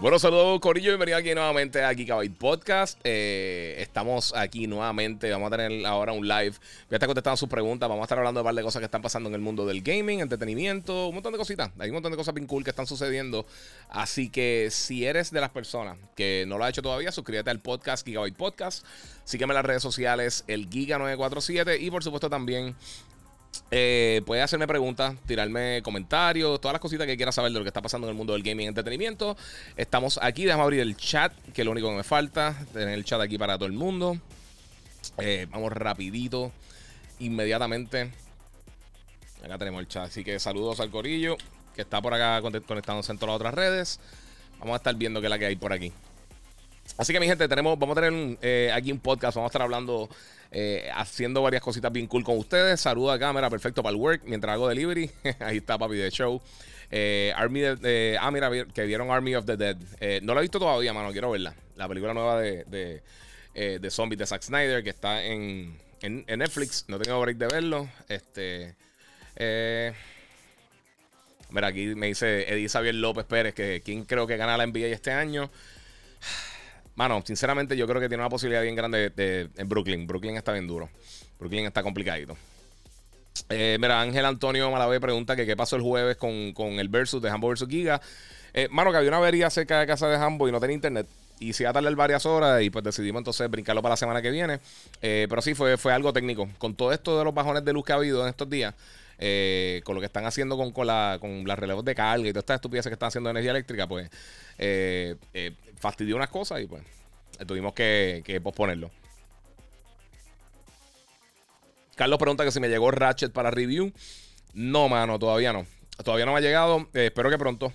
bueno, saludos Corillo, bienvenido aquí nuevamente a Gigabyte Podcast. Eh, estamos aquí nuevamente, vamos a tener ahora un live. Voy a estar contestando sus preguntas, vamos a estar hablando de un par de cosas que están pasando en el mundo del gaming, entretenimiento, un montón de cositas. Hay un montón de cosas bien cool que están sucediendo. Así que si eres de las personas que no lo ha hecho todavía, suscríbete al podcast Gigabyte Podcast. Sígueme en las redes sociales, el Giga947 y por supuesto también eh, puedes hacerme preguntas, tirarme comentarios, todas las cositas que quieras saber de lo que está pasando en el mundo del gaming y entretenimiento. Estamos aquí, déjame abrir el chat, que es lo único que me falta. Tener el chat aquí para todo el mundo. Eh, vamos rapidito, inmediatamente. Acá tenemos el chat, así que saludos al corillo, que está por acá conectándose en todas las otras redes. Vamos a estar viendo qué es la que hay por aquí. Así que mi gente, tenemos, vamos a tener eh, aquí un podcast, vamos a estar hablando, eh, haciendo varias cositas bien cool con ustedes. Saluda a cámara, perfecto para el work, mientras hago delivery. Ahí está papi de show. Eh, Army de, ah, mira, que vieron Army of the Dead. no la he visto todavía, mano, quiero verla. La película nueva de, de, de zombies de Zack Snyder, que está en, en, Netflix. No tengo break de verlo. Este... Mira, aquí me dice Eddie Xavier López Pérez que quien creo que gana la NBA este año. Mano, sinceramente yo creo que tiene una posibilidad bien grande de, en Brooklyn. Brooklyn está bien duro. Brooklyn está complicadito. Eh, mira, Ángel Antonio Malavé pregunta que qué pasó el jueves con, el versus de Hambo versus Giga. Eh, mano, que había una avería cerca de casa de Hambo y no tenía internet. Y se iba a tardar varias horas y pues decidimos entonces brincarlo para la semana que viene. Eh, pero sí, fue, fue algo técnico. Con todo esto de los bajones de luz que ha habido en estos días, eh, con lo que están haciendo con, con, la, con las relevos de carga y todas estas estupideces que están haciendo de energía eléctrica, pues eh, fastidió unas cosas y pues tuvimos que, posponerlo. Carlos pregunta que si me llegó Ratchet para review. No, mano, todavía no. Todavía no me ha llegado. espero que pronto.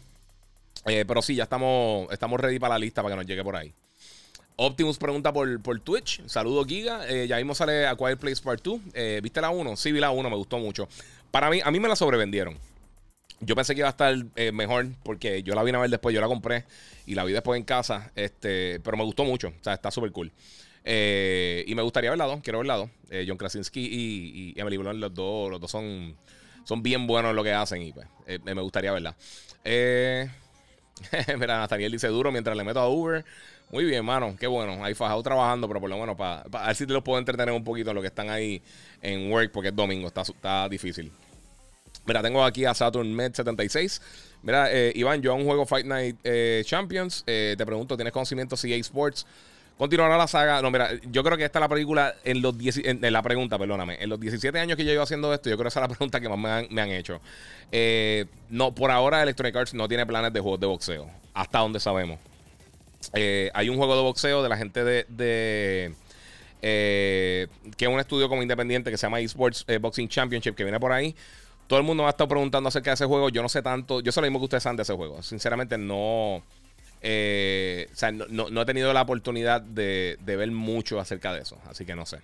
pero sí, ya estamos, estamos ready para la lista para que nos llegue por ahí. Optimus pregunta por, por Twitch. Saludo, Giga. ya mismo sale A Quiet Place Part 2. ¿Viste la 1? Sí, vi la 1, me gustó mucho. Para mí, a mí me la sobrevendieron. Yo pensé que iba a estar eh, mejor porque yo la vine a ver después, yo la compré y la vi después en casa. Este, pero me gustó mucho. O sea, está súper cool. Eh, y me gustaría ver la dos, quiero ver la dos. Eh, John Krasinski y, y, Emily Blunt, los dos, los dos son, son bien buenos en lo que hacen y pues, me gustaría verla. mira, Nathaniel dice duro mientras le meto a Uber. Muy bien, mano. Qué bueno. Ahí fajado trabajando, pero por lo menos para, ver si te los puedo entretener un poquito en lo que están ahí en work, porque es domingo, está, está difícil. Mira, tengo aquí a Saturn Med 76. Mira, eh, Iván, yo a un juego Fight Night eh, Champions. Eh, te pregunto, ¿tienes conocimiento si Sports continuará la saga? No, mira, yo creo que esta es la película en los en, la pregunta, perdóname. En los 17 años que yo llevo haciendo esto, yo creo que esa es la pregunta que más me han, me han hecho. no, por ahora Electronic Arts no tiene planes de juegos de boxeo. Hasta donde sabemos. Hay un juego de boxeo de la gente de. Que es un estudio como independiente que se llama Esports Boxing Championship que viene por ahí. Todo el mundo me ha estado preguntando acerca de ese juego. Yo no sé tanto. Yo sé lo mismo que ustedes saben de ese juego. Sinceramente, no. o sea, no, he tenido la oportunidad de, ver mucho acerca de eso. Así que no sé.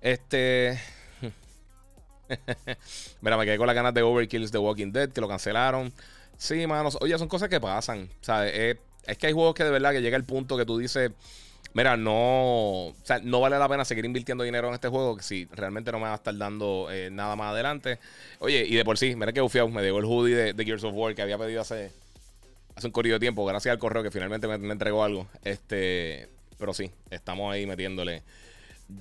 Este. Mira, me quedé con las ganas de Overkills The Walking Dead, que lo cancelaron. Sí, manos. Oye, son cosas que pasan. O sea, es es que hay juegos que de verdad que llega el punto que tú dices, mira, no, o sea, no vale la pena seguir invirtiendo dinero en este juego si realmente no me va a estar dando eh, nada más adelante. Oye, y de por sí, mira que bufiado, me llegó el hoodie de, Gears of War que había pedido hace, hace un corrido de tiempo, gracias al correo que finalmente me, entregó algo. Este, pero sí, estamos ahí metiéndole.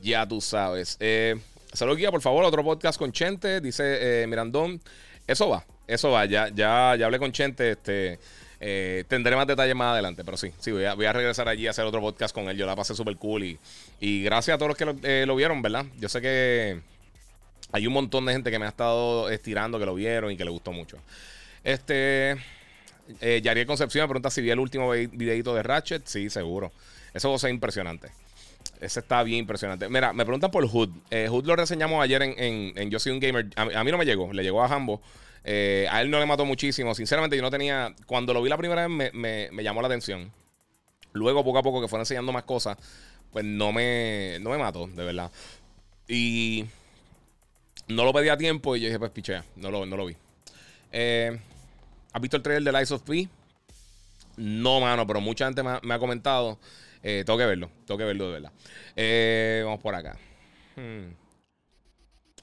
Ya tú sabes. Eh, Salud guía, por favor, otro podcast con Chente, dice eh, Mirandón. Eso va, eso va, ya, ya, ya hablé con Chente, este. Eh, tendré más detalles más adelante, pero sí, sí, voy a, regresar allí a hacer otro podcast con él. Yo la pasé súper cool y, gracias a todos los que lo, eh, lo, vieron, ¿verdad? Yo sé que hay un montón de gente que me ha estado estirando, que lo vieron y que le gustó mucho. Este, eh, Yariel Concepción me pregunta si vi el último videito de Ratchet. Sí, seguro. Eso va a impresionante. Ese está bien impresionante. Mira, me preguntan por Hood. Eh, Hood lo reseñamos ayer en, Yo Soy un Gamer. A, a, mí no me llegó, le llegó a Hambo. Eh, a él no le mató muchísimo. Sinceramente, yo no tenía. Cuando lo vi la primera vez, me, llamó la atención. Luego, poco a poco, que fueron enseñando más cosas, pues no me, no me mató, de verdad. Y no lo pedí a tiempo y yo dije, pues pichea, no lo, no lo vi. Eh, ¿Has visto el trailer de Lies of P? No, mano, pero mucha gente me ha, comentado. Eh, tengo que verlo, tengo que verlo de verdad. Eh, vamos por acá. Hmm.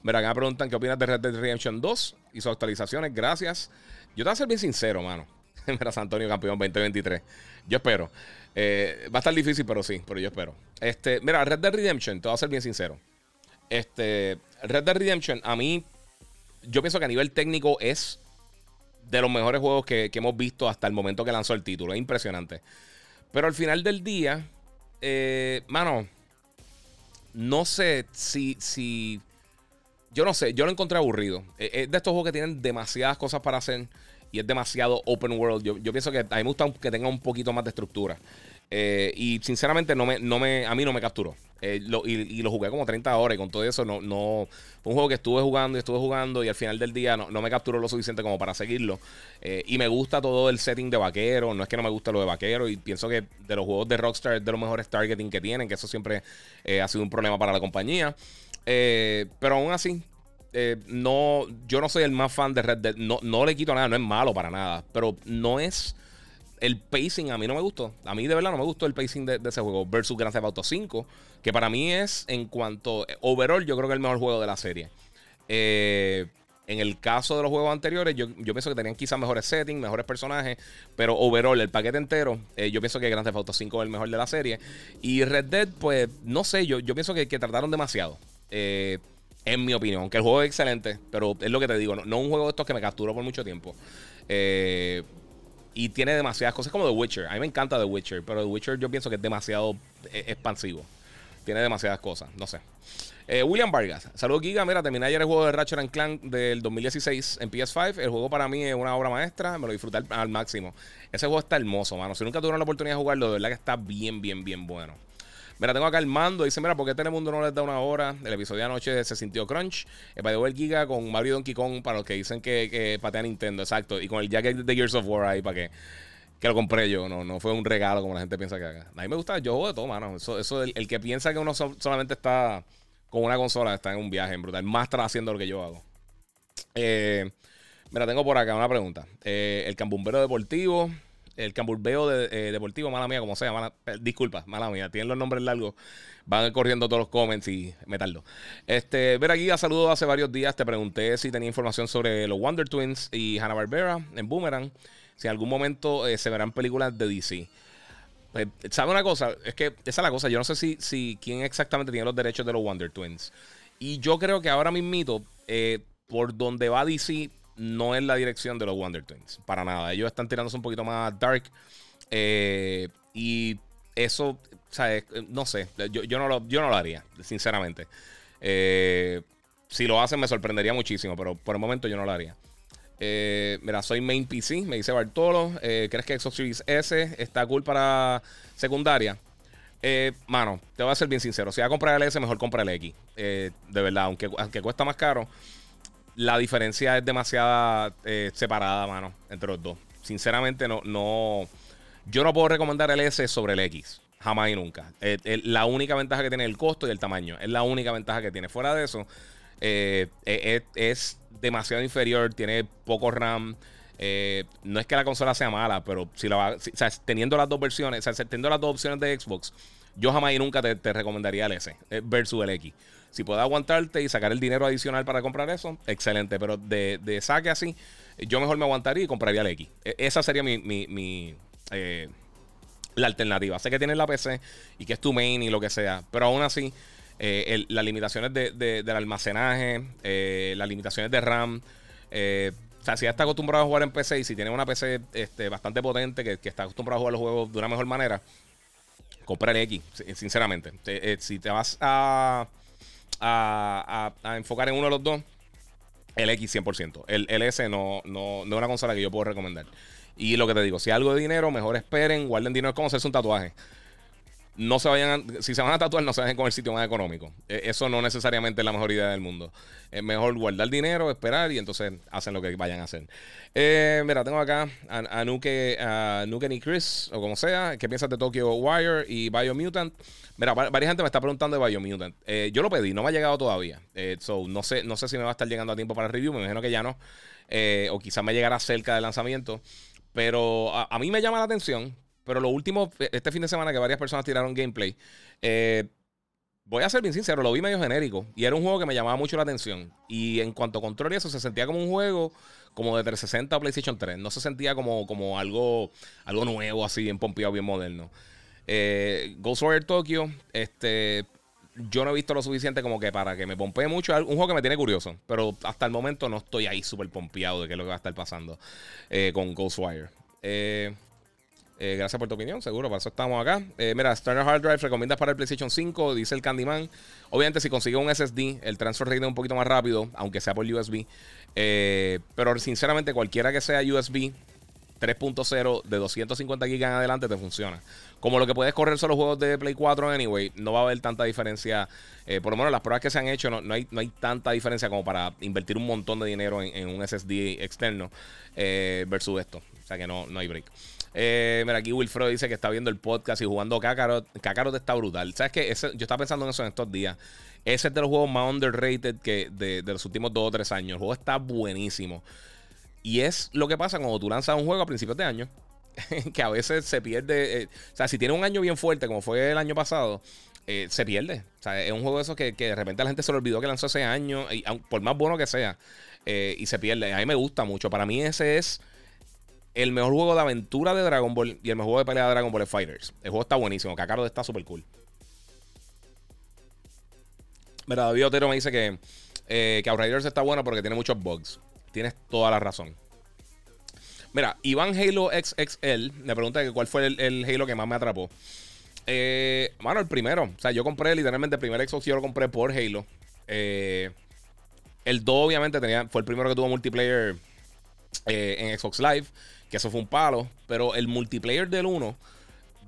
Mira, acá me preguntan qué opinas de Red Dead Redemption 2 y sus actualizaciones. Gracias. Yo te voy a ser bien sincero, mano. Mira, San Antonio campeón 2023. Yo espero. Eh, va a estar difícil, pero sí, pero yo espero. Este, mira, Red Dead Redemption, te voy a ser bien sincero. Este, Red Dead Redemption, a mí, yo pienso que a nivel técnico es de los mejores juegos que, hemos visto hasta el momento que lanzó el título. Es impresionante. Pero al final del día, eh, mano, no sé si, si. Yo no sé, yo lo encontré aburrido. Eh, es de estos juegos que tienen demasiadas cosas para hacer y es demasiado open world. Yo, pienso que a mí me gusta que tenga un poquito más de estructura. Eh, y sinceramente no me, no me, a mí no me capturó. Eh, y, lo jugué como 30 horas y con todo eso no, no fue un juego que estuve jugando y estuve jugando y al final del día no, me capturó lo suficiente como para seguirlo. Eh, y me gusta todo el setting de vaquero, no es que no me gusta lo de vaquero y pienso que de los juegos de Rockstar es de los mejores targeting que tienen, que eso siempre ha sido un problema para la compañía. Pero aún así, no, yo no soy el más fan de Red Dead, no, no le quito nada, no es malo para nada, pero no es el pacing a mí no me gustó. A mí de verdad no me gustó el pacing de, ese juego versus Grand Theft Auto 5, que para mí es en cuanto eh, overall yo creo que es el mejor juego de la serie. Eh, en el caso de los juegos anteriores, yo, pienso que tenían quizás mejores settings, mejores personajes, pero overall, el paquete entero, eh, yo pienso que Grand Theft Auto 5 es el mejor de la serie. Y Red Dead, pues, no sé, yo, yo pienso que, trataron demasiado. En mi opinión, aunque el juego es excelente, pero es lo que te digo, no, no un juego de estos que me capturó por mucho tiempo. Eh, y tiene demasiadas cosas como The Witcher. A mí me encanta The Witcher, pero The Witcher yo pienso que es demasiado eh, expansivo. Tiene demasiadas cosas, no sé. Eh, William Vargas, saludos Giga. Mira, terminé ayer el juego de Ratchet Clank del 2016 en PS5. El juego para mí es una obra maestra, me lo disfruté al, máximo. Ese juego está hermoso, mano. Si nunca tuvieron la oportunidad de jugarlo, de verdad que está bien, bien, bien bueno. Mira, tengo acá el mando. Dice, mira, ¿por qué Telemundo no les da una hora? El episodio de anoche se sintió crunch. El eh, el Giga con Mario Donkey Kong para los que dicen que, que patea Nintendo. Exacto. Y con el jacket de Gears of War ahí para que, que lo compré yo. No, no fue un regalo como la gente piensa que haga. A mí me gusta. Yo juego de todo, mano. Eso, eso el, que piensa que uno solamente está con una consola está en un viaje en brutal. Más está haciendo lo que yo hago. Eh, mira, tengo por acá una pregunta. Eh, el cambumbero deportivo el camburbeo eh, deportivo, mala mía, como sea, eh, disculpa, mala mía, tienen los nombres largos, van corriendo todos los comments y me. Este, ver aquí, a saludo hace varios días, te pregunté si tenía información sobre los Wonder Twins y Hanna-Barbera en Boomerang, si en algún momento eh, se verán películas de DC. Pues, ¿Sabe una cosa? Es que esa es la cosa, yo no sé si, si quién exactamente tiene los derechos de los Wonder Twins. Y yo creo que ahora mismito, por donde va DC, no es la dirección de los Wonder Twins. Para nada. Ellos están tirándose un poquito más dark. Eh, y eso, ¿sabes? No sé. Yo, no, lo, haría, sinceramente. Eh, si lo hacen, me sorprendería muchísimo. Pero por el momento yo no lo haría. Eh, mira, soy main PC, me dice Bartolo. ¿Crees que Xbox Series S está cool para secundaria? mano, te voy a ser bien sincero. Si vas a comprar el S, mejor compra el X. de verdad, aunque cuesta más caro la diferencia es demasiado eh, separada, mano, entre los dos. Sinceramente, no, no. Yo no puedo recomendar el S sobre el X. Jamás y nunca. Eh, la única ventaja que tiene es el costo y el tamaño. Es la única ventaja que tiene. Fuera de eso, eh, es, demasiado inferior. Tiene poco RAM. no es que la consola sea mala, pero si la o sea, teniendo las dos versiones, o sea, teniendo las dos opciones de Xbox, yo jamás y nunca te recomendaría el S versus el X. Si puedes aguantarte y sacar el dinero adicional para comprar eso, excelente. Pero de, saque así, yo mejor me aguantaría y compraría el X. E, esa sería mi, eh, la alternativa. Sé que tienes la PC y que es tu main y lo que sea, pero aún así, eh, las limitaciones de, del almacenaje, eh, las limitaciones de RAM. o sea, si ya está acostumbrado a jugar en PC y si tienes una PC este, bastante potente que, que, está acostumbrado a jugar los juegos de una mejor manera, compra el X, sinceramente. si te vas a a, enfocar en uno de los dos, el X 100%. El, el S no, no, no es una consola que yo puedo recomendar. Y lo que te digo, si algo de dinero, mejor esperen, guarden dinero. Es como hacerse un tatuaje. No se vayan, si se van a tatuar, no se vayan con el sitio más económico. E, eso no necesariamente es la mejor idea del mundo. Es mejor guardar dinero, esperar y entonces hacen lo que vayan a hacer. Eh, mira, tengo acá a, Nuke, a Nuke y Chris, o como sea. ¿Qué piensas de Tokyo Wire y Biomutant? Mira, varias gente me está preguntando de Biomutant. Eh, yo lo pedí, no me ha llegado todavía. Eh, so, no, sé, no sé si me va a estar llegando a tiempo para el review. Me imagino que ya no. o quizás me llegará cerca del lanzamiento. Pero a mí me llama la atención pero lo último, e, este fin de semana que varias personas tiraron gameplay, eh, voy a ser bien sincero, lo vi medio genérico. Y era un juego que me llamaba mucho la atención. Y en cuanto a control y eso, se sentía como un juego como de 360 o PlayStation 3. No se sentía como, como algo, algo nuevo, así, bien pompeado, bien moderno. Eh, Ghost Warrior Tokyo, este, yo no he visto lo suficiente como que para que me pompee mucho. Un juego que me tiene curioso, pero hasta el momento no estoy ahí súper pompeado de qué es lo que va a estar pasando eh, con Ghostwire. Eh, eh, gracias por tu opinión, seguro, para eso estamos acá. Eh, mira, Standard Hard Drive recomiendas para el PlayStation 5, dice el Candyman. Obviamente, si consigues un SSD, el transfer rate es un poquito más rápido, aunque sea por USB. Eh, pero sinceramente, cualquiera que sea USB 3.0 de 250 GB en adelante te funciona. Como lo que puedes correr son los juegos de Play 4 anyway, no va a haber tanta diferencia. por lo menos las pruebas que se han hecho, no, hay, no hay tanta diferencia como para invertir un montón de dinero en, un SSD externo versus esto. O sea que no, no hay break. Eh, mira, aquí Wilfredo dice que está viendo el podcast y jugando Kakarot. Kakarot está brutal. ¿Sabes qué? yo estaba pensando en eso en estos días. Ese es de los juegos más underrated que de, los últimos dos o tres años. El juego está buenísimo. Y es lo que pasa cuando tú lanzas un juego a principios de año. que a veces se pierde. Eh, o sea, si tiene un año bien fuerte, como fue el año pasado, eh, se pierde. O sea, es un juego de esos que, de repente la gente se le olvidó que lanzó ese año. Y, por más bueno que sea. y se pierde. A mí me gusta mucho. Para mí ese es el mejor juego de aventura de Dragon Ball y el mejor juego de pelea de Dragon Ball es Fighters. El juego está buenísimo. Kakarot está súper cool. Mira, David Otero me dice que, eh, que Outriders está bueno porque tiene muchos bugs. Tienes toda la razón. Mira, Iván Halo XXL me pregunta que cuál fue el, Halo que más me atrapó. Eh, mano, el primero. O sea, yo compré literalmente el primer Xbox, yo lo compré por Halo. Eh, el 2, obviamente, tenía, fue el primero que tuvo multiplayer eh, en Xbox Live que eso fue un palo. Pero el multiplayer del 1,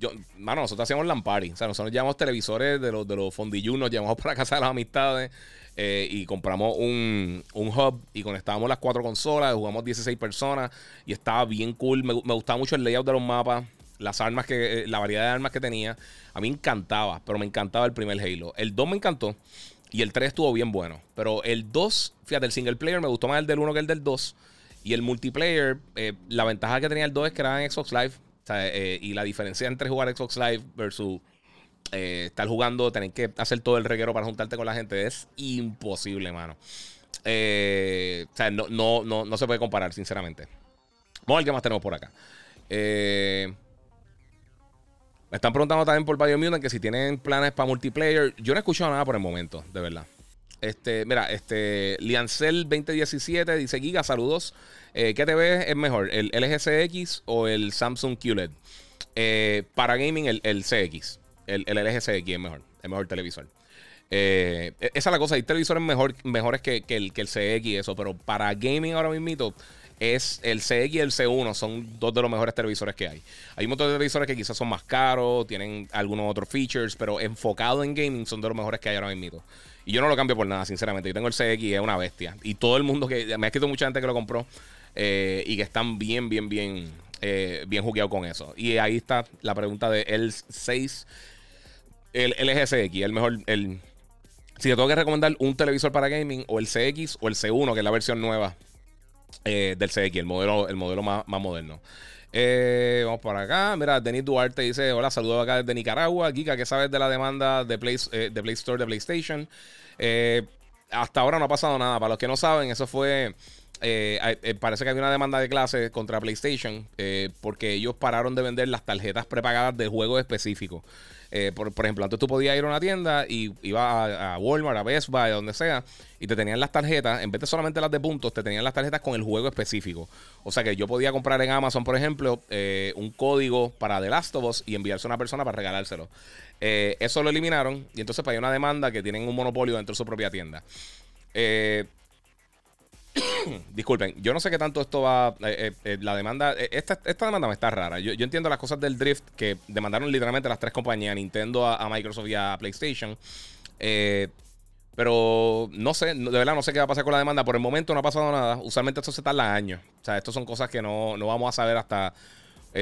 yo, mano, nosotros hacíamos Lampari. O sea, nosotros llevamos televisores de los, de los fondillos, nos llevamos para casa de las amistades. Eh, y compramos un, un, hub y conectábamos las cuatro consolas, jugamos 16 personas y estaba bien cool. Me, gustaba mucho el layout de los mapas, las armas que, eh, la variedad de armas que tenía. A mí encantaba, pero me encantaba el primer Halo. El 2 me encantó y el 3 estuvo bien bueno. Pero el 2, fíjate, el single player me gustó más el del 1 que el del 2. Y el multiplayer, eh, la ventaja que tenía el 2 es que era en Xbox Live. Eh, y la diferencia entre jugar Xbox Live versus eh, estar jugando, tener que hacer todo el reguero para juntarte con la gente es imposible, mano. o sea, no, no, no, no, se puede comparar, sinceramente. Vamos a ver qué más tenemos por acá. me están preguntando también por Biomutant que si tienen planes para multiplayer. Yo no he escuchado nada por el momento, de verdad. Este, mira, este, Liancel 2017 dice: Giga, saludos. Eh, ¿Qué TV es mejor, el LG CX o el Samsung QLED? Eh, para gaming, el, CX. El, el, LG CX es mejor, el mejor televisor. Eh, e, esa es la cosa, hay televisores mejor, mejores que, el, que el CX y eso, pero para gaming ahora mismo es el CX y el C1 son dos de los mejores televisores que hay. Hay un montón de televisores que quizás son más caros, tienen algunos otros features, pero enfocado en gaming son de los mejores que hay ahora mismo. Y yo no lo cambio por nada, sinceramente. Yo tengo el CX y es una bestia. Y todo el mundo que. Me ha escrito mucha gente que lo compró eh, y que están bien, bien, bien, eh, bien jugueados con eso. Y ahí está la pregunta de el 6. El LG CX, el mejor. El, si te tengo que recomendar un televisor para gaming, o el CX o el C1, que es la versión nueva eh, del CX, el modelo, el modelo más moderno. Eh, vamos para acá. Mira, Denis Duarte dice: Hola, saludos acá desde Nicaragua. Kika, ¿qué sabes de la demanda de Play, eh, de Play Store de PlayStation? Eh, hasta ahora no ha pasado nada. Para los que no saben, eso fue. Parece que había una demanda de clase contra PlayStation porque ellos pararon de vender las tarjetas prepagadas de juegos específicos. Eh, por, ejemplo, antes tú podías ir a una tienda y ibas a, Walmart, a Best Buy, a donde sea, y te tenían las tarjetas, en vez de solamente las de puntos, te tenían las tarjetas con el juego específico. O sea que yo podía comprar en Amazon, por ejemplo, eh, un código para The Last of Us y enviarse a una persona para regalárselo. Eh, eso lo eliminaron y entonces pues, hay una demanda que tienen un monopolio dentro de su propia tienda. disculpen, yo no sé qué tanto esto va. Eh, eh, la demanda. Esta, esta, demanda me está rara. Yo, entiendo las cosas del drift que demandaron literalmente las tres compañías: Nintendo, a, Microsoft y a PlayStation. pero no sé, de verdad no sé qué va a pasar con la demanda. Por el momento no ha pasado nada. Usualmente esto se tarda años. O sea, esto son cosas que no, no vamos a saber hasta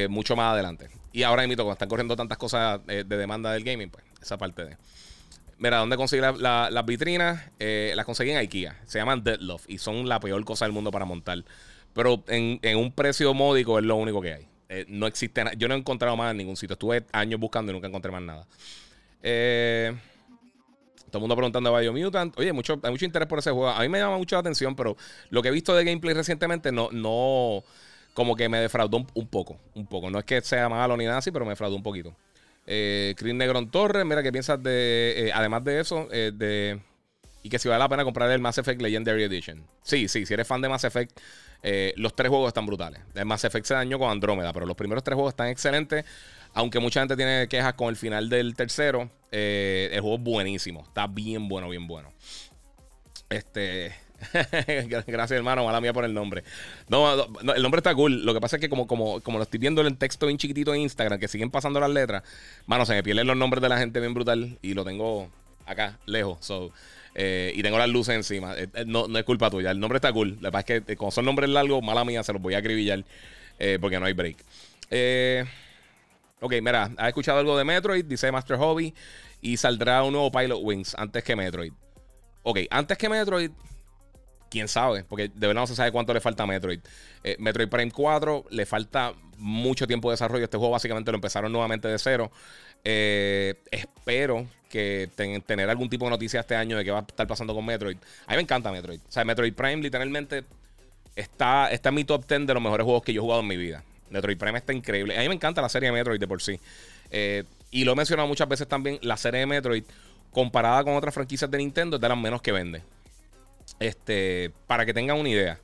mucho más adelante. Y ahora mismo, cuando están corriendo tantas cosas de demanda del gaming, pues esa parte de. Mira, ¿dónde conseguí las vitrinas? Eh, las conseguí en IKEA. Se llaman Deadloft y son la peor cosa del mundo para montar. Pero en, un precio módico es lo único que hay. Eh, no existe nada. Yo no he encontrado más en ningún sitio. Estuve años buscando y nunca encontré más nada. Eh, todo el mundo preguntando de Biomutant. Oye, mucho, hay mucho interés por ese juego. A mí me llama mucho la atención, pero lo que he visto de gameplay recientemente no, no como que me defraudó un, un poco. Un poco. No es que sea malo ni nada así, pero me defraudó un poquito. Eh, Chris Negron Torres, mira, ¿qué piensas de, eh, además de eso, eh, de, y que si vale la pena comprar el Mass Effect Legendary Edition? Sí, sí, si eres fan de Mass Effect, eh, los tres juegos están brutales. El Mass Effect se dañó con Andrómeda, pero los primeros tres juegos están excelentes. Aunque mucha gente tiene quejas con el final del tercero, el juego es buenísimo. Está bien bueno, bien bueno. Este. Gracias, hermano. Mala mía por el nombre. No, el nombre está cool. Lo que pasa es que, como, como, como lo estoy viendo en texto bien chiquitito en Instagram, que siguen pasando las letras, mano, se me pierden los nombres de la gente bien brutal y lo tengo acá, lejos. So, eh, y tengo las luces encima. Eh, eh, no, no, es culpa tuya. El nombre está cool. Que pasa es que, como son nombres largos, mala mía, se los voy a acribillar porque no hay break. ok, mira, ¿has escuchado algo de Metroid? Dice Master Hobby. Y saldrá un nuevo Pilot Wings antes que Metroid. Ok, antes que Metroid quién sabe, porque de verdad no se sabe cuánto le falta a Metroid. Eh, Metroid Prime 4 le falta mucho tiempo de desarrollo. Este juego básicamente lo empezaron nuevamente de cero. Eh, espero que tener algún tipo de noticia este año de qué va a estar pasando con Metroid. A mí me encanta Metroid. O sea, Metroid Prime literalmente está, está en mi top 10 de los mejores juegos que yo he jugado en mi vida. Metroid Prime está increíble. A mí me encanta la serie de Metroid de por sí. Eh, y lo he mencionado muchas veces también, la serie de Metroid comparada con otras franquicias de Nintendo es de las menos que vende. Este, para que tengan una idea.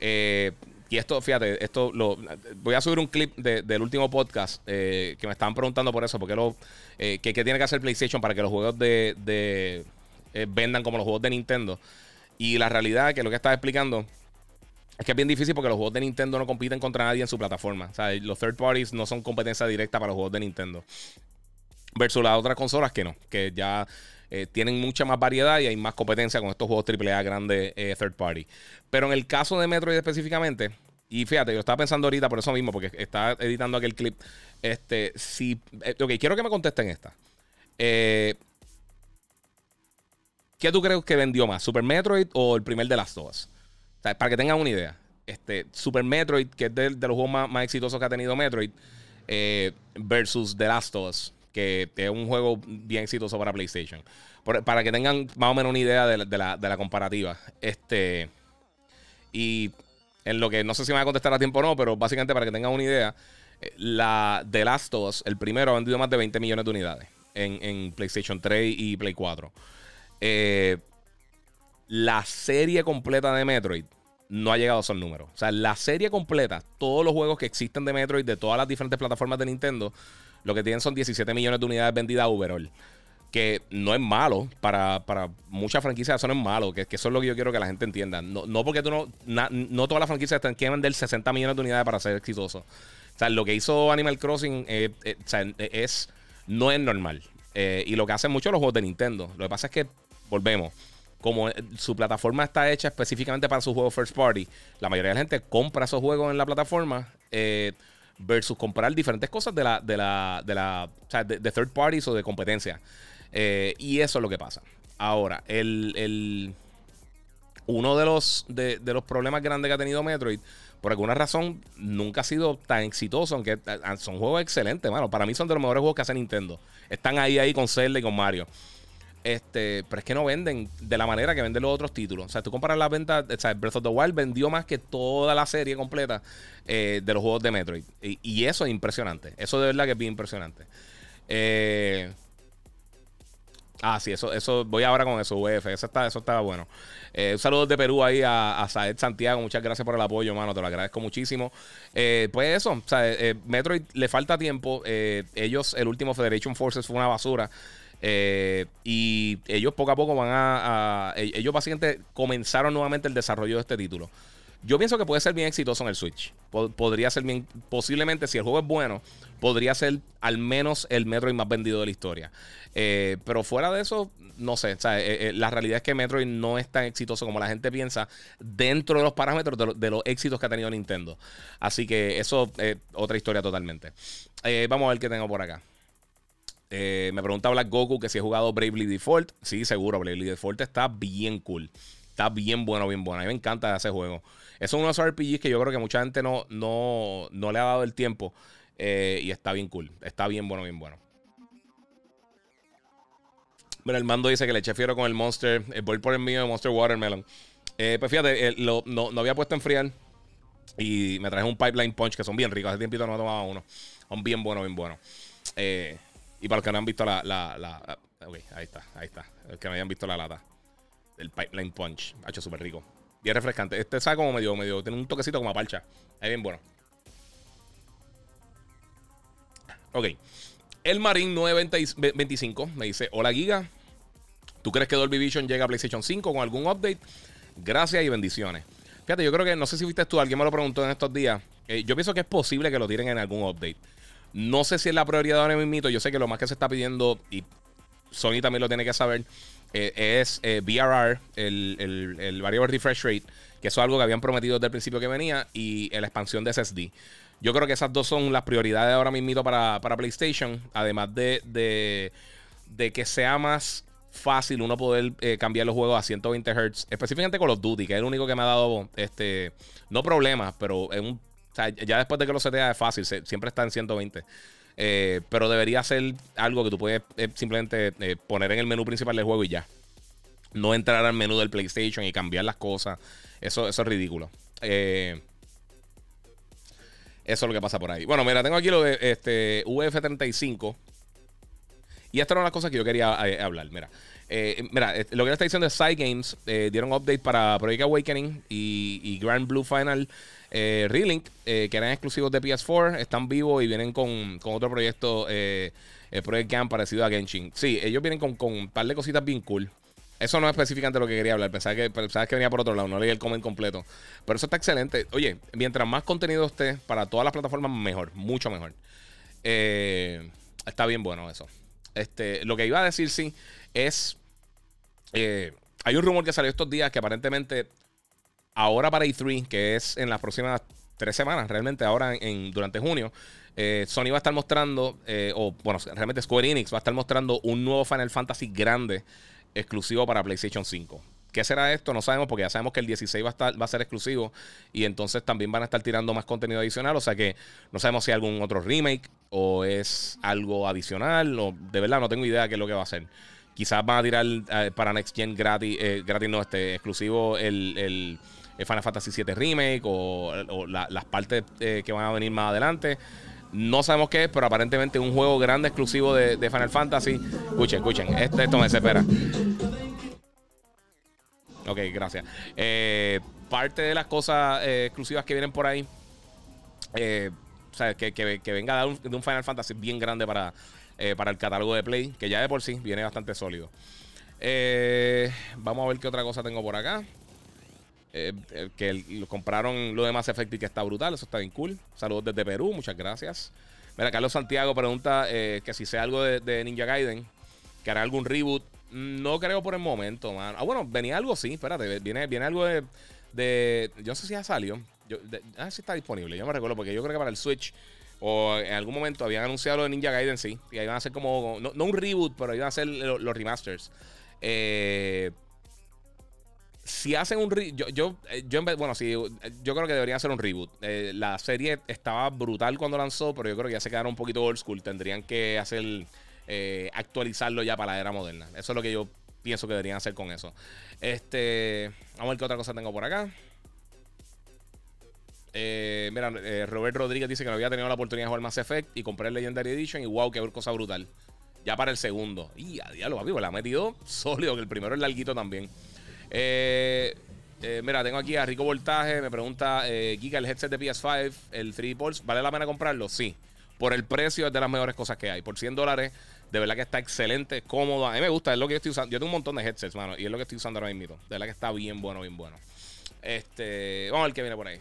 Eh, y esto, fíjate, esto lo voy a subir un clip del último podcast eh, que me estaban preguntando por eso, porque lo eh, que, tiene que hacer PlayStation para que los juegos de, vendan como los juegos de Nintendo. Y la realidad que lo que estaba explicando es que es bien difícil porque los juegos de Nintendo no compiten contra nadie en su plataforma. O sea, los third parties no son competencia directa para los juegos de Nintendo. Versus las otras consolas que no, que ya eh, tienen mucha más variedad y hay más competencia con estos juegos AAA grandes eh, third party. Pero en el caso de Metroid específicamente, y fíjate, yo estaba pensando ahorita por eso mismo, porque estaba editando aquel clip. Este, si. Eh, ok, quiero que me contesten esta. ¿Qué tú crees que vendió más? ¿Super Metroid o el primer de las dos? para que tengan una idea. Este, Super Metroid, que es de, los juegos más, exitosos que ha tenido Metroid, versus The Last of Us que es un juego bien exitoso para PlayStation. para que tengan más o menos una idea de la, comparativa. Este. Y en lo que no sé si me va a contestar a tiempo o no, pero básicamente para que tengan una idea, eh, la The Last of Us, el primero, ha vendido más de 20 millones de unidades en, PlayStation 3 y Play 4. Eh, la serie completa de Metroid no ha llegado a esos números. O sea, la serie completa, todos los juegos que existen de Metroid de todas las diferentes plataformas de Nintendo, lo que tienen son 17 millones de unidades vendidas overall. Que no es malo para, muchas franquicias, eso no es malo. Que, eso es lo que yo quiero que la gente entienda. No, porque tú no. no todas las franquicias quieren vender 60 millones de unidades para ser exitosos. O sea, lo que hizo Animal Crossing eh, eh, eh, es, no es normal. y lo que hacen muchos los juegos de Nintendo. Lo que pasa es que, volvemos como su plataforma está hecha específicamente para sus juegos first party, la mayoría de la gente compra esos juegos en la plataforma. Versus comprar diferentes cosas de la, de la, de la, de, third parties o de competencia. Eh, y eso es lo que pasa. Ahora, el, uno de los, de, los problemas grandes que ha tenido Metroid, por alguna razón, nunca ha sido tan exitoso, aunque eh, son juegos excelentes, mano. Para mí son de los mejores juegos que hace Nintendo. Están ahí, ahí con Zelda y con Mario. Este, pero es que no venden de la manera que venden los otros títulos. O sea, tú comparas la venta, o sea, Breath of the Wild vendió más que toda la serie completa eh, de los juegos de Metroid. Y, eso es impresionante. Eso de verdad que es bien impresionante. Eh, ah, sí, eso, eso, voy ahora con eso, UF. Eso está, eso estaba bueno. Eh, un saludo de Perú ahí a, Saed Santiago. Muchas gracias por el apoyo, mano. Te lo agradezco muchísimo. pues eso, o sea, Metroid le falta tiempo. ellos, el último Federation Forces fue una basura. Eh, y ellos poco a poco van a, e-, Ellos básicamente comenzaron nuevamente el desarrollo de este título. Yo pienso que puede ser bien exitoso en el Switch. podría ser bien. Posiblemente, si el juego es bueno, podría ser al menos el Metroid más vendido de la historia. Eh, pero fuera de eso, no sé. Eh, la realidad es que Metroid no es tan exitoso como la gente piensa dentro de los parámetros de, los éxitos que ha tenido Nintendo. Así que eso es otra historia totalmente. vamos a ver qué tengo por acá. Eh, me pregunta Black Goku que si he jugado Bravely Default. Sí, seguro, Bravely Default está bien cool. Está bien bueno, bien bueno. A mí me encanta ese juego. Es uno de esos RPGs que yo creo que mucha gente no, no, no le ha dado el tiempo. Eh, y está bien cool. Está bien bueno, bien bueno. Mira, el mando dice que le eché fiero con el Monster. Eh, voy por el mío de Monster Watermelon. pues fíjate, no, no, había puesto a enfriar. Y me traje un Pipeline Punch que son bien ricos. Hace tiempito no tomaba uno. Son bien buenos, bien buenos. Eh, y para los que no han visto la. la, la ahí está, ahí está. Los que no hayan visto la lata. El Pipeline Punch. Ha hecho súper rico. Bien refrescante. Este sabe como medio, medio. Tiene un toquecito como a parcha. Es bien bueno. Ok. El Marine 925 me dice: Hola Giga. ¿Tú crees que Dolby Vision llega a PlayStation 5 con algún update? Gracias y bendiciones. Fíjate, yo creo que, no sé si viste tú, alguien me lo preguntó en estos días. Eh, yo pienso que es posible que lo tiren en algún update. No sé si es la prioridad ahora mismo. Yo sé que lo más que se está pidiendo, y Sony también lo tiene que saber, eh, es eh, VRR, el, el, Variable Refresh Rate, que eso es algo que habían prometido desde el principio que venía, y la expansión de SSD. Yo creo que esas dos son las prioridades ahora mismo para, PlayStation, además de, de, que sea más fácil uno poder eh, cambiar los juegos a 120 Hz, específicamente con los Duty, que es el único que me ha dado, este, no problemas, pero es un o sea, ya después de que lo setea es fácil, siempre está en 120. Eh, pero debería ser algo que tú puedes eh, simplemente eh, poner en el menú principal del juego y ya. No entrar al menú del PlayStation y cambiar las cosas. Eso, eso es ridículo. eso es lo que pasa por ahí. Bueno, mira, tengo aquí lo de este, VF35. Y esta era una cosa que yo quería hablar. Mira, mira lo que está diciendo es Side Games dieron update para Project Awakening y Grand Blue Final eh, Relink, eh, que eran exclusivos de PS4, están vivos y vienen con, otro proyecto, eh, el Project Gam parecido a Genshin. Sí, ellos vienen con, un par de cositas bien cool. Eso no es específicamente lo que quería hablar. Pensaba que, pensaba que venía por otro lado. No leí el comment completo. Pero eso está excelente. Oye, mientras más contenido esté para todas las plataformas, mejor. Mucho mejor. Eh, está bien bueno eso. Este, lo que iba a decir, sí, es. hay un rumor que salió estos días que aparentemente ahora para E3, que es en las próximas tres semanas, realmente ahora en, durante junio, eh, Sony va a estar mostrando, eh, o bueno, realmente Square Enix va a estar mostrando un nuevo Final Fantasy grande exclusivo para PlayStation 5. ¿Qué será esto? No sabemos porque ya sabemos que el 16 va a, estar, va a ser exclusivo y entonces también van a estar tirando más contenido adicional. O sea que no sabemos si hay algún otro remake o es algo adicional. O, de verdad no tengo idea de qué es lo que va a ser. Quizás van a tirar eh, para Next Gen gratis, gratis no, este exclusivo el Final Fantasy VII Remake o, las partes eh, que van a venir más adelante. No sabemos qué es, pero aparentemente un juego grande exclusivo de, Final Fantasy. Escuchen, escuchen, esto, me desespera. Ok, gracias. Eh, parte de las cosas eh, exclusivas que vienen por ahí, o sea, que, venga de un, Final Fantasy bien grande para, para el catálogo de Play, que ya de por sí viene bastante sólido. vamos a ver qué otra cosa tengo por acá. Eh, que lo compraron lo de Mass y que está brutal. Eso está bien cool. Saludos desde Perú, muchas gracias. Mira, Carlos Santiago pregunta eh, que si sea algo de, Ninja Gaiden, que hará algún reboot. No creo por el momento, man. Ah, bueno, venía algo, sí, espérate. Viene, viene algo de, Yo no sé si ya salió. Yo, ah, sí está disponible. Yo me recuerdo porque yo creo que para el Switch o en algún momento habían anunciado lo de Ninja Gaiden, sí. Y ahí van a hacer como. No, un reboot, pero iban a hacer los remasters. Eh si hacen un yo, yo, eh, yo, bueno, sí, yo creo que deberían hacer un reboot. Eh, la serie estaba brutal cuando lanzó, pero yo creo que ya se quedaron un poquito old school. Tendrían que hacer eh, actualizarlo ya para la era moderna. Eso es lo que yo pienso que deberían hacer con eso. Este, vamos a ver qué otra cosa tengo por acá. mira, Robert Rodríguez dice que no había tenido la oportunidad de jugar Mass Effect y compré el Legendary Edition y wow, qué cosa brutal. Ya para el segundo. Y a diablo, papi, pues la ha metido sólido, que el primero es larguito también. Eh, eh, mira, tengo aquí a Rico Voltaje. Me pregunta, eh, Giga, el headset de PS5, el 3D Pulse, ¿vale la pena comprarlo? Sí. Por el precio es de las mejores cosas que hay. Por 100 dólares De verdad que está excelente, cómodo. A mí me gusta, es lo que yo estoy usando. Yo tengo un montón de headsets, mano, y es lo que estoy usando ahora mismo. De verdad que está bien bueno, bien bueno. Este, vamos a ver qué viene por ahí.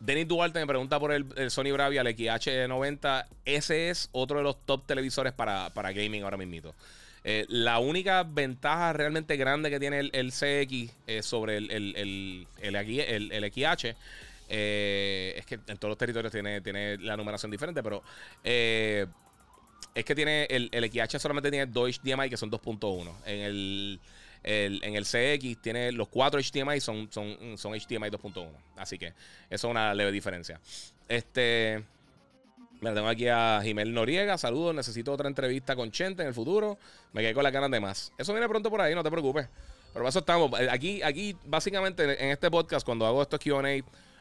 Denis Duarte me pregunta por el, Sony Bravia, el XH90. Ese es otro de los top televisores para, gaming ahora mismo. Eh, la única ventaja realmente grande que tiene el, CX eh, sobre el, el, el, XH eh, es que en todos los territorios tiene, tiene la numeración diferente, pero es que tiene el, XH solamente tiene dos HDMI que son 2.1. En el en el CX tiene los cuatro HDMI son, son, son HDMI 2.1. Así que eso es una leve diferencia. Este. Mira, tengo aquí a Jimel Noriega. Saludos. Necesito otra entrevista con Chente en el futuro. Me quedé con la ganas de más. Eso viene pronto por ahí, no te preocupes. Pero eso estamos. Aquí, aquí, básicamente, en este podcast, cuando hago estos QA,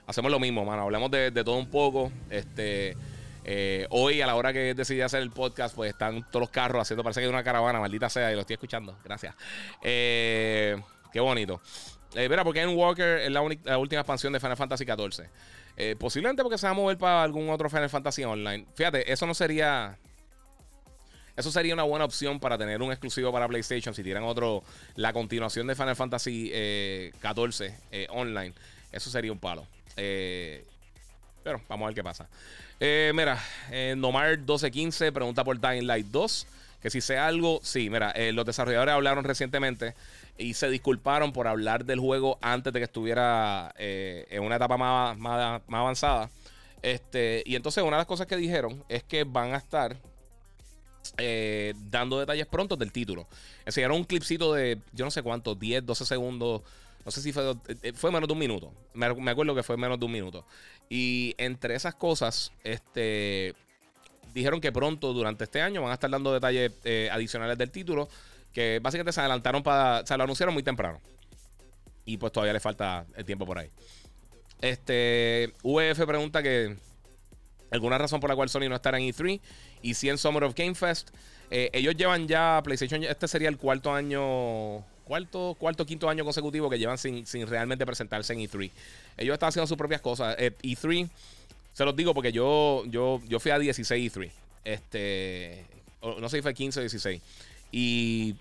hacemos lo mismo, mano. Hablamos de, todo un poco. Este. Eh, hoy, a la hora que decidí hacer el podcast, pues están todos los carros haciendo, parece que hay una caravana, maldita sea, y lo estoy escuchando. Gracias. Eh, qué bonito. Eh, mira, porque en Walker es la, última expansión de Final Fantasy XIV. Posiblemente porque se va a mover para algún otro Final Fantasy Online. Fíjate, eso no sería. Eso sería una buena opción para tener un exclusivo para PlayStation. Si tiran otro. La continuación de Final Fantasy XIV online. Eso sería un palo. pero vamos a ver qué pasa. Eh, mira, eh, Nomar1215 pregunta por Dying Light 2. Que si sé algo, sí, mira, eh, los desarrolladores hablaron recientemente y se disculparon por hablar del juego antes de que estuviera eh, en una etapa más, más, avanzada. Este, y entonces una de las cosas que dijeron es que van a estar dando detalles pronto del título. Enseñaron un clipcito de, yo no sé cuánto, 10, 12 segundos no sé si fue, eh, eh, fue menos de un minuto. Me, acuerdo que fue menos de un minuto. Y entre esas cosas, este, dijeron que pronto, durante este año, van a estar dando detalles eh, adicionales del título. Que básicamente se adelantaron para. Se lo anunciaron muy temprano. Y pues todavía le falta el tiempo por ahí. Este. VF pregunta que. ¿Alguna razón por la cual Sony no estará en E3? Y si en Summer of Game Fest. ellos llevan ya PlayStation. Este sería el cuarto año cuarto, cuarto, quinto año consecutivo que llevan sin, realmente presentarse en E3. Ellos están haciendo sus propias cosas. E3, eh, e se los digo porque yo, yo, yo fui a 16 E3. Este, no sé si fue 15 o 16. Y,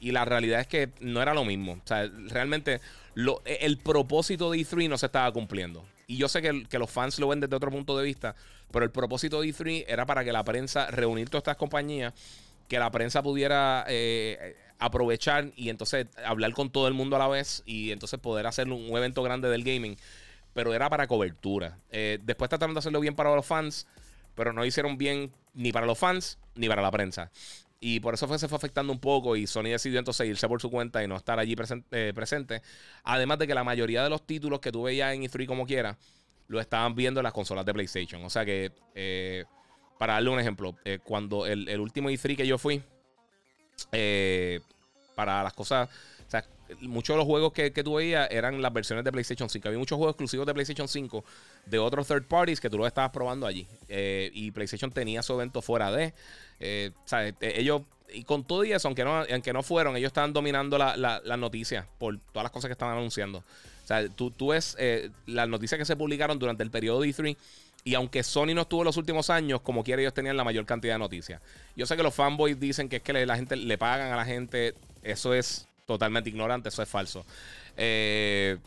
y la realidad es que no era lo mismo. O sea, realmente e, el propósito de E3 no se estaba cumpliendo. Y yo sé que, que, los fans lo ven desde otro punto de vista, pero el propósito de E3 era para que la prensa, reunir todas estas compañías, que la prensa pudiera eh, aprovechar y entonces hablar con todo el mundo a la vez y entonces poder hacer un evento grande del gaming. Pero era para cobertura. Eh, después trataron de hacerlo bien para los fans, pero no hicieron bien ni para los fans ni para la prensa. Y por eso fue, se fue afectando un poco y Sony decidió entonces irse por su cuenta y no estar allí eh, presente. Además de que la mayoría de los títulos que tú veías en E3 como quiera, lo estaban viendo en las consolas de PlayStation. O sea que, eh, para darle un ejemplo, cuando el, el, último E3 que yo fui, eh, para las cosas. Sea, muchos de los juegos que, que tú veías eran las versiones de PlayStation 5. Había muchos juegos exclusivos de PlayStation 5 de otros third parties que tú los estabas probando allí. Eh, y PlayStation tenía su evento fuera de. Eh, sea, ellos. Y con todo y eso, aunque no, aunque no fueron, ellos estaban dominando las la, noticias por todas las cosas que estaban anunciando. O sea, tú, tú ves las noticias que se publicaron durante el periodo de E3 y aunque Sony no estuvo los últimos años, como quiera, ellos tenían la mayor cantidad de noticias. Yo sé que los fanboys dicen que es que la gente le pagan a la gente. Eso es totalmente ignorante, eso es falso. Eh,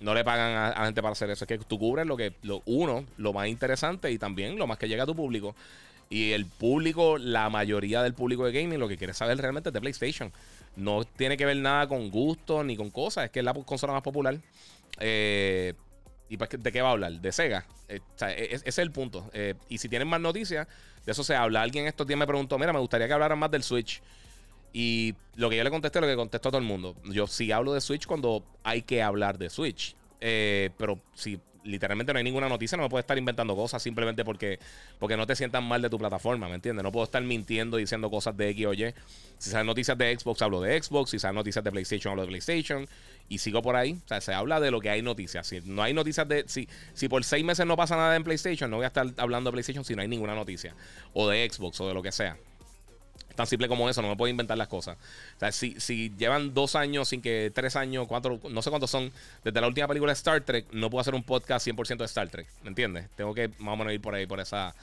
no le pagan a, gente para hacer eso. Es que tú cubres lo que, lo, uno, lo más interesante y también lo más que llega a tu público. Y el público, la mayoría del público de gaming, lo que quiere saber realmente es de PlayStation. No tiene que ver nada con gusto ni con cosas. Es que es la consola más popular. Eh, ¿Y pues, de qué va a hablar? De Sega. Eh, e, e, ese es el punto. Eh, y si tienen más noticias, de eso se habla. Alguien estos días me preguntó, mira, me gustaría que hablaran más del Switch. Y lo que yo le contesté, lo que contestó a todo el mundo. Yo sí hablo de Switch cuando hay que hablar de Switch. Eh, pero si literalmente no hay ninguna noticia, no me puedo estar inventando cosas simplemente porque, porque no te sientan mal de tu plataforma, ¿me entiendes? No puedo estar mintiendo diciendo cosas de X o Y. Si salen noticias de Xbox, hablo de Xbox. Si salen noticias de PlayStation, hablo de PlayStation. Y sigo por ahí. O sea, se habla de lo que hay noticias. Si no hay noticias de. Si, si por seis meses no pasa nada en PlayStation, no voy a estar hablando de PlayStation si no hay ninguna noticia. O de Xbox o de lo que sea. Tan simple como eso, no me puedo inventar las cosas. O sea, si, si llevan dos años sin que tres años, cuatro, no sé cuántos son, desde la última película de Star Trek, no puedo hacer un podcast 100% de Star Trek. ¿Me entiendes? Tengo que más o ir por ahí, por esa,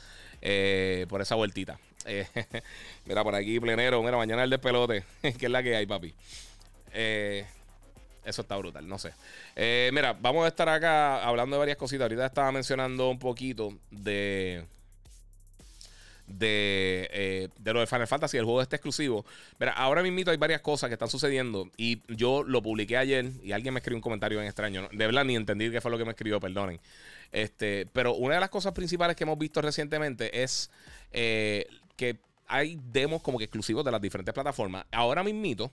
eh, por esa vueltita. mira, por aquí, plenero. Mira, mañana el despelote. que es la que hay, papi. eso está brutal, no sé. mira, vamos a estar acá hablando de varias cositas. Ahorita estaba mencionando un poquito de de, eh, de lo de Final Fantasy, el juego este exclusivo. Mira, ahora mismo hay varias cosas que están sucediendo y yo lo publiqué ayer y alguien me escribió un comentario en extraño. De verdad ni entendí qué fue lo que me escribió, perdonen. Este, pero una de las cosas principales que hemos visto recientemente es eh, que hay demos como que exclusivos de las diferentes plataformas. Ahora mismito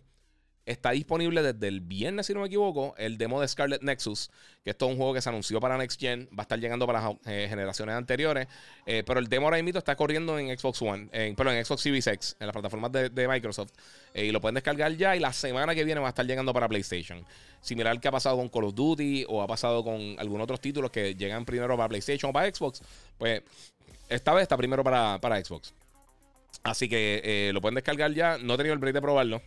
Está disponible desde el viernes, si no me equivoco, el demo de Scarlet Nexus, que esto es un juego que se anunció para Next Gen, va a estar llegando para las eh, generaciones anteriores, eh, pero el demo ahora mismo está corriendo en Xbox One, en, perdón, en Xbox Series X, en las plataformas de, Microsoft, eh, y lo pueden descargar ya y la semana que viene va a estar llegando para PlayStation. Similar al que ha pasado con Call of Duty o ha pasado con algunos otros títulos que llegan primero para PlayStation o para Xbox, pues esta vez está primero para, para Xbox. Así que lo pueden descargar ya, no he tenido el break de probarlo.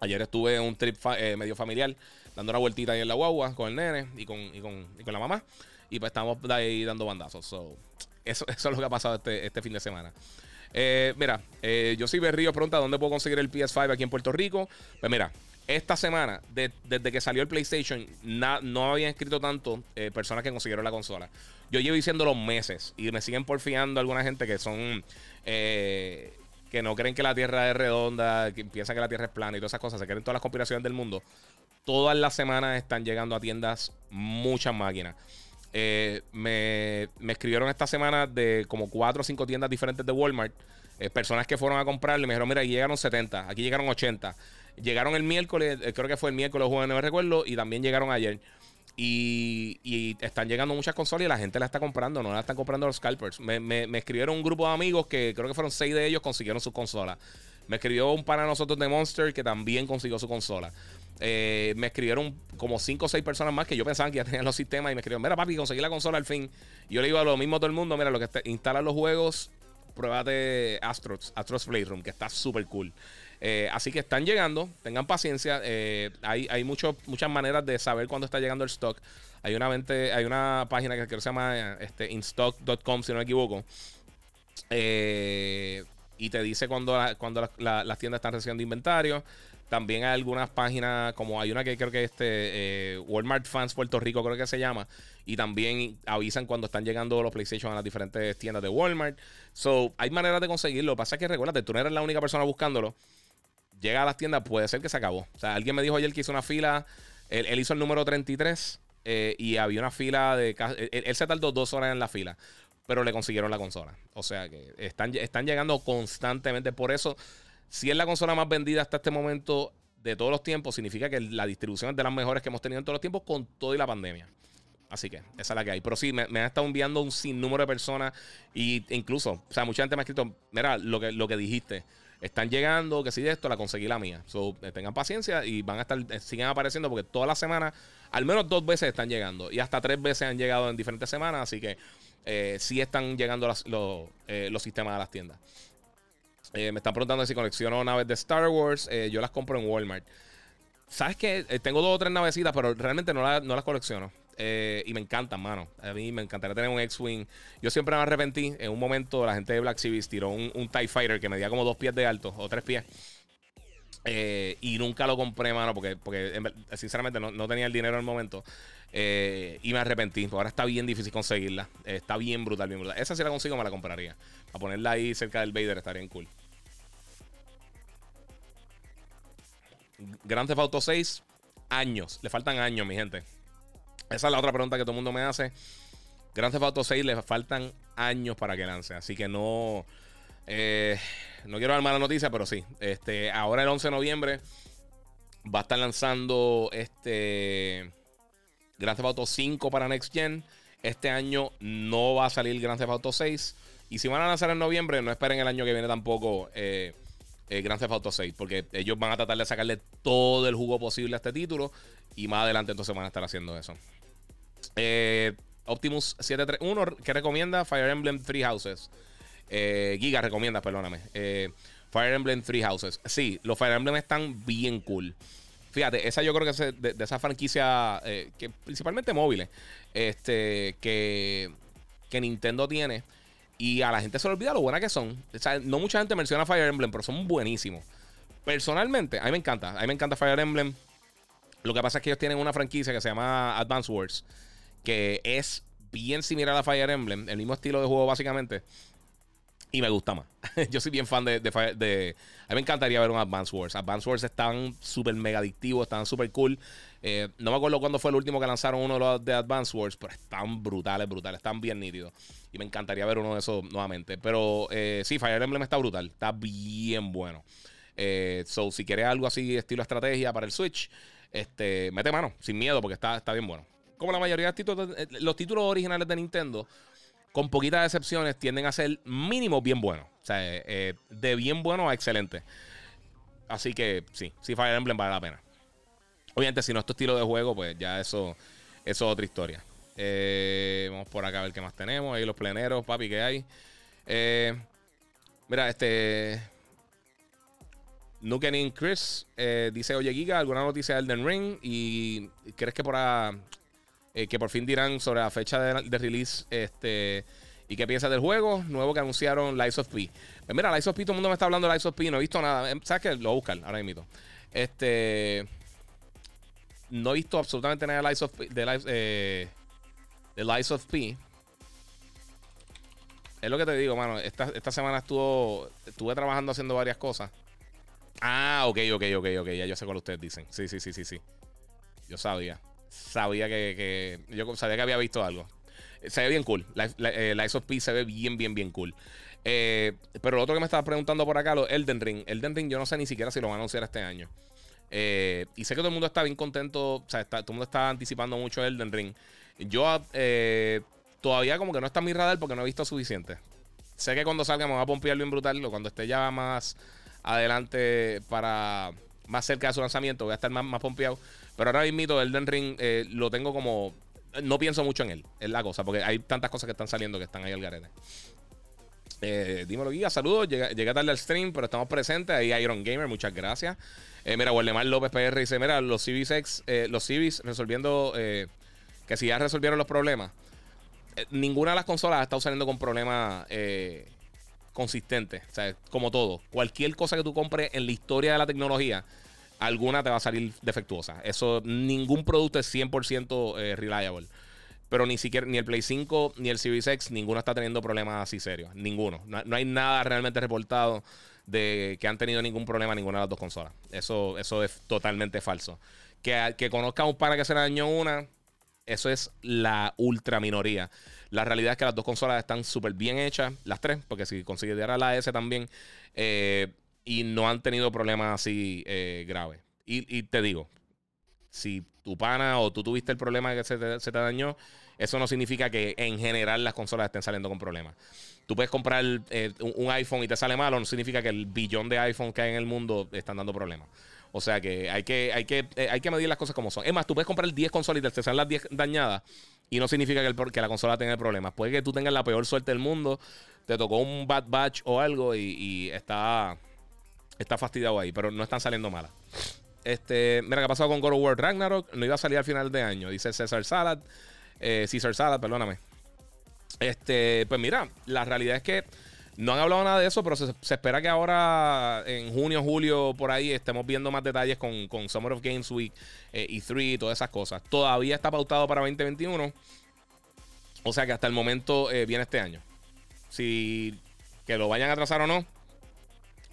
Ayer estuve en un trip eh, medio familiar, dando una vueltita ahí en la guagua con el nene y con, y con, la mamá. Y pues estamos ahí dando bandazos. eso, eso es lo que ha pasado este, este fin de semana. Eh, mira, eh, yo soy Berrío, pregunta dónde puedo conseguir el PS5 aquí en Puerto Rico. Pues mira, esta semana, desde que salió el PlayStation, no habían escrito tanto personas que consiguieron la consola. Yo llevo diciendo los meses y me siguen porfiando alguna gente que son que no creen que la Tierra es redonda, que piensan que la Tierra es plana y todas esas cosas, se creen todas las conspiraciones del mundo. Todas las semanas están llegando a tiendas muchas máquinas. Eh, me, escribieron esta semana de como cuatro o cinco tiendas diferentes de Walmart. Eh, personas que fueron a comprarle me dijeron, mira, aquí llegaron 70, aquí llegaron 80. Llegaron el miércoles, eh, creo que fue el miércoles, jueves, no me recuerdo, y también llegaron ayer. Y, están llegando muchas consolas y la gente la está comprando, no la están comprando los scalpers. Me, escribieron un grupo de amigos que creo que fueron seis de ellos consiguieron sus consolas. Me escribió un pana de nosotros de Monster que también consiguió su consola. Eh, me escribieron como cinco o seis personas más que yo pensaba que ya tenían los sistemas y me escribieron, mira papi, conseguí la consola al fin. Yo le digo a lo mismo a todo el mundo, mira, lo que instala los juegos, pruébate Astros, Astros Playroom, que está súper cool. Eh, así que están llegando, tengan paciencia. Eh, hay hay muchas maneras de saber cuándo está llegando el stock. Hay una, hay una página que creo que se llama este, instock.com, si no me equivoco. Eh, y te dice cuando, cuando las tiendas están recibiendo inventario. También hay algunas páginas, como hay una que creo que este Walmart Fans Puerto Rico, creo que se llama. Y también avisan cuando están llegando los PlayStation a las diferentes tiendas de Walmart. So, hay maneras de conseguirlo. Lo que pasa es que recuérdate, tú no eres la única persona buscándolo llega a las tiendas, puede ser que se acabó. O sea, alguien me dijo ayer que hizo una fila, él, hizo el número 33 eh, y había una fila de... Él, se tardó dos horas en la fila, pero le consiguieron la consola. O sea que están, están llegando constantemente. Por eso, si es la consola más vendida hasta este momento de todos los tiempos, significa que la distribución es de las mejores que hemos tenido en todos los tiempos con todo y la pandemia. Así que esa es la que hay. Pero sí, me, han estado enviando un sinnúmero de personas. Y incluso, o sea, mucha gente me ha escrito, mira, lo que, lo que dijiste están llegando, que si de esto la conseguí la mía. So, eh, tengan paciencia y van a estar, eh, siguen apareciendo porque toda la semana, al menos dos veces están llegando y hasta tres veces han llegado en diferentes semanas, así que eh, sí están llegando los, los, sistemas a las tiendas. me están preguntando si colecciono naves de Star Wars. yo las compro en Walmart. ¿Sabes qué? tengo dos o tres navecitas, pero realmente no, no las colecciono. Eh, y me encantan, mano. A mí me encantaría tener un X-Wing. Yo siempre me arrepentí. En un momento, la gente de Black Series tiró un, TIE Fighter que medía como dos pies de alto o tres pies. Eh, y nunca lo compré, mano, porque, porque sinceramente no, tenía el dinero en el momento. Eh, y me arrepentí. Ahora está bien difícil conseguirla. está bien brutal, bien brutal. Esa si la consigo me la compraría. A ponerla ahí cerca del Vader estaría bien cool. Grand Theft Auto 6, años. Le faltan años, mi gente. Esa es la otra pregunta que todo el mundo me hace. Grand Theft Auto 6 le faltan años para que lance. Así que no. Eh, no quiero dar mala noticia, pero sí. Este, ahora el 11 de noviembre va a estar lanzando este. Grand Theft Auto 5 para Next Gen. Este año no va a salir Grand Theft Auto 6. Y si van a lanzar en noviembre, no esperen el año que viene tampoco eh, eh, Grand Theft Auto 6. Porque ellos van a tratar de sacarle todo el jugo posible a este título. Y más adelante entonces van a estar haciendo eso. Eh, Optimus 731 que recomienda Fire Emblem Three Houses. Eh, Giga recomienda, perdóname. Eh, Fire Emblem Three Houses. Sí, los Fire Emblem están bien cool. Fíjate, esa yo creo que es de, esa franquicia, que principalmente móviles, este, que, que Nintendo tiene. Y a la gente se le olvida lo buena que son. O sea, no mucha gente menciona Fire Emblem, pero son buenísimos. Personalmente, a mí me encanta. A mí me encanta Fire Emblem. Lo que pasa es que ellos tienen una franquicia que se llama Advance Wars, que es bien similar a Fire Emblem, el mismo estilo de juego básicamente. Y me gusta más. Yo soy bien fan de, de, A mí me encantaría ver un Advance Wars. Advance Wars están súper mega adictivos, están súper cool. Eh, no me acuerdo cuándo fue el último que lanzaron uno de los de Advance Wars, pero están brutales, brutales. Están bien nítidos. Y me encantaría ver uno de esos nuevamente. Pero eh, sí, Fire Emblem está brutal. Está bien bueno. Eh, so, si quieres algo así, estilo estrategia para el Switch, este, mete mano, sin miedo, porque está, está bien bueno. Como la mayoría de los títulos, eh, los títulos originales de Nintendo, con poquitas excepciones, tienden a ser mínimo bien buenos. O sea, eh, de bien bueno a excelente. Así que sí, sí, Fire Emblem vale la pena. Obviamente, si no es tu estilo de juego, pues ya eso, eso es otra historia. vamos por acá a ver qué más tenemos. Ahí los pleneros, papi, que hay. mira, este. Nukenin Chris eh, dice: Oye, Giga, ¿alguna noticia de Elden Ring? ¿Y crees que por, eh, que por fin dirán sobre la fecha de, release? Este, ¿Y qué piensas del juego? Nuevo que anunciaron Lies of P. Pues mira, Lies of P, todo el mundo me está hablando de Lies of P. No he visto nada. Em, ¿Sabes qué? Lo voy a buscar ahora mismo. Este. No he visto absolutamente nada de Lies of P. De Lies, eh, de Lies of P. Es lo que te digo, mano. Esta, esta semana estuvo, estuve trabajando haciendo varias cosas. Ah, ok, ok, ok, ok. Ya yo sé cuál ustedes dicen. Sí, sí, sí, sí, sí. Yo sabía. Sabía que, Yo sabía que había visto algo. Se ve bien cool. La, la, eh, of P se ve bien, bien, bien cool. Eh, pero lo otro que me estaba preguntando por acá, lo Elden Ring. Elden Ring, yo no sé ni siquiera si lo van a anunciar este año. Eh, y sé que todo el mundo está bien contento. O sea, todo el mundo está anticipando mucho Elden Ring. Yo todavía como que no está en mi radar porque no he visto suficiente. Sé que cuando salga me va a pompear bien brutal. O cuando esté ya más adelante para más cerca de su lanzamiento, voy a estar más, más pompeado. Pero ahora mismo Elden Ring eh, lo tengo como... No pienso mucho en él, es la cosa, porque hay tantas cosas que están saliendo que están ahí al garete. Eh, dímelo, Guía. Saludos. Llegué, tarde al stream, pero estamos presentes. Ahí Iron Gamer, muchas gracias. Eh, mira, Waldemar López PR dice: Mira, los CBS, eh, los CBs resolviendo. que si ya resolvieron los problemas. ninguna de las consolas ha estado saliendo con problemas consistente. O sea, como todo. Cualquier cosa que tú compres en la historia de la tecnología, alguna te va a salir defectuosa. Eso, ningún producto es 100% eh, reliable. Pero ni siquiera, ni el Play 5 ni el Series ninguno está teniendo problemas así serios. Ninguno. No, hay nada realmente reportado de que han tenido ningún problema ninguna de las dos consolas. Eso, eso es totalmente falso. Que, que conozca un para que se le dañó una, eso es la ultra minoría. La realidad es que las dos consolas están súper bien hechas, las tres, porque si considera la S también, eh, y no han tenido problemas así eh, graves. Y, te digo, si tu pana o tú tuviste el problema que se te, dañó, eso no significa que en general las consolas estén saliendo con problemas. Tú puedes comprar eh, un, iPhone y te sale malo, no significa que el billón de iPhone que hay en el mundo están dando problemas. O sea que hay que, hay que, hay que medir las cosas como son. Es más, tú puedes comprar 10 consolas y te salen las 10 dañadas y no significa que, el, que, la consola tenga problemas. Puede que tú tengas la peor suerte del mundo, te tocó un bad batch o algo y, está, está fastidiado ahí, pero no están saliendo malas. Este, mira, ¿qué ha pasado con God of War Ragnarok? No iba a salir al final de año, dice César Salad. Eh, César Salad, perdóname. Este, pues mira, la realidad es que no han hablado nada de eso, pero se, espera que ahora en junio, julio, por ahí, estemos viendo más detalles con, con Summer of Games Week eh, y 3 y todas esas cosas. Todavía está pautado para 2021. O sea que hasta el momento eh, viene este año. Si que lo vayan a atrasar o no,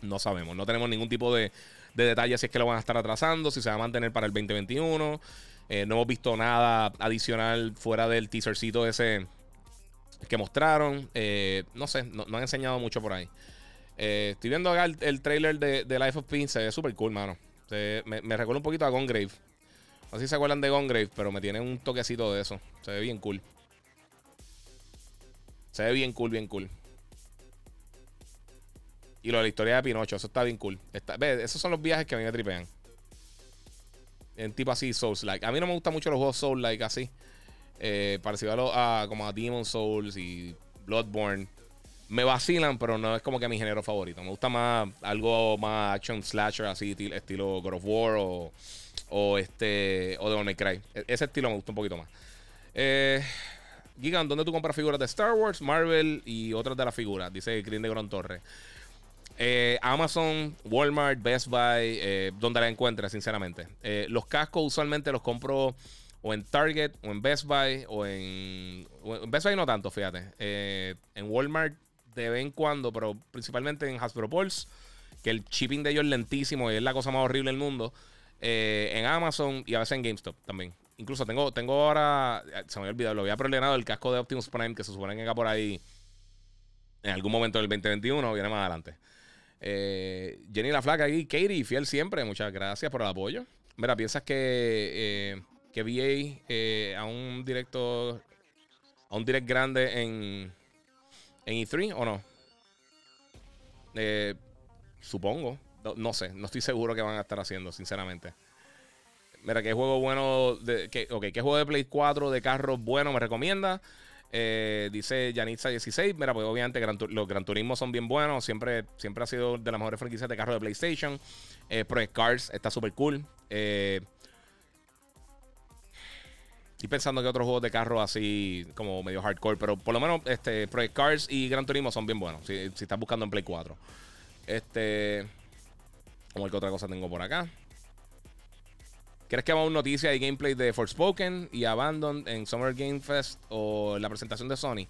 no sabemos. No tenemos ningún tipo de, de detalle si es que lo van a estar atrasando, si se va a mantener para el 2021. Eh, no hemos visto nada adicional fuera del teasercito ese que mostraron. Eh, no sé, no, han enseñado mucho por ahí. Eh, estoy viendo acá el, trailer de, Life of Pin. Se ve súper cool, mano. me, recuerda un poquito a Gone Grave. No sé si se acuerdan de Gone Grave, pero me tiene un toquecito de eso. Se ve bien cool. Se ve bien cool, bien cool. Y lo de la historia de Pinocho, eso está bien cool. esos son los viajes que a mí me tripean. En tipo así, Souls-like. A mí no me gustan mucho los juegos Souls-like así. Eh, parecido a, como a Demon Souls y Bloodborne. Me vacilan, pero no es como que mi género favorito. Me gusta más algo más action slasher, así estilo God of War o, o este o Devil May Cry. E, ese estilo me gusta un poquito más. Eh, Gigan, ¿dónde tú compras figuras de Star Wars, Marvel y otras de las figuras? Dice Green de Gran Torre. Eh, Amazon, Walmart, Best Buy, eh, donde la encuentres, sinceramente. Eh, los cascos usualmente los compro o en Target, o en Best Buy, o en, en Best Buy no tanto, fíjate. en Walmart de vez en cuando, pero principalmente en Hasbro Pulse, que el shipping de ellos es lentísimo y es la cosa más horrible del mundo. en Amazon y a veces en GameStop también. Incluso tengo, tengo ahora, se me había olvidado, lo había preordenado el casco de Optimus Prime que se supone que venga por ahí en algún momento del 2021, viene más adelante. Eh, Jenny la Flaca aquí, Katie, fiel siempre, muchas gracias por el apoyo. Mira, ¿piensas que, eh, que VA eh, a un directo, a un direct grande en, en E3 o no? supongo, no, sé, no estoy seguro que van a estar haciendo, sinceramente. Mira, ¿qué juego bueno, de, que, okay, ¿qué juego de Play 4 de carros bueno me recomienda? Eh, dice Yanitza 16. Mira, pues obviamente los Gran Turismo son bien buenos. Siempre, siempre ha sido de las mejores franquicias de carro de PlayStation. Eh, Project Cars está súper cool. Eh, estoy pensando que otros juegos de carro así como medio hardcore. Pero por lo menos este, Project Cars y Gran Turismo son bien buenos. Si, si estás buscando en Play 4. Este. Como el que otra cosa tengo por acá. ¿Crees que va a una noticia de gameplay de Forspoken y Abandon en Summer Game Fest o la presentación de Sony?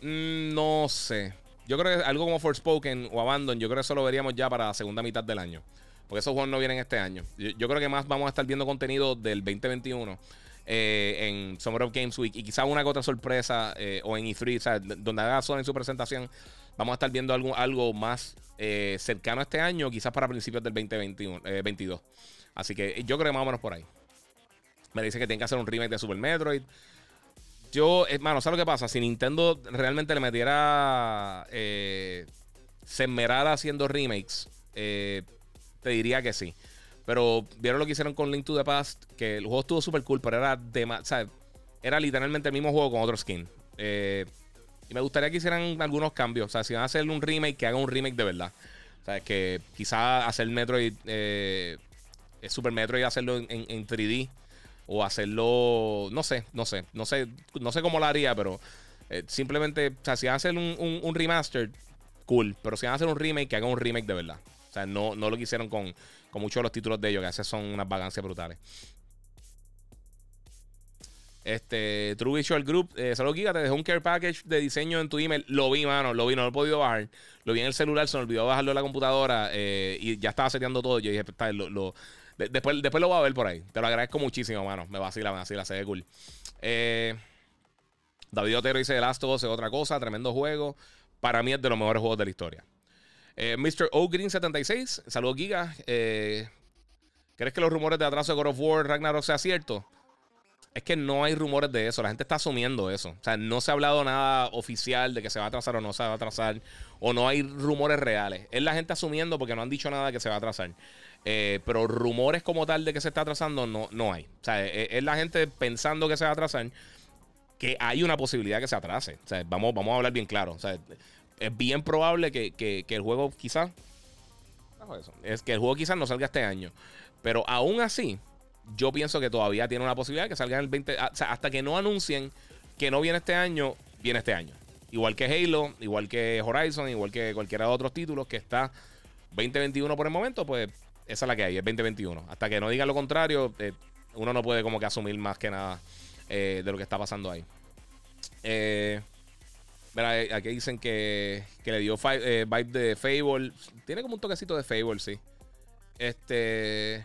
Mm, no sé. Yo creo que algo como Forspoken o Abandon, yo creo que eso lo veríamos ya para la segunda mitad del año. Porque esos juegos no vienen este año. Yo, creo que más vamos a estar viendo contenido del 2021 eh, en Summer of Games Week. Y quizá una que otra sorpresa eh, o en E3, o sea, donde haga Sony en su presentación. Vamos a estar viendo algo, algo más eh, cercano a este año, quizás para principios del 2021, 2022. Así que yo creo que más o menos por ahí. Me dice que tiene que hacer un remake de Super Metroid. Yo, hermano, ¿sabes lo que pasa? Si Nintendo realmente le metiera. Se esmerara haciendo remakes, te diría que sí. Pero vieron lo que hicieron con Link to the Past, que el juego estuvo súper cool, pero era de, o sea, era literalmente el mismo juego con otro skin. Eh, y me gustaría que hicieran algunos cambios. O sea, si van a hacer un remake, que hagan un remake de verdad. O sea, que quizá hacer Metroid eh, Super Metroid hacerlo en, en, 3D o hacerlo, no sé, no sé, no sé, no sé cómo lo haría, pero eh, simplemente, o sea, si van a hacer un, un, remaster, cool, pero si van a hacer un remake, que hagan un remake de verdad. O sea, no, no lo que hicieron con, con muchos de los títulos de ellos, que a veces son unas vagancias brutales. Este, True Visual Group, eh, solo Giga, te dejó un care package de diseño en tu email. Lo vi, mano, lo vi, no lo he podido bajar. Lo vi en el celular, se me olvidó bajarlo en la computadora eh, y ya estaba seteando todo. Yo dije, está, lo, lo, después, después lo voy a ver por ahí. Te lo agradezco muchísimo, mano. Me vacila, me vacila, se ve cool. Eh, David Otero dice: The Last of Us es otra cosa, tremendo juego. Para mí es de los mejores juegos de la historia. Eh, Mr. O Green 76, saludos Giga. Eh, ¿Crees que los rumores de atraso de God of War Ragnarok sea cierto? Es que no hay rumores de eso. La gente está asumiendo eso. O sea, no se ha hablado nada oficial de que se va a atrasar o no se va a atrasar. O no hay rumores reales. Es la gente asumiendo porque no han dicho nada que se va a atrasar. Eh, pero rumores como tal de que se está atrasando no, no hay. O sea, es, la gente pensando que se va a atrasar. Que hay una posibilidad que se atrase. O sea, vamos, vamos a hablar bien claro. O sea, es bien probable que, que el juego quizás. Es que el juego quizás no salga este año. Pero aún así yo pienso que todavía tiene una posibilidad que salga en el 20. Ah, o sea, hasta que no anuncien que no viene este año, viene este año. Igual que Halo, igual que Horizon, igual que cualquiera de otros títulos que está 2021 por el momento, pues esa es la que hay, es 2021. Hasta que no digan lo contrario, eh, uno no puede como que asumir más que nada eh, de lo que está pasando ahí. Eh, aquí dicen que, que le dio vibe de Fable. Tiene como un toquecito de Fable, sí. Este.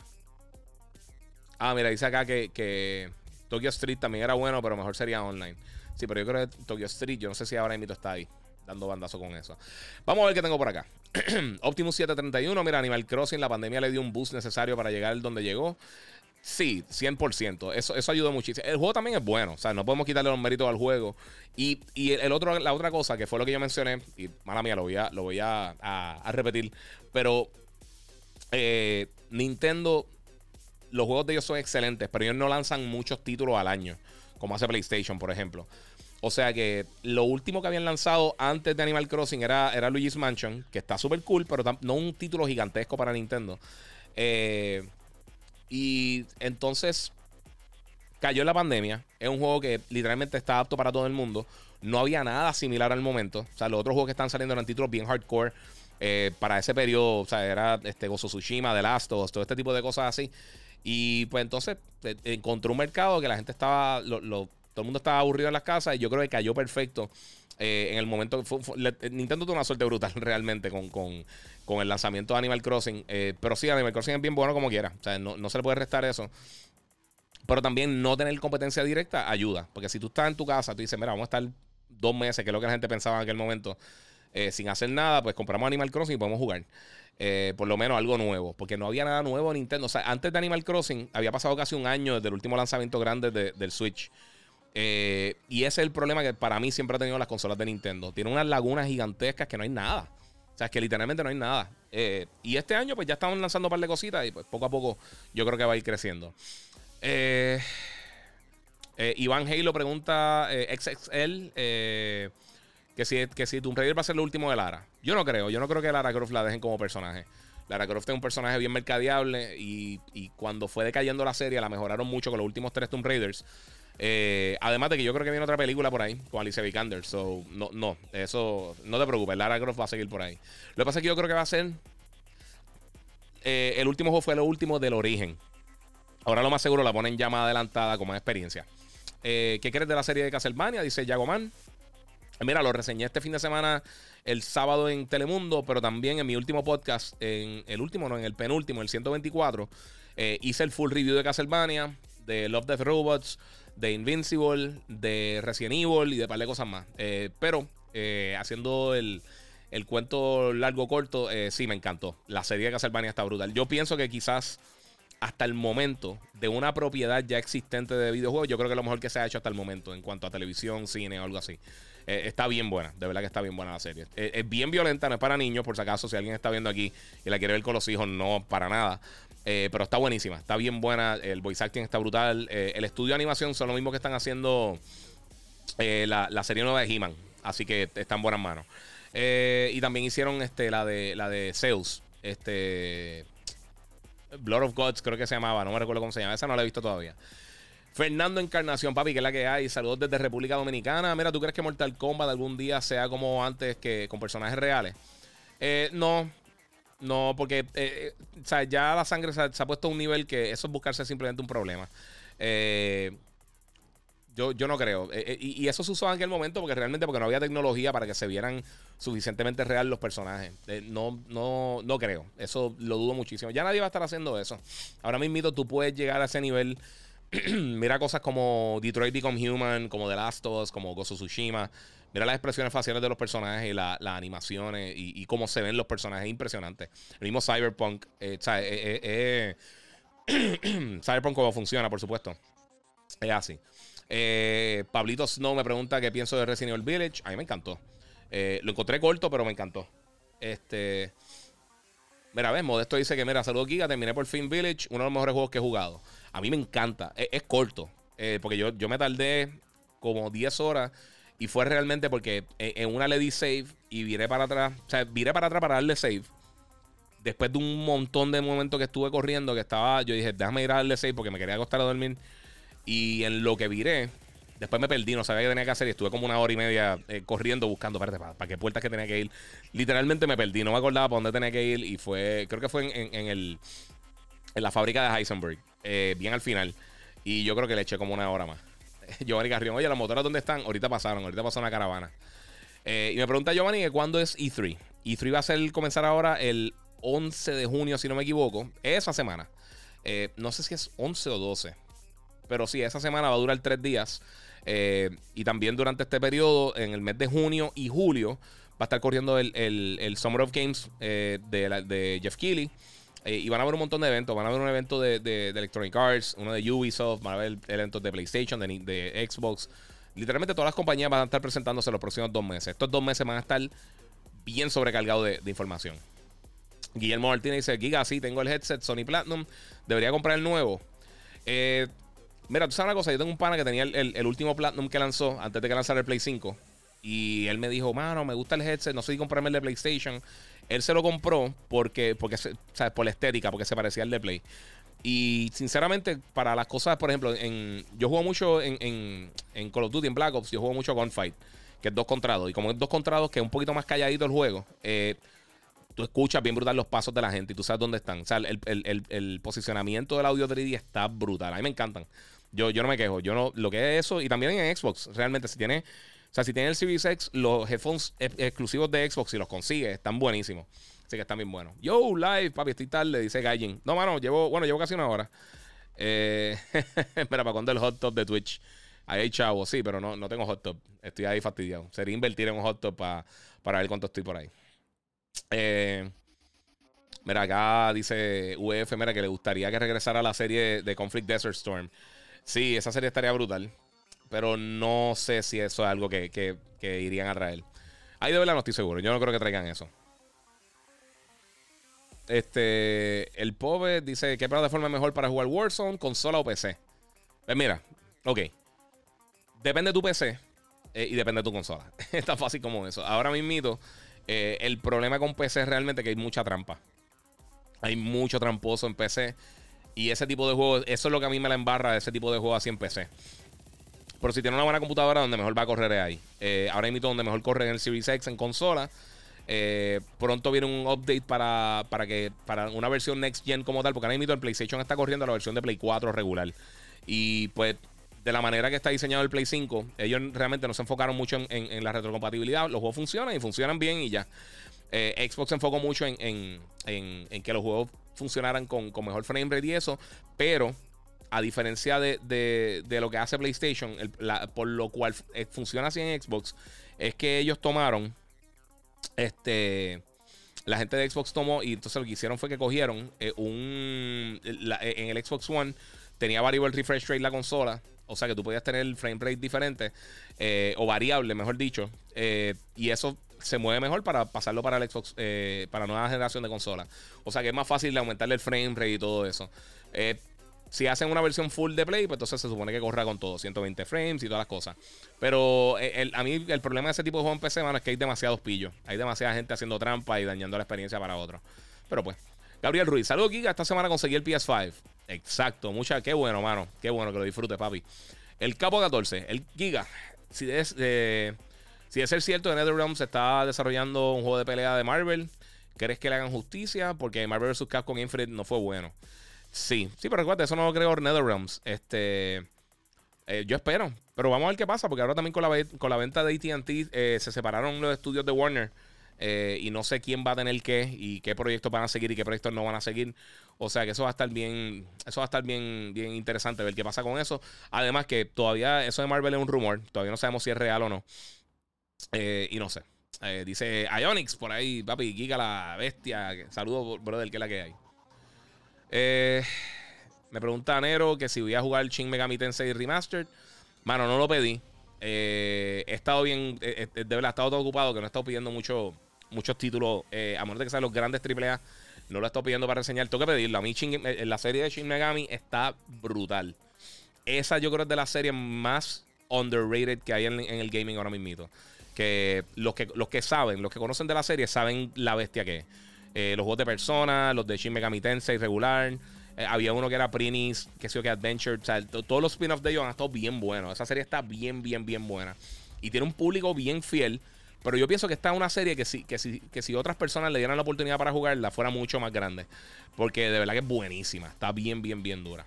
Ah, mira, dice acá que, Tokyo Street también era bueno, pero mejor sería online. Sí, pero yo creo que Tokyo Street, yo no sé si ahora mismo está ahí, dando bandazo con eso. Vamos a ver qué tengo por acá. Optimus 731, mira, Animal Crossing, la pandemia le dio un boost necesario para llegar donde llegó. Sí, 100%. Eso, eso ayudó muchísimo. El juego también es bueno. O sea, no podemos quitarle los méritos al juego. Y, el, otro, la otra cosa, que fue lo que yo mencioné, y mala mía, lo voy a, lo voy a, repetir. Pero eh, Nintendo los juegos de ellos son excelentes, pero ellos no lanzan muchos títulos al año, como hace PlayStation, por ejemplo. O sea que lo último que habían lanzado antes de Animal Crossing era, era Luigi's Mansion, que está súper cool, pero no un título gigantesco para Nintendo. Eh, y entonces, cayó la pandemia. Es un juego que literalmente está apto para todo el mundo. No había nada similar al momento. O sea, los otros juegos que están saliendo eran títulos bien hardcore. Eh, para ese periodo, o sea, era este Gozo Tsushima, The Last of Us, todo este tipo de cosas así. Y pues entonces eh, encontró un mercado que la gente estaba, todo el mundo estaba aburrido en las casas y yo creo que cayó perfecto eh, en el momento. Nintendo tuvo una suerte brutal realmente con, con, el lanzamiento de Animal Crossing. pero sí, Animal Crossing es bien bueno como quiera. O sea, no, no se le puede restar eso. Pero también no tener competencia directa ayuda. Porque si tú estás en tu casa, tú dices, mira, vamos a estar dos meses, que es lo que la gente pensaba en aquel momento, eh, sin hacer nada, pues compramos Animal Crossing y podemos jugar. Eh, por lo menos algo nuevo, porque no había nada nuevo en Nintendo. O sea, antes de Animal Crossing había pasado casi un año desde el último lanzamiento grande del Switch. Eh, y ese es el problema que para mí siempre ha tenido las consolas de Nintendo. Tiene unas lagunas gigantescas que no hay nada. O sea, es que literalmente no hay nada. y este año pues ya estamos lanzando un par de cositas y pues poco a poco yo creo que va a ir creciendo. Eh, eh, Iván Halo pregunta eh, XXL eh, que, si, que si Tomb Raider va a ser lo último de Lara. Yo no creo. Yo no creo que Lara Croft la dejen como personaje. Lara Croft es un personaje bien mercadeable y, cuando fue decayendo la serie la mejoraron mucho con los últimos tres Tomb Raiders. Además de que yo creo que viene otra película por ahí con Alicia Vikander. So, no, no, eso no te preocupes. Lara Croft va a seguir por ahí. Lo que pasa es que yo creo que va a ser. el último juego fue lo último del origen. Ahora lo más seguro la ponen ya más adelantada como experiencia. Eh, ¿Qué crees de la serie de Castlevania? Dice Yagoman. Mira, lo reseñé este fin de semana, el sábado en Telemundo, pero también en mi último podcast, en el último, no, en el penúltimo, el 124, eh, hice el full review de Castlevania, de Love Death Robots, de Invincible, de Resident Evil y de par de cosas más. Eh, pero haciendo el, el, cuento largo corto, sí, me encantó. La serie de Castlevania está brutal. Yo pienso que quizás hasta el momento de una propiedad ya existente de videojuegos, yo creo que lo mejor que se ha hecho hasta el momento en cuanto a televisión, cine o algo así. Eh, está bien buena, de verdad que está bien buena la serie. Eh, es bien violenta, no es para niños, por si acaso, si alguien está viendo aquí y la quiere ver con los hijos, no para nada. Eh, pero está buenísima, está bien buena. El voice acting está brutal. el estudio de animación son lo mismo que están haciendo la, serie nueva de He-Man. Así que está en buenas manos. y también hicieron este, la de la de Zeus. Este. Blood of Gods, creo que se llamaba, no me recuerdo cómo se llama, esa no la he visto todavía. Fernando Encarnación, papi, que es la que hay. Saludos desde República Dominicana. Mira, ¿tú crees que Mortal Kombat algún día sea como antes que con personajes reales? Eh, no, no, porque eh, eh, ya la sangre se ha, puesto a un nivel que eso es buscarse simplemente un problema. Eh, yo, yo no creo. Eh, eh, y, eso se usó en aquel momento porque realmente porque no había tecnología para que se vieran suficientemente real los personajes. No, no, no creo. Eso lo dudo muchísimo. Ya nadie va a estar haciendo eso. Ahora mismo tú puedes llegar a ese nivel. Mira cosas como Detroit Become Human, como The Last of Us, como Gozo Tsushima. Mira las expresiones faciales de los personajes y las animaciones y, cómo se ven los personajes. Impresionante. El mismo Cyberpunk. Cyberpunk como funciona, por supuesto. Es así. Eh, Pablito Snow me pregunta qué pienso de Resident Evil Village. A mí me encantó. Eh, lo encontré corto, pero me encantó. Este. Mira, ves, Modesto dice que, mira, saludos Giga, terminé por fin Village, uno de los mejores juegos que he jugado. A mí me encanta, es, corto, eh, porque yo, yo me tardé como 10 horas y fue realmente porque en, una le di save y viré para atrás, o sea, viré para atrás para darle save. Después de un montón de momentos que estuve corriendo, que estaba, yo dije, déjame ir a darle save porque me quería acostar a dormir. Y en lo que viré, después me perdí, no sabía qué tenía que hacer y estuve como una hora y media eh, corriendo buscando, para, qué puertas que tenía que ir. Literalmente me perdí, no me acordaba para dónde tenía que ir y fue, creo que fue en, el, en la fábrica de Heisenberg, eh, bien al final. Y yo creo que le eché como una hora más. Giovanni Carrión, oye, las motoras dónde están? Ahorita pasaron, ahorita pasó una caravana. Eh, y me pregunta Giovanni que cuándo es E3. E3 va a ser comenzar ahora el 11 de junio, si no me equivoco. Esa semana. no sé si es 11 o 12. Pero sí, esa semana va a durar tres días. Eh, y también durante este periodo, en el mes de junio y julio, va a estar corriendo el, Summer of Games eh, de, Jeff Keighley. Eh, y van a haber un montón de eventos. Van a haber un evento de, Electronic Arts, uno de Ubisoft, van a haber eventos de PlayStation, de, Xbox. Literalmente todas las compañías van a estar presentándose los próximos dos meses. Estos dos meses van a estar bien sobrecargados de, información. Guillermo Martínez dice: Giga, sí, tengo el headset Sony Platinum. Debería comprar el nuevo. Eh, Mira, tú sabes una cosa, yo tengo un pana que tenía el, último Platinum que lanzó antes de que lanzara el Play 5. Y él me dijo, mano, me gusta el headset, no sé si comprarme el de PlayStation. Él se lo compró porque, porque por la estética, porque se parecía al de Play. Y sinceramente, para las cosas, por ejemplo, en, yo juego mucho en, en, Call of Duty, en Black Ops, yo juego mucho Gunfight, que es dos contra dos. Y como es dos contra dos, que es un poquito más calladito el juego, eh, tú escuchas bien brutal los pasos de la gente y tú sabes dónde están. O sea, el, el, el, posicionamiento del audio 3D está brutal. A mí me encantan. Yo, yo no me quejo. Yo no, lo que es eso, y también en Xbox, realmente, si tiene, o sea, si tiene el Series X, los headphones exclusivos de Xbox, si los consigues, están buenísimos. Así que están bien buenos. Yo, live, papi, estoy tarde, dice Gaijin. No, mano, llevo, bueno, llevo casi una hora. Eh, espera, para cuando el hot top de Twitch. Ahí hay chavo, sí, pero no, no tengo hot top. Estoy ahí fastidiado. Sería invertir en un hot top para ver cuánto estoy por ahí. Eh, mira, acá dice UF, mira, que le gustaría que regresara a la serie de Conflict Desert Storm. Sí, esa serie estaría brutal. Pero no sé si eso es algo que, que irían a traer. Ahí de verdad no estoy seguro. Yo no creo que traigan eso. Este, el pobre dice: ¿Qué plataforma es mejor para jugar Warzone, consola o PC? Pues mira, ok. Depende de tu PC eh, y depende de tu consola. es tan fácil como eso. Ahora mismo, eh, el problema con PC es realmente que hay mucha trampa. Hay mucho tramposo en PC. Y ese tipo de juegos, eso es lo que a mí me la embarra ese tipo de juegos así en PC. Pero si tiene una buena computadora, donde mejor va a correr es ahí. Eh, ahora mismo, donde mejor corre en el Series X en consola. Eh, pronto viene un update para, para que para una versión next gen como tal, porque ahora mismo el PlayStation está corriendo la versión de Play 4 regular. Y pues de la manera que está diseñado el Play 5, ellos realmente no se enfocaron mucho en, la retrocompatibilidad. Los juegos funcionan y funcionan bien y ya. Eh, Xbox se enfocó mucho en, que los juegos funcionaran con, mejor frame rate y eso, pero a diferencia de, lo que hace PlayStation, por lo cual eh, funciona así en Xbox, es que ellos tomaron este. La gente de Xbox tomó y entonces lo que hicieron fue que cogieron eh, un. en el Xbox One tenía variable refresh rate la consola. O sea que tú podías tener el frame rate diferente. Eh, o variable, mejor dicho. Eh, y eso se mueve mejor para pasarlo para el Xbox. para nueva generación de consola. O sea que es más fácil de aumentarle el frame rate y todo eso. Si hacen una versión full de Play, pues entonces se supone que corra con todo, 120 frames y todas las cosas. Pero eh, a mí el problema de ese tipo de juego en PC, mano, es que hay demasiados pillos. Hay demasiada gente haciendo trampa y dañando la experiencia para otros. Pero pues, Gabriel Ruiz, saludos Giga, esta semana conseguí el PS5. Exacto, mucha, qué bueno, mano. Qué bueno que lo disfrutes, papi. El Capo 14, el Giga. Si es, eh, si es cierto, NetherRealm se está desarrollando un juego de pelea de Marvel. ¿Crees que le hagan justicia? Porque Marvel vs. Capcom Infinite no fue bueno. Sí, sí, pero recuerda, eso no lo creó NetherRealms. Este. Eh, yo espero. Pero vamos a ver qué pasa, porque ahora también con la, con la venta de ATT eh, se separaron los estudios de Warner. Eh, y no sé quién va a tener qué y qué proyectos van a seguir y qué proyectos no van a seguir. O sea que eso va a estar bien, eso va a estar bien, bien interesante ver qué pasa con eso. Además que todavía eso de Marvel es un rumor, todavía no sabemos si es real o no. y no sé. dice Ionix por ahí, papi, Giga la bestia. Saludos, brother, que es la que hay. Eh, me pregunta Nero que si voy a jugar Shin Megami Tensei Remastered. Mano, no lo pedí. Eh, he estado bien, eh, de verdad, he estado todo ocupado, que no he estado pidiendo mucho, muchos títulos. a menos de que sean los grandes AAA, no lo he estado pidiendo para reseñar. Tengo que pedirlo. A mí la serie de Shin Megami está brutal. Esa yo creo es de las series más underrated que hay en, el gaming ahora mismo. Que los, que los que saben, los que conocen de la serie, saben la bestia que es. Eh, los juegos de Persona, los de Shin Megami Tensei regular. Eh, había uno que era Prinis, que sé que Adventure. O todos los spin-offs de ellos han estado bien buenos. Esa serie está bien, bien, bien buena. Y tiene un público bien fiel. Pero yo pienso que está una serie que si, que si, que si otras personas le dieran la oportunidad para jugarla, fuera mucho más grande. Porque de verdad que es buenísima. Está bien, bien, bien dura.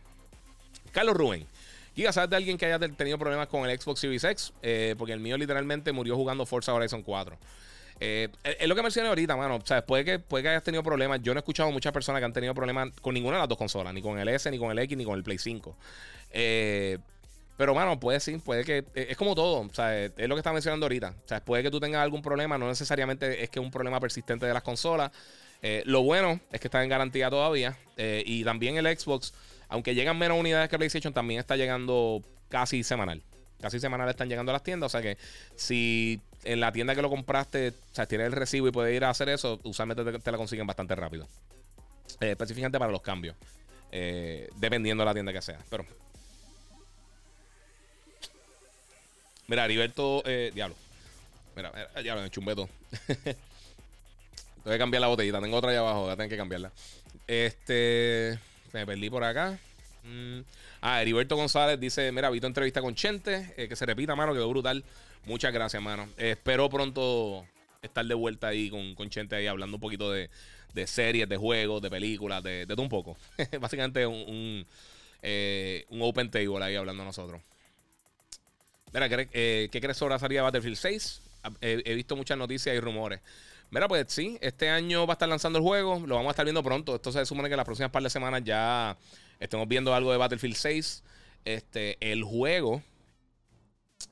Carlos Rubén. Giga, ¿sabes de alguien que haya tenido problemas con el Xbox Series X? Eh, porque el mío literalmente murió jugando Forza Horizon 4. Eh, es lo que mencioné ahorita, mano. O sea, puede que, puede que hayas tenido problemas. Yo no he escuchado muchas personas que han tenido problemas con ninguna de las dos consolas, ni con el S, ni con el X, ni con el Play 5. Eh, pero, mano, puede sí, puede que. Eh, es como todo. O sea, es lo que estaba mencionando ahorita. O sea, puede que tú tengas algún problema. No necesariamente es que es un problema persistente de las consolas. lo bueno es que está en garantía todavía. y también el Xbox, aunque llegan menos unidades que PlayStation, también está llegando casi semanal. Casi semanal están llegando a las tiendas. O sea que si en la tienda que lo compraste, o sea, tienes el recibo y puedes ir a hacer eso, usualmente te, la consiguen bastante rápido. Eh, específicamente para los cambios. Eh, dependiendo de la tienda que sea. Pero. Mira, Heriberto. Eh, diablo. Mira, ya lo he hecho un veto. Tengo que cambiar la botellita. Tengo otra allá abajo. Voy a tener que cambiarla. Este. Me perdí por acá. Mm. Ah, Heriberto González dice: Mira, vi tu entrevista con Chente. Eh, que se repita, mano, quedó brutal. Muchas gracias, mano. espero pronto estar de vuelta ahí con, con Chente ahí hablando un poquito de, series, de juegos, de películas, de, todo un poco. Básicamente un, un, eh, un, open table ahí hablando nosotros. Mira, ¿qué, eh, ¿qué crees sobre la salida de Battlefield 6? He, visto muchas noticias y rumores. Mira, pues sí, este año va a estar lanzando el juego, lo vamos a estar viendo pronto. Esto se supone que las próximas par de semanas ya estemos viendo algo de Battlefield 6. Este, el juego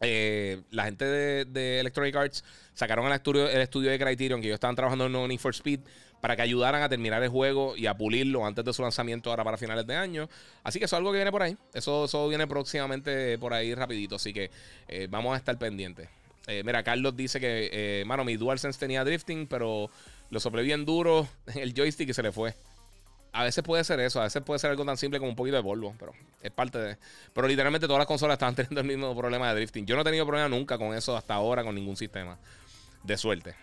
eh, la gente de, Electronic Arts sacaron el estudio, el estudio de Criterion que ellos estaban trabajando en Need for Speed para que ayudaran a terminar el juego y a pulirlo antes de su lanzamiento ahora para finales de año. Así que eso es algo que viene por ahí. Eso, eso viene próximamente por ahí rapidito. Así que eh, vamos a estar pendientes. Eh, mira, Carlos dice que, mano, mi DualSense tenía drifting, pero lo soplé bien duro el joystick y se le fue. A veces puede ser eso, a veces puede ser algo tan simple como un poquito de polvo, pero es parte de. Pero literalmente todas las consolas estaban teniendo el mismo problema de drifting. Yo no he tenido problema nunca con eso hasta ahora, con ningún sistema. De suerte.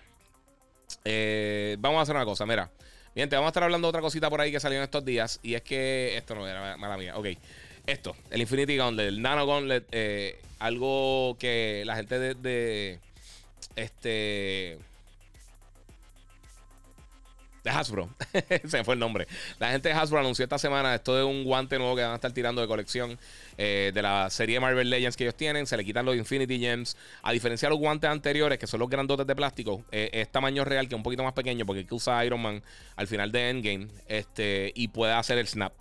Eh, vamos a hacer una cosa, mira. Bien, vamos a estar hablando de otra cosita por ahí que salió en estos días. Y es que. Esto no era mala mía. Ok. Esto, el Infinity Gauntlet, el Nano Gauntlet, eh, algo que la gente de este Hasbro. Se fue el nombre. La gente de Hasbro anunció esta semana esto de un guante nuevo que van a estar tirando de colección eh, de la serie Marvel Legends que ellos tienen. Se le quitan los Infinity Gems. A diferencia de los guantes anteriores, que son los grandotes de plástico, eh, es tamaño real, que es un poquito más pequeño, porque que usa Iron Man al final de Endgame. Este, y puede hacer el snap.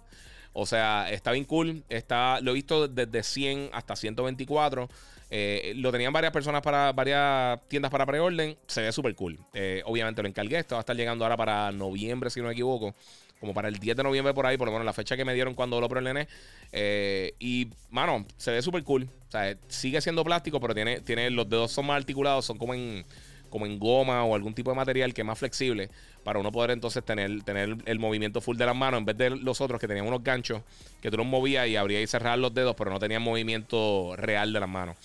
O sea, está bien cool. Está, lo he visto desde 100 hasta 124. Eh, lo tenían varias personas para varias tiendas para preorden. Se ve súper cool. Eh, obviamente lo encargué. Esto va a estar llegando ahora para noviembre, si no me equivoco. Como para el 10 de noviembre por ahí, por lo menos la fecha que me dieron cuando lo preordené. Eh, y, mano, se ve súper cool. O sea, sigue siendo plástico, pero tiene, tiene los dedos son más articulados, son como en como en goma o algún tipo de material que es más flexible para uno poder entonces tener, tener el movimiento full de las manos en vez de los otros que tenían unos ganchos que tú los movías y abrías y cerrar los dedos, pero no tenían movimiento real de las manos.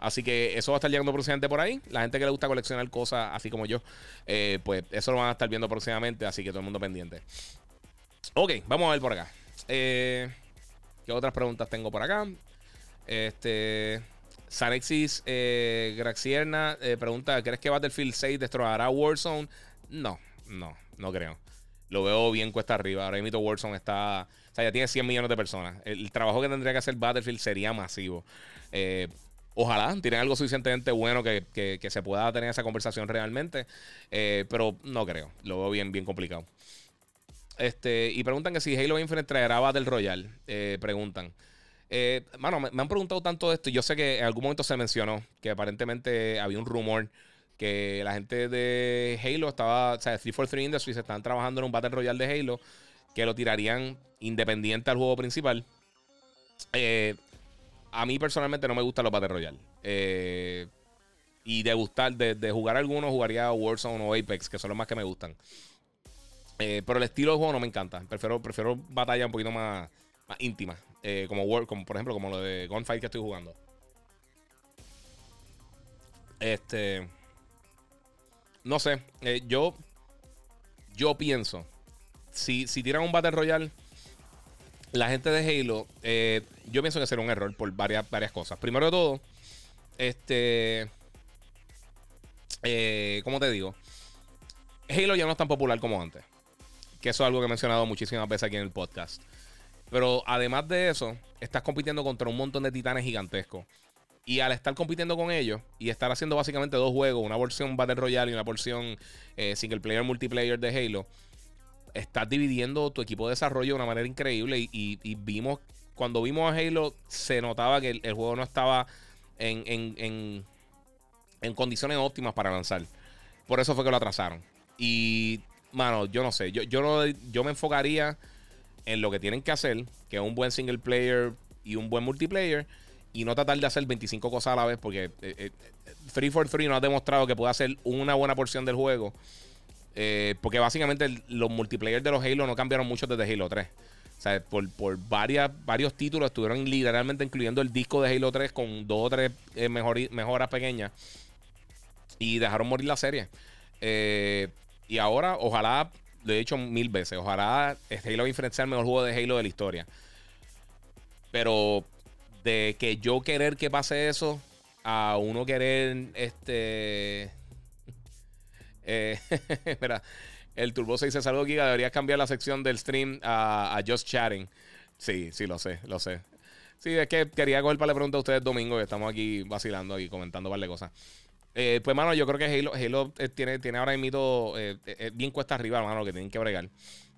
Así que eso va a estar llegando próximamente por ahí. La gente que le gusta coleccionar cosas así como yo, eh, pues eso lo van a estar viendo próximamente. Así que todo el mundo pendiente. Ok, vamos a ver por acá. Eh, ¿Qué otras preguntas tengo por acá? Este. Sanexis eh, Graxierna eh, pregunta: ¿Crees que Battlefield 6 destrozará Warzone? No, no, no creo. Lo veo bien cuesta arriba. Ahora mismo Warzone está. O sea, ya tiene 100 millones de personas. El, trabajo que tendría que hacer Battlefield sería masivo. Eh, ojalá tienen algo suficientemente bueno que, se pueda tener esa conversación realmente. pero no creo. Lo veo bien, bien complicado. Este, y preguntan que si Halo Infinite traerá Battle Royale. preguntan. Eh, mano, me, han preguntado tanto de esto. Yo sé que en algún momento se mencionó que aparentemente había un rumor que la gente de Halo estaba, o sea, 343 Industries estaban trabajando en un Battle Royale de Halo que lo tirarían independiente al juego principal. Eh, a mí personalmente no me gustan los Battle Royale. Eh, y de gustar, de, jugar algunos, jugaría Warzone o Apex, que son los más que me gustan. pero el estilo de juego no me encanta. Prefiero, prefiero batalla un poquito más, más íntima. Eh, como, como por ejemplo, como lo de Gunfight que estoy jugando. Este. No sé. Eh, yo. Yo pienso. Si, si tiran un Battle Royale. La gente de Halo. Eh, yo pienso que será un error por varias, varias cosas. Primero de todo. Este. Eh, ¿Cómo te digo? Halo ya no es tan popular como antes. Que eso es algo que he mencionado muchísimas veces aquí en el podcast. Pero además de eso, estás compitiendo contra un montón de titanes gigantescos. Y al estar compitiendo con ellos y estar haciendo básicamente dos juegos, una versión Battle Royale y una versión eh, single player multiplayer de Halo, estás dividiendo tu equipo de desarrollo de una manera increíble. Y, vimos, cuando vimos a Halo, se notaba que el, juego no estaba en, en, condiciones óptimas para lanzar. Por eso fue que lo atrasaron. Y, mano, yo no sé, yo, yo, no, yo me enfocaría en lo que tienen que hacer, que es un buen single player y un buen multiplayer, y no tratar de hacer 25 cosas a la vez, porque eh, 343 eh, no ha demostrado que puede hacer una buena porción del juego. Eh, porque básicamente los multiplayer de los Halo no cambiaron mucho desde Halo 3. O sea, por, varias, varios títulos estuvieron literalmente incluyendo el disco de Halo 3 con dos o tres eh, mejoras pequeñas. Y dejaron morir la serie. y ahora, ojalá lo he dicho mil veces. Ojalá Halo Infinite sea el mejor juego de Halo de la historia. Pero de que yo querer que pase eso a uno querer este eh, mira el Turbo 6 se saludó Giga deberías cambiar la sección del stream a, Just Chatting sí, sí, lo sé, lo sé sí, es que quería coger para le preguntar a ustedes domingo y estamos aquí vacilando y comentando varias cosas eh, pues mano, yo creo que Halo, Halo eh, tiene, tiene ahora mismo bien cuesta arriba, mano, que tienen que bregar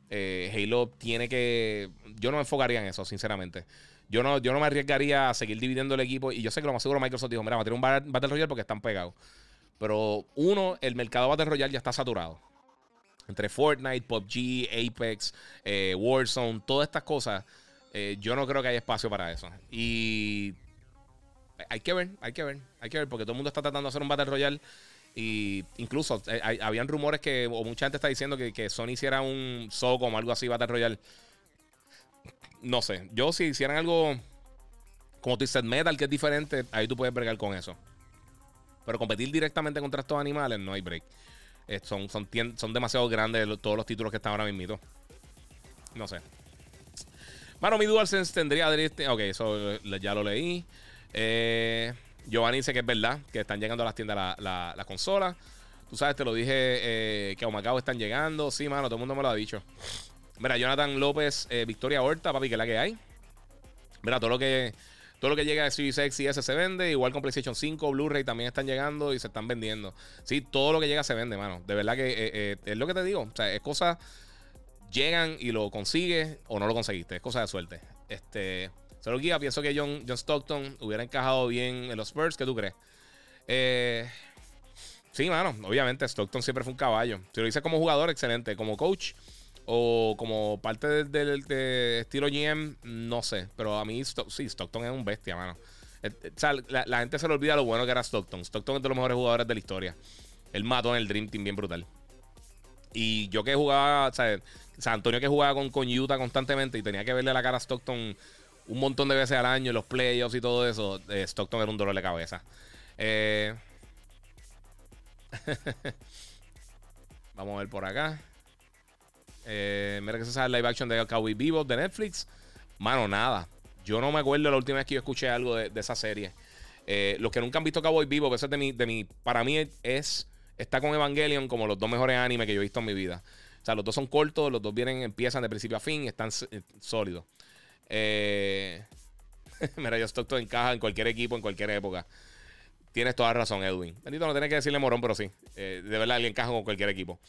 Halo tiene que yo no me enfocaría en eso, sinceramente yo no, yo no me arriesgaría a seguir dividiendo el equipo. Y yo sé que lo más seguro Microsoft dijo: Mira, va a tener un Battle Royale porque están pegados. Pero uno, el mercado Battle Royale ya está saturado. Entre Fortnite, PUBG, Apex, eh, Warzone, todas estas cosas. Eh, yo no creo que haya espacio para eso. Y hay que ver, hay que ver, hay que ver, porque todo el mundo está tratando de hacer un Battle Royale. Y incluso eh, habían rumores que, o mucha gente está diciendo que, Sony hiciera un SOCOM o algo así, Battle Royale no sé. Yo si hicieran algo como Twisted Metal, que es diferente, ahí tú puedes bregar con eso. Pero competir directamente contra estos animales no hay break. Eh, son, son, son demasiado grandes todos los títulos que están ahora mismo. No sé. Bueno, mi DualSense tendría... Ok, eso ya lo leí. Eh, Giovanni dice que es verdad, que están llegando a las tiendas la, la, consola. Tú sabes, te lo dije eh, que a Macao están llegando. Sí, mano, todo el mundo me lo ha dicho. Mira, Jonathan López, eh, Victoria Horta, papi, que es la que hay. Mira, todo lo que todo lo que llega de Series y S se vende. Igual con PlayStation 5, Blu-ray también están llegando y se están vendiendo. Sí, todo lo que llega se vende, mano. De verdad que eh, es lo que te digo. O sea, es cosa. Llegan y lo consigues o no lo conseguiste. Es cosa de suerte. Este. Solo guía, pienso que John, John Stockton hubiera encajado bien en los Spurs. ¿Qué tú crees? Eh. Sí, mano. Obviamente, Stockton siempre fue un caballo. Si lo dice como jugador, excelente. Como coach o como parte del estilo GM, no sé. Pero a mí, sí, Stockton es un bestia, mano. Eh, eh, o la, gente se le olvida lo bueno que era Stockton. Stockton es de los mejores jugadores de la historia. Él mató en el Dream Team bien brutal. Y yo que jugaba, o sea, San Antonio que jugaba con, con Utah constantemente y tenía que verle la cara a Stockton un montón de veces al año, en los playoffs y todo eso, eh, Stockton era un dolor de cabeza. Vamos a ver por acá. Eh, mira que se sabe el live action de Cowboy Vivo de Netflix. Mano, nada. Yo no me acuerdo la última vez que yo escuché algo de, esa serie. Eh, los que nunca han visto Cowboy Vivo, que de mi, de mi. Para mí es. Está con Evangelion como los dos mejores animes que yo he visto en mi vida. O sea, los dos son cortos, los dos vienen, empiezan de principio a fin, están eh, sólidos. Eh, mira, yo Stockton encaja en cualquier equipo, en cualquier época. Tienes toda razón, Edwin. Bendito, no tienes que decirle morón, pero sí. de verdad, él encaja con cualquier equipo.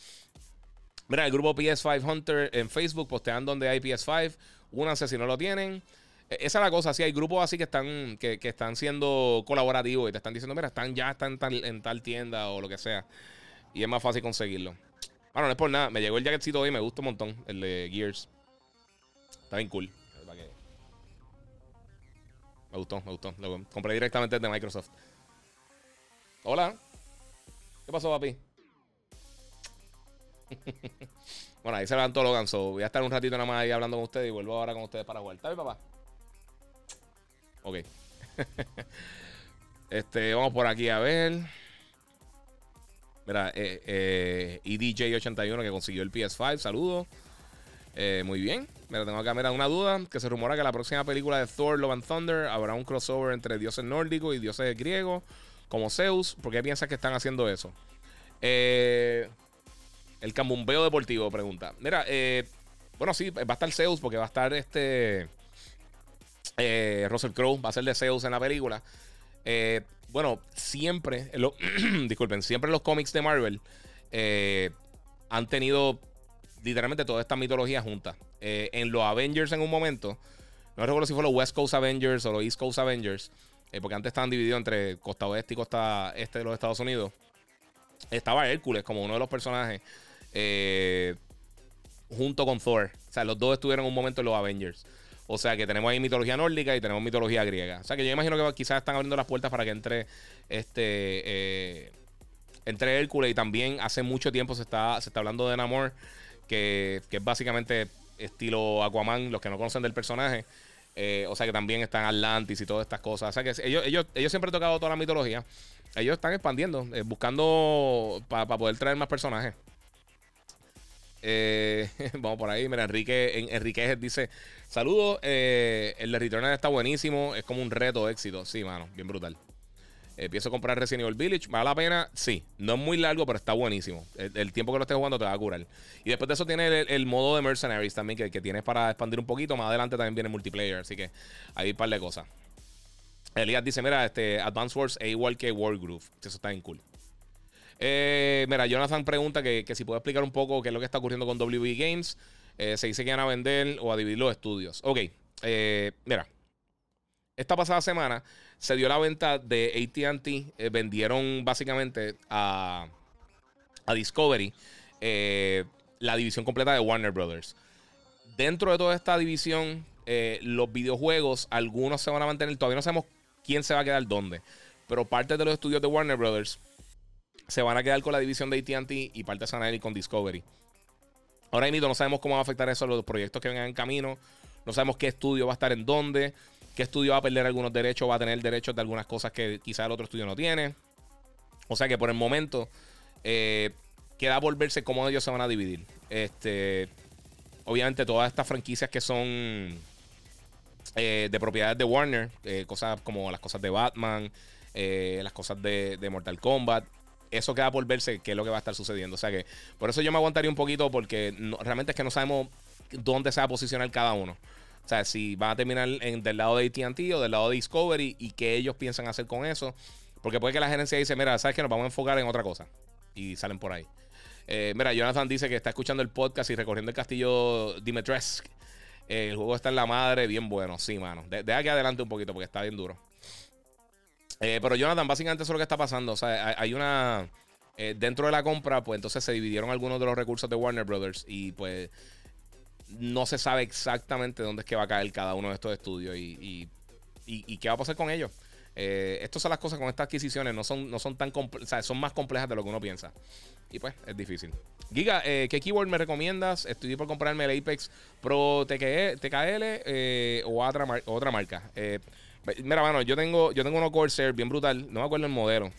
Mira, el grupo PS5 Hunter en Facebook postean donde hay PS5. Únanse si no lo tienen. E, esa es la cosa, sí, hay grupos así que están, que, están siendo colaborativos y te están diciendo, mira, están ya están en tal, tienda o lo que sea. Y es más fácil conseguirlo. Bueno, no es por nada, me llegó el jacketcito hoy, me gusta un montón, el de Gears. Está bien cool. Me gustó, me gustó. Lo compré directamente de Microsoft. Hola. ¿Qué pasó, papi? bueno, ahí se levantó Logan. So voy a estar un ratito nada más ahí hablando con ustedes y vuelvo ahora con ustedes para jugar. ¿Está bien, papá? Ok. este, vamos por aquí a ver. Mira, eh, eh, EDJ81 que consiguió el PS5. Saludos. Eh, muy bien. Mira, tengo acá mira, una duda. Que se rumora que la próxima película de Thor, Love and Thunder, habrá un crossover entre dioses nórdicos y dioses griegos, como Zeus. ¿Por qué piensas que están haciendo eso? Eh. El cambumbeo deportivo, pregunta. Mira, eh, bueno, sí, va a estar Zeus porque va a estar este. Eh, Russell Crowe va a ser de Zeus en la película. Bueno, siempre, disculpen, siempre los cómics de Marvel han tenido literalmente toda esta mitología junta. en los Avengers en un momento, no recuerdo si fue los West Coast Avengers o los East Coast Avengers, porque antes estaban divididos entre costa oeste y costa este de los Estados Unidos. Estaba Hércules como uno de los personajes eh, junto con Thor. O sea, los dos estuvieron en un momento en los Avengers. O sea que tenemos ahí mitología nórdica y tenemos mitología griega. O sea que yo imagino que quizás están abriendo las puertas para que entre este eh, entre Hércules y también hace mucho tiempo se está, se está hablando de Namor, que, que es básicamente estilo Aquaman, los que no conocen del personaje. Eh, o sea que también están Atlantis y todas estas cosas. O sea que ellos, ellos, ellos siempre han tocado toda la mitología. Ellos están expandiendo, buscando para poder traer más personajes. Eh, vamos por ahí. Mira, Enrique, Enrique dice: Saludos. Eh, el de Returnal está buenísimo. Es como un reto éxito. Sí, mano, bien brutal. Empiezo a comprar Resident Evil Village. ¿Vale la pena? Sí. No es muy largo, pero está buenísimo. El, tiempo que lo estés jugando te va a curar. Y después de eso tiene el, modo de Mercenaries también, que, que, tienes para expandir un poquito. Más adelante también viene multiplayer. Así que hay un par de cosas. Elías dice: Mira, este Advance Wars es igual que World Groove. Eso está bien cool. Eh, mira, Jonathan pregunta que, si puede explicar un poco qué es lo que está ocurriendo con WB Games. Eh, se dice que van a vender o a dividir los estudios. Ok, eh, mira. Esta pasada semana se dio la venta de ATT. Eh, vendieron básicamente a, a Discovery eh, la división completa de Warner Brothers. Dentro de toda esta división, eh, los videojuegos, algunos se van a mantener. Todavía no sabemos quién se va a quedar dónde. Pero parte de los estudios de Warner Brothers se van a quedar con la división de ATT y parte se van a con Discovery. Ahora mismo no sabemos cómo va a afectar eso a los proyectos que vengan en camino. No sabemos qué estudio va a estar en dónde qué estudio va a perder algunos derechos, va a tener derechos de algunas cosas que quizá el otro estudio no tiene. O sea que por el momento eh, queda por verse cómo ellos se van a dividir. Este, obviamente todas estas franquicias que son eh, de propiedades de Warner, eh, cosas como las cosas de Batman, las cosas de, Mortal Kombat, eso queda por verse qué es lo que va a estar sucediendo. O sea que por eso yo me aguantaría un poquito porque realmente es que no sabemos dónde se va a posicionar cada uno. O sea, si van a terminar en, del lado de ATT o del lado de Discovery y qué ellos piensan hacer con eso. Porque puede que la gerencia dice, mira, ¿sabes que Nos vamos a enfocar en otra cosa. Y salen por ahí. Eh, mira, Jonathan dice que está escuchando el podcast y recorriendo el castillo Dimitrescu. el juego está en la madre, bien bueno. Sí, mano. deja que adelante un poquito porque está bien duro. Eh, pero Jonathan, básicamente eso es lo que está pasando. O sea, hay, una... Eh, dentro de la compra, pues entonces se dividieron algunos de los recursos de Warner Brothers y pues no se sabe exactamente dónde es que va a caer cada uno de estos estudios y, qué va a pasar con ellos. Eh, estas son las cosas con estas adquisiciones, no son, tan son más complejas de lo que uno piensa. Y pues es difícil. Giga, eh, ¿qué keyword me recomiendas? Estoy por comprarme el Apex Pro TKL eh, o otra, otra marca. mira, mano, yo tengo, yo tengo uno Corsair bien brutal, no me acuerdo el modelo.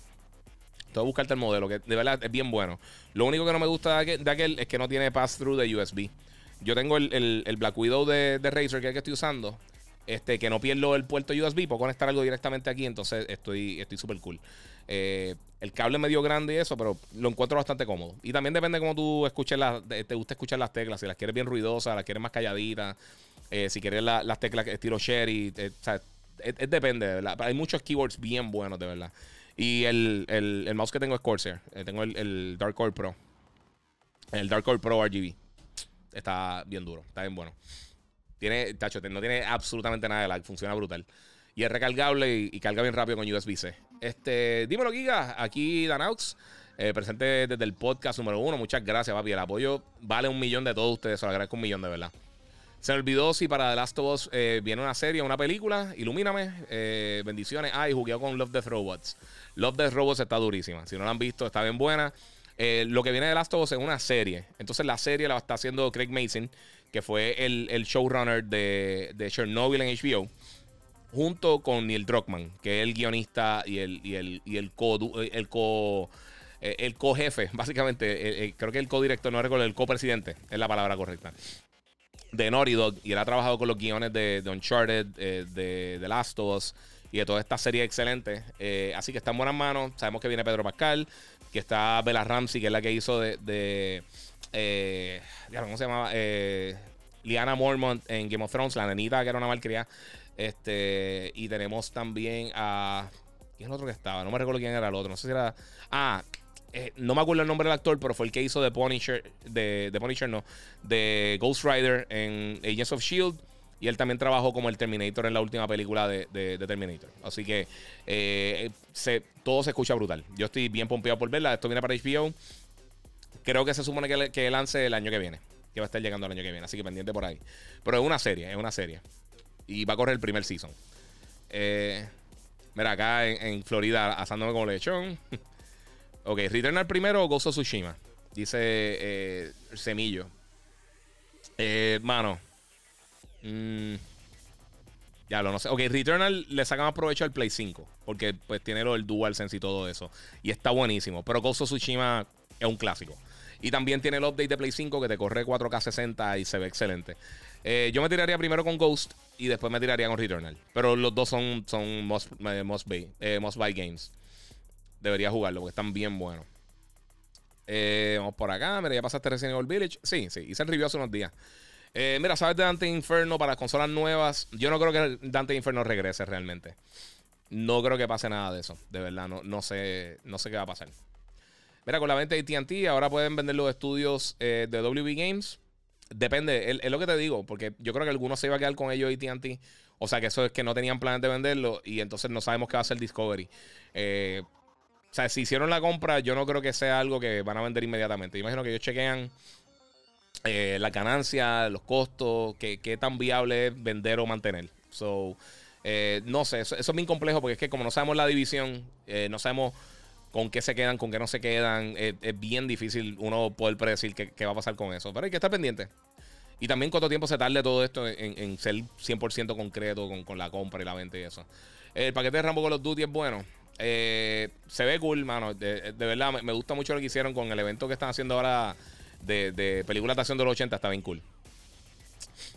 Tengo que buscarte el modelo, que de verdad es bien bueno. Lo único que no me gusta de aquel, es que no tiene pass-through de USB. Yo tengo el, Black Widow de, de Razer, que es el que estoy usando. Este, que no pierdo el puerto USB, puedo conectar algo directamente aquí, entonces estoy súper cool. Eh, el cable medio grande y eso, pero lo encuentro bastante cómodo. Y también depende cómo tú escuches las, te gusta escuchar las teclas, si las quieres bien ruidosas, las quieres más calladitas, eh, si quieres las teclas estilo Sherry, eh, o sea, depende, Hay muchos keywords bien buenos, de verdad. Y el, el, mouse que tengo es Corsair, tengo el, el Dark Core Pro, el Dark Core Pro RGB. Está bien duro, está bien bueno. Tiene, tacho, no tiene absolutamente nada de lag, funciona brutal. Y es recargable y, carga bien rápido con USB-C. Este, dímelo, Giga. Aquí Danaux, eh, presente desde el podcast número uno. Muchas gracias, papi. El apoyo vale un millón de todos ustedes. Se lo agradezco un millón, de verdad. Se me olvidó si para The Last of Us eh, viene una serie, una película. Ilumíname. Eh, bendiciones. Ah, y jugué con Love Death Robots. Love Death Robots está durísima. Si no la han visto, está bien buena. Eh, lo que viene de Last of Us es una serie. Entonces la serie la está haciendo Craig Mason, que fue el, showrunner de, de, Chernobyl en HBO, junto con Neil Druckmann, que es el guionista y el, y el, y el co... El co eh, el co-jefe, básicamente, eh, creo que el co-director, no recuerdo, el co-presidente, es la palabra correcta, de Naughty Dog. Y él ha trabajado con los guiones de, Uncharted, de Last of Us y de toda esta serie excelente. así que está en buenas manos. Sabemos que viene Pedro Pascal, que está Bella Ramsey, que es la que hizo de. de eh, ¿Cómo se llamaba? Eh, Liana Mormont en Game of Thrones, la nenita que era una malcriada. Este, y tenemos también a. ¿Quién es el otro que estaba? No me recuerdo quién era el otro. No sé si era. Ah, eh, no me acuerdo el nombre del actor, pero fue el que hizo de Punisher. De, de Punisher, no. De Ghost Rider en Agents of Shield. Y él también trabajó como el Terminator en la última película de, Terminator. Así que eh, todo se escucha brutal. Yo estoy bien pompeado por verla. Esto viene para HBO. Creo que se supone que, lance el año que viene. Que va a estar llegando el año que viene. Así que pendiente por ahí. Pero es una serie, es una serie. Y va a correr el primer season. Eh, mira, acá en, Florida, asándome como lechón. ok, Return al primero o of Tsushima. Dice eh, Semillo. Eh, mano. Mm, ya lo no sé. Ok, Returnal le sacan provecho al Play 5. Porque pues tiene lo del DualSense y todo eso. Y está buenísimo. Pero Ghost of Tsushima es un clásico. Y también tiene el update de Play 5 que te corre 4K 60 y se ve excelente. Eh, yo me tiraría primero con Ghost y después me tiraría con Returnal. Pero los dos son, son must, eh, must, buy, buy games. Debería jugarlo porque están bien buenos. vamos por acá. Mira, ya pasaste Resident Evil Village. Sí, sí. Hice el review hace unos días. Mira, ¿sabes de Dante Inferno para consolas nuevas? Yo no creo que Dante Inferno regrese realmente. No creo que pase nada de eso. De verdad, no, no, sé, no sé qué va a pasar. Mira, con la venta de ATT, ahora pueden vender los estudios eh, de WB Games. Depende, es, lo que te digo, porque yo creo que algunos se iba a quedar con ellos ATT. O sea, que eso es que no tenían planes de venderlo y entonces no sabemos qué va a hacer Discovery. Eh, o sea, si hicieron la compra, yo no creo que sea algo que van a vender inmediatamente. Imagino que ellos chequean eh, la ganancia, los costos, qué, qué tan viable es vender o mantener. So, eh, no sé, eso, es bien complejo porque es que como no sabemos la división, eh, no sabemos con qué se quedan, con qué no se quedan, es bien difícil uno poder predecir qué, va a pasar con eso. Pero hay que estar pendiente. Y también cuánto tiempo se tarde todo esto en, ser 100% concreto con, la compra y la venta y eso. El paquete de Rambo con los Duty es bueno. Eh, se ve cool, mano. De, verdad, me, gusta mucho lo que hicieron con el evento que están haciendo ahora de, de película de acción de los 80. Está bien cool.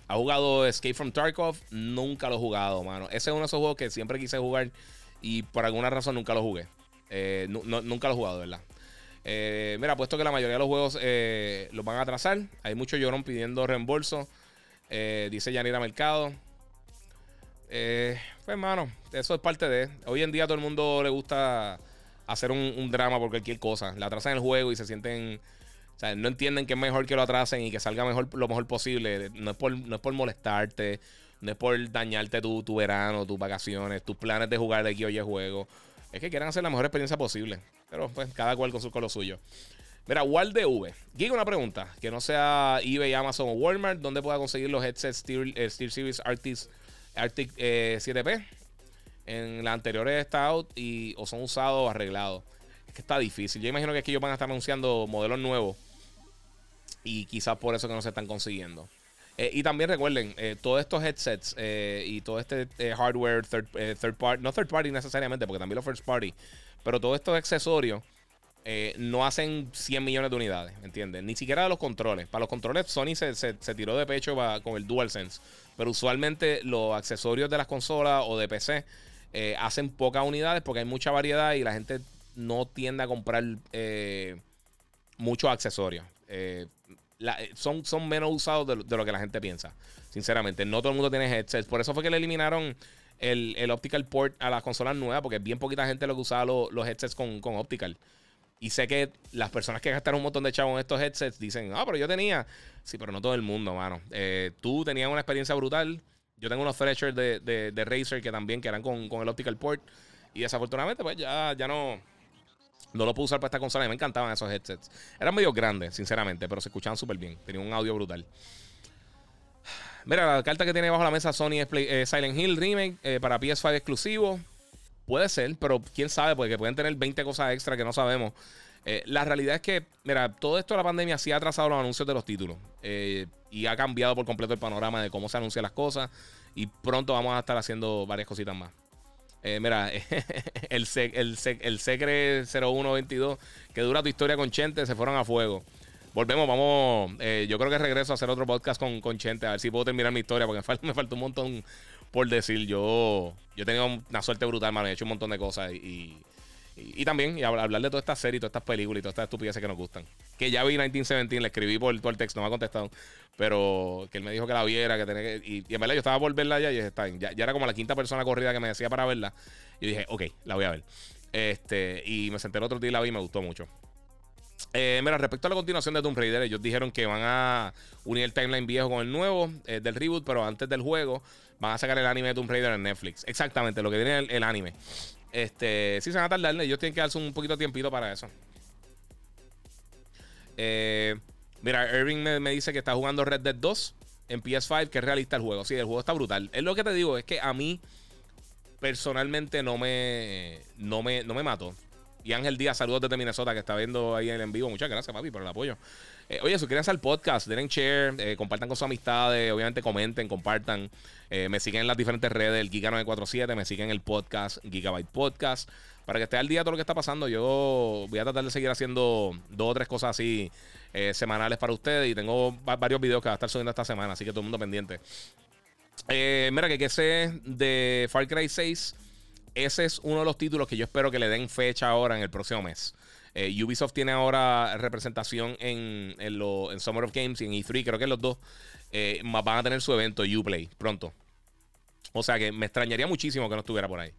¿Ha jugado Escape from Tarkov? Nunca lo he jugado, mano. Ese es uno de esos juegos que siempre quise jugar y por alguna razón nunca lo jugué. Eh, nunca lo he jugado, ¿verdad? Eh, mira, puesto que la mayoría de los juegos eh, los van a atrasar. Hay muchos llorón pidiendo reembolso. dice Yanira Mercado. pues, hermano, eso es parte de. Hoy en día a todo el mundo le gusta hacer un, un drama por cualquier cosa. Le atrasan el juego y se sienten sea, no entienden que es mejor que lo atrasen y que salga mejor, lo mejor posible. No es por, no es por molestarte, no es por dañarte tu, tu verano, tus vacaciones, tus planes de jugar de aquí hoy juego. Es que quieren hacer la mejor experiencia posible. Pero pues cada cual con, su, con lo suyo. Mira, Wall de V. Giga una pregunta. Que no sea eBay, Amazon o Walmart. ¿Dónde pueda conseguir los headsets Steel, eh, Series Arctic, Arctic 7P? Eh, en la anteriores está out y o son usados o arreglados. Es que está difícil. Yo imagino que que ellos van a estar anunciando modelos nuevos y quizás por eso que no se están consiguiendo. Eh, y también recuerden, eh, todos estos headsets eh, y todo este hardware third, third, party, no third party necesariamente, porque también los first party, pero todos estos accesorios no hacen 100 millones de unidades, ¿entiendes? Ni siquiera de los controles. Para los controles, Sony se, se, tiró de pecho con el DualSense, pero usualmente los accesorios de las consolas o de PC hacen pocas unidades porque hay mucha variedad y la gente no tiende a comprar muchos accesorios. Eh, son, son menos usados de, lo que la gente piensa. Sinceramente, no todo el mundo tiene headsets. Por eso fue que le eliminaron el, optical port a las consolas nuevas, porque bien poquita gente lo que usaba los headsets con, optical. Y sé que las personas que gastaron un montón de chavos en estos headsets dicen, ah, pero yo tenía. Sí, pero no todo el mundo, mano. Eh, tú tenías una experiencia brutal. Yo tengo unos Thresher de, de, Razer que también que eran con, con el optical port. Y desafortunadamente, pues ya, ya no no lo pude usar para esta consola y me encantaban esos headsets. Eran medio grandes, sinceramente, pero se escuchaban súper bien. Tenían un audio brutal. Mira, la carta que tiene bajo la mesa Sony es eh, Silent Hill Remake eh, para PS5 exclusivo. Puede ser, pero quién sabe, porque pueden tener 20 cosas extra que no sabemos. Eh, la realidad es que, mira, todo esto de la pandemia sí ha atrasado los anuncios de los títulos. y ha cambiado por completo el panorama de cómo se anuncian las cosas. Y pronto vamos a estar haciendo varias cositas más. Eh, mira, el, el, el Secre 0122, que dura tu historia con Chente, se fueron a fuego. Volvemos, vamos. Eh, yo creo que regreso a hacer otro podcast con, con Chente, a ver si puedo terminar mi historia, porque me falta, un montón por decir. Yo, yo he tenido una suerte brutal, me he hecho un montón de cosas y, también y hablar de todas estas series, todas estas películas y todas estas estupideces que nos gustan. Que ya vi 1917, le escribí por todo el texto, no me ha contestado. Pero que él me dijo que la viera, que tenía que. Y, en verdad yo estaba por verla ya y está ya, ya era como la quinta persona corrida que me decía para verla. Y dije, ok, la voy a ver. Este, y me senté el otro día y la vi y me gustó mucho. Eh, mira, respecto a la continuación de Tomb Raider, ellos dijeron que van a unir el timeline viejo con el nuevo eh, del reboot, pero antes del juego van a sacar el anime de Tomb Raider en Netflix. Exactamente, lo que tiene el anime. Este, sí se van a tardar, ellos tienen que darse un poquito de tiempito para eso. Eh, mira, Irving me, dice que está jugando Red Dead 2 en PS5, que es realista el juego. Sí, el juego está brutal. Es lo que te digo, es que a mí personalmente no me, no me, no me mató. Y Ángel Díaz, saludos desde Minnesota, que está viendo ahí en vivo. Muchas gracias, papi, por el apoyo. Eh, oye, suscríbanse al podcast, den share, eh, compartan con sus amistades, obviamente comenten, compartan. Eh, me siguen en las diferentes redes, el Giga947, me siguen en el podcast, Gigabyte Podcast, para que esté al día todo lo que está pasando. Yo voy a tratar de seguir haciendo dos o tres cosas así semanales para ustedes y tengo varios videos que va a estar subiendo esta semana, así que todo el mundo pendiente. mira, que que sé de Far Cry 6 ese es uno de los títulos que yo espero que le den fecha ahora en el próximo mes. Eh, Ubisoft tiene ahora representación en, en, Summer of Games y en E3, creo que los dos eh, van a tener su evento Uplay pronto. O sea que me extrañaría muchísimo que no estuviera por ahí.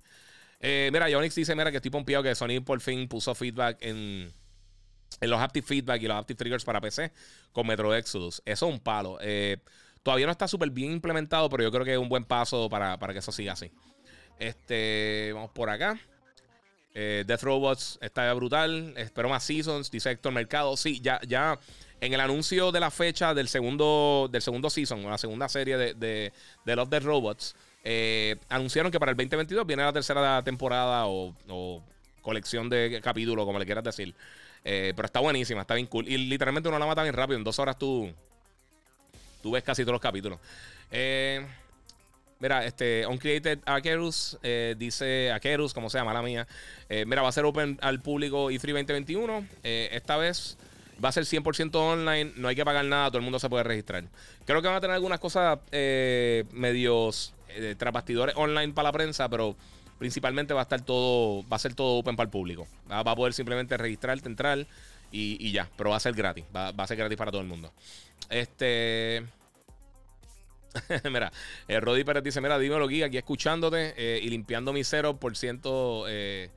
Eh, mira, Yonix dice, mira, que estoy pompeado que Sony por fin puso feedback en, en los Haptic Feedback y los Haptic Triggers para PC con Metro Exodus. Eso es un palo. todavía no está súper bien implementado, pero yo creo que es un buen paso para, para que eso siga así. Este, vamos por acá. Eh, Death Robots está brutal. Espero más seasons, dice Héctor Mercado. Sí, ya, ya en el anuncio de la fecha del segundo, del segundo season, la segunda serie de, de, de Love Death Robots, eh, anunciaron que para el 2022 viene la tercera temporada o, colección de capítulos, como le quieras decir. Eh, pero está buenísima, está bien cool. Y literalmente uno la mata bien rápido. En dos horas tú, tú ves casi todos los capítulos. Eh. Mira, este, Uncreated Akerus eh, dice Akerus, como se llama la mía. Eh, mira, va a ser open al público E3 2021. Eh, esta vez va a ser 100% online, no hay que pagar nada, todo el mundo se puede registrar. Creo que van a tener algunas cosas medios tras bastidores online para la prensa, pero principalmente va a estar todo, va a ser todo open para el público. Va, a poder simplemente registrarte, entrar y, ya, pero va a ser gratis, va a ser gratis para todo el mundo. Este. mira, eh, Rodi Pérez dice: Mira, dímelo, aquí, aquí escuchándote eh, y limpiando mi 0%. Eh,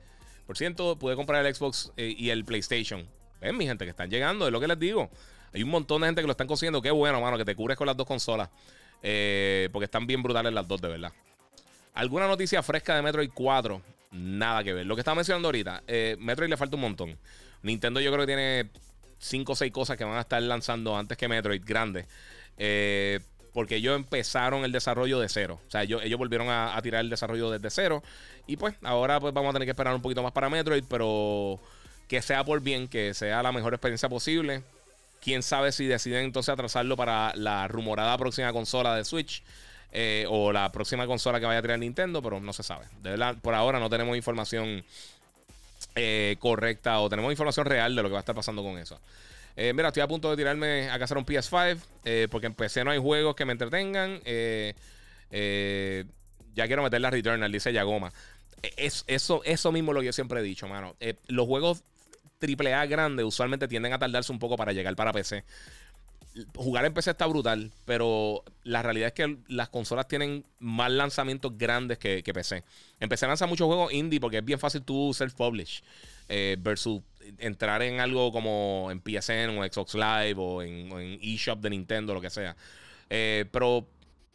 por ciento, pude comprar el Xbox eh, y el PlayStation. Ven, mi gente, que están llegando, es lo que les digo. Hay un montón de gente que lo están consiguiendo. Qué bueno, mano, que te cubres con las dos consolas. porque están bien brutales las dos, de verdad. ¿Alguna noticia fresca de Metroid 4? Nada que ver. Lo que estaba mencionando ahorita, Metroid le falta un montón. Nintendo yo creo que tiene 5 o 6 cosas que van a estar lanzando antes que Metroid, grandes. Eh, porque ellos empezaron el desarrollo de cero. O sea, ellos, volvieron a, tirar el desarrollo desde cero. Y pues ahora pues vamos a tener que esperar un poquito más para Metroid, pero que sea por bien, que sea la mejor experiencia posible. Quién sabe si deciden entonces atrasarlo para la rumorada próxima consola de Switch. Eh, o la próxima consola que vaya a tirar Nintendo, pero no se sabe. De verdad, por ahora no tenemos información eh, correcta o tenemos información real de lo que va a estar pasando con eso. Eh, mira, estoy a punto de tirarme a cazar un PS5 eh, porque en PC no hay juegos que me entretengan. Eh, ya quiero meter la Returnal, dice Yagoma. Es, eso, eso mismo lo yo siempre he dicho, mano. los juegos AAA grandes usualmente tienden a tardarse un poco para llegar para PC. Jugar en PC está brutal, pero la realidad es que las consolas tienen más lanzamientos grandes que, PC. En PC lanza muchos juegos indie porque es bien fácil tú self-publish. Versus entrar en algo como en PSN o Xbox Live o en, eShop de Nintendo, lo que sea. Eh, pero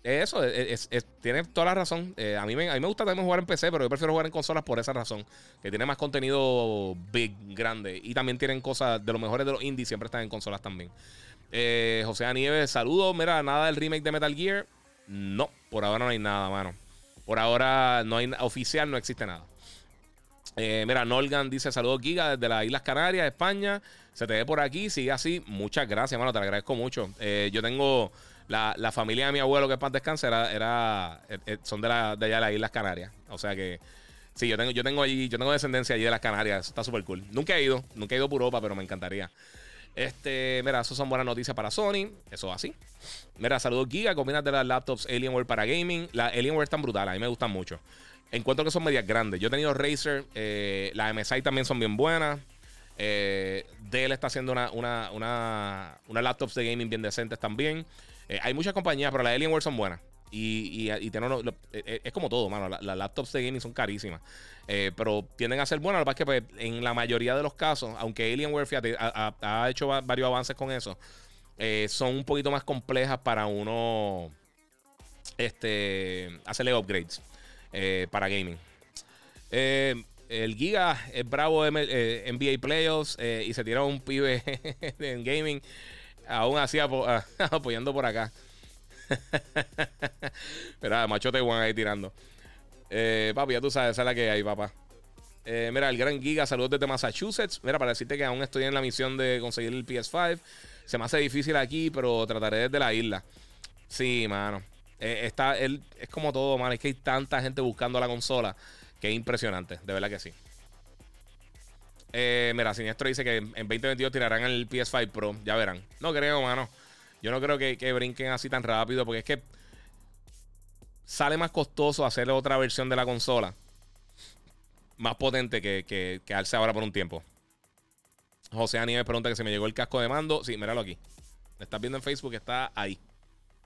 eso, es, tiene toda la razón. Eh, a, mí me, a mí me gusta también jugar en PC, pero yo prefiero jugar en consolas por esa razón. Que tiene más contenido big, grande. Y también tienen cosas de los mejores de los indies, siempre están en consolas también. José Nieves, saludos. Mira, nada del remake de Metal Gear. No, por ahora no hay nada, mano. Por ahora no hay oficial, no existe nada. Eh, mira, Nolgan dice saludos Giga desde las Islas Canarias, España. Se te ve por aquí, sigue así. Muchas gracias, mano, te agradezco mucho. Eh, yo tengo la, familia de mi abuelo que es para descansar, era, eh, son de, la, de allá de las Islas Canarias. O sea que sí, yo tengo, yo tengo allí, yo tengo descendencia allí de las Canarias. Está súper cool. Nunca he ido, nunca he ido por Europa, pero me encantaría. Este, mira, eso son buenas noticias para Sony. Eso es así. Mira, saludos Giga. Combinas de las laptops Alienware para gaming. Las Alienware están brutales. A mí me gustan mucho. Encuentro que son medias grandes. Yo he tenido Razer, eh, las MSI también son bien buenas. Eh, Dell está haciendo una, una, una, laptops de gaming bien decentes también. Eh, hay muchas compañías, pero las Alienware son buenas. Y, y, eh, es como todo, mano. Las, laptops de gaming son carísimas. pero tienden a ser buenas. Lo que pasa es que pues, en la mayoría de los casos, aunque Alienware ha, ha, hecho varios avances con eso, son un poquito más complejas para uno este, hacerle upgrades. Eh, para gaming. Eh, el Giga es bravo NBA eh, Playoffs y se tira un pibe en gaming. Aún así apoyando por acá. Pero machote Juan ahí tirando. papi, ya tú sabes, esa es la que hay, papá. Mira, el gran Giga, saludos desde Massachusetts. Mira, para decirte que aún estoy en la misión de conseguir el PS5. Se me hace difícil aquí, pero trataré desde la isla. Sí, mano. Eh, está, él, es como todo, mano. Es que hay tanta gente buscando la consola que es impresionante. De verdad que sí. Eh, mira, Siniestro dice que en 2022 tirarán el PS5 Pro. Ya verán. No creo, mano. Yo no creo que, que brinquen así tan rápido. Porque es que sale más costoso hacer otra versión de la consola. Más potente que, que, que ahora por un tiempo. José Aníbal pregunta que se me llegó el casco de mando. Sí, míralo aquí. estás viendo en Facebook, está ahí.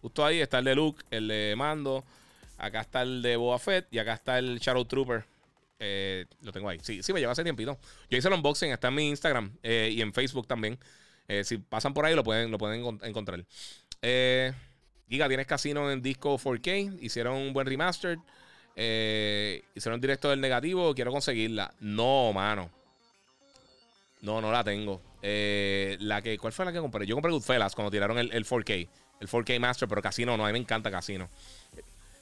Justo ahí está el de Luke, el de mando. Acá está el de Boa Fett y acá está el Shadow Trooper. Eh, lo tengo ahí. Sí, sí, me lleva hace tiempito. Yo hice el unboxing, está en mi Instagram eh, y en Facebook también. Eh, si pasan por ahí lo pueden, lo pueden encontrar. Giga, tienes casino en disco 4K. Hicieron un buen remaster. hicieron directo del negativo. Quiero conseguirla. No, mano. No, no la tengo. la que, ¿Cuál fue la que compré? Yo compré Goodfellas cuando tiraron el, el 4K. El 4K Master, pero Casino no. A mí me encanta Casino.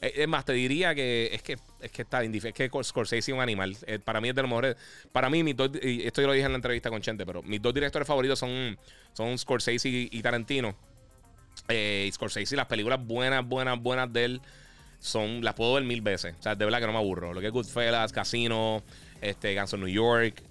Eh, es más, te diría que es que, es que está difícil. Es que Scorsese es un animal. Eh, para mí es de los mejores. Para mí, mis dos, esto yo lo dije en la entrevista con Chente, pero mis dos directores favoritos son, son Scorsese y, Tarantino. Eh, Scorsese, las películas buenas, buenas, buenas de él son, las puedo ver mil veces. O sea, de verdad que no me aburro. Lo que es Goodfellas, Casino, este, Guns of New York,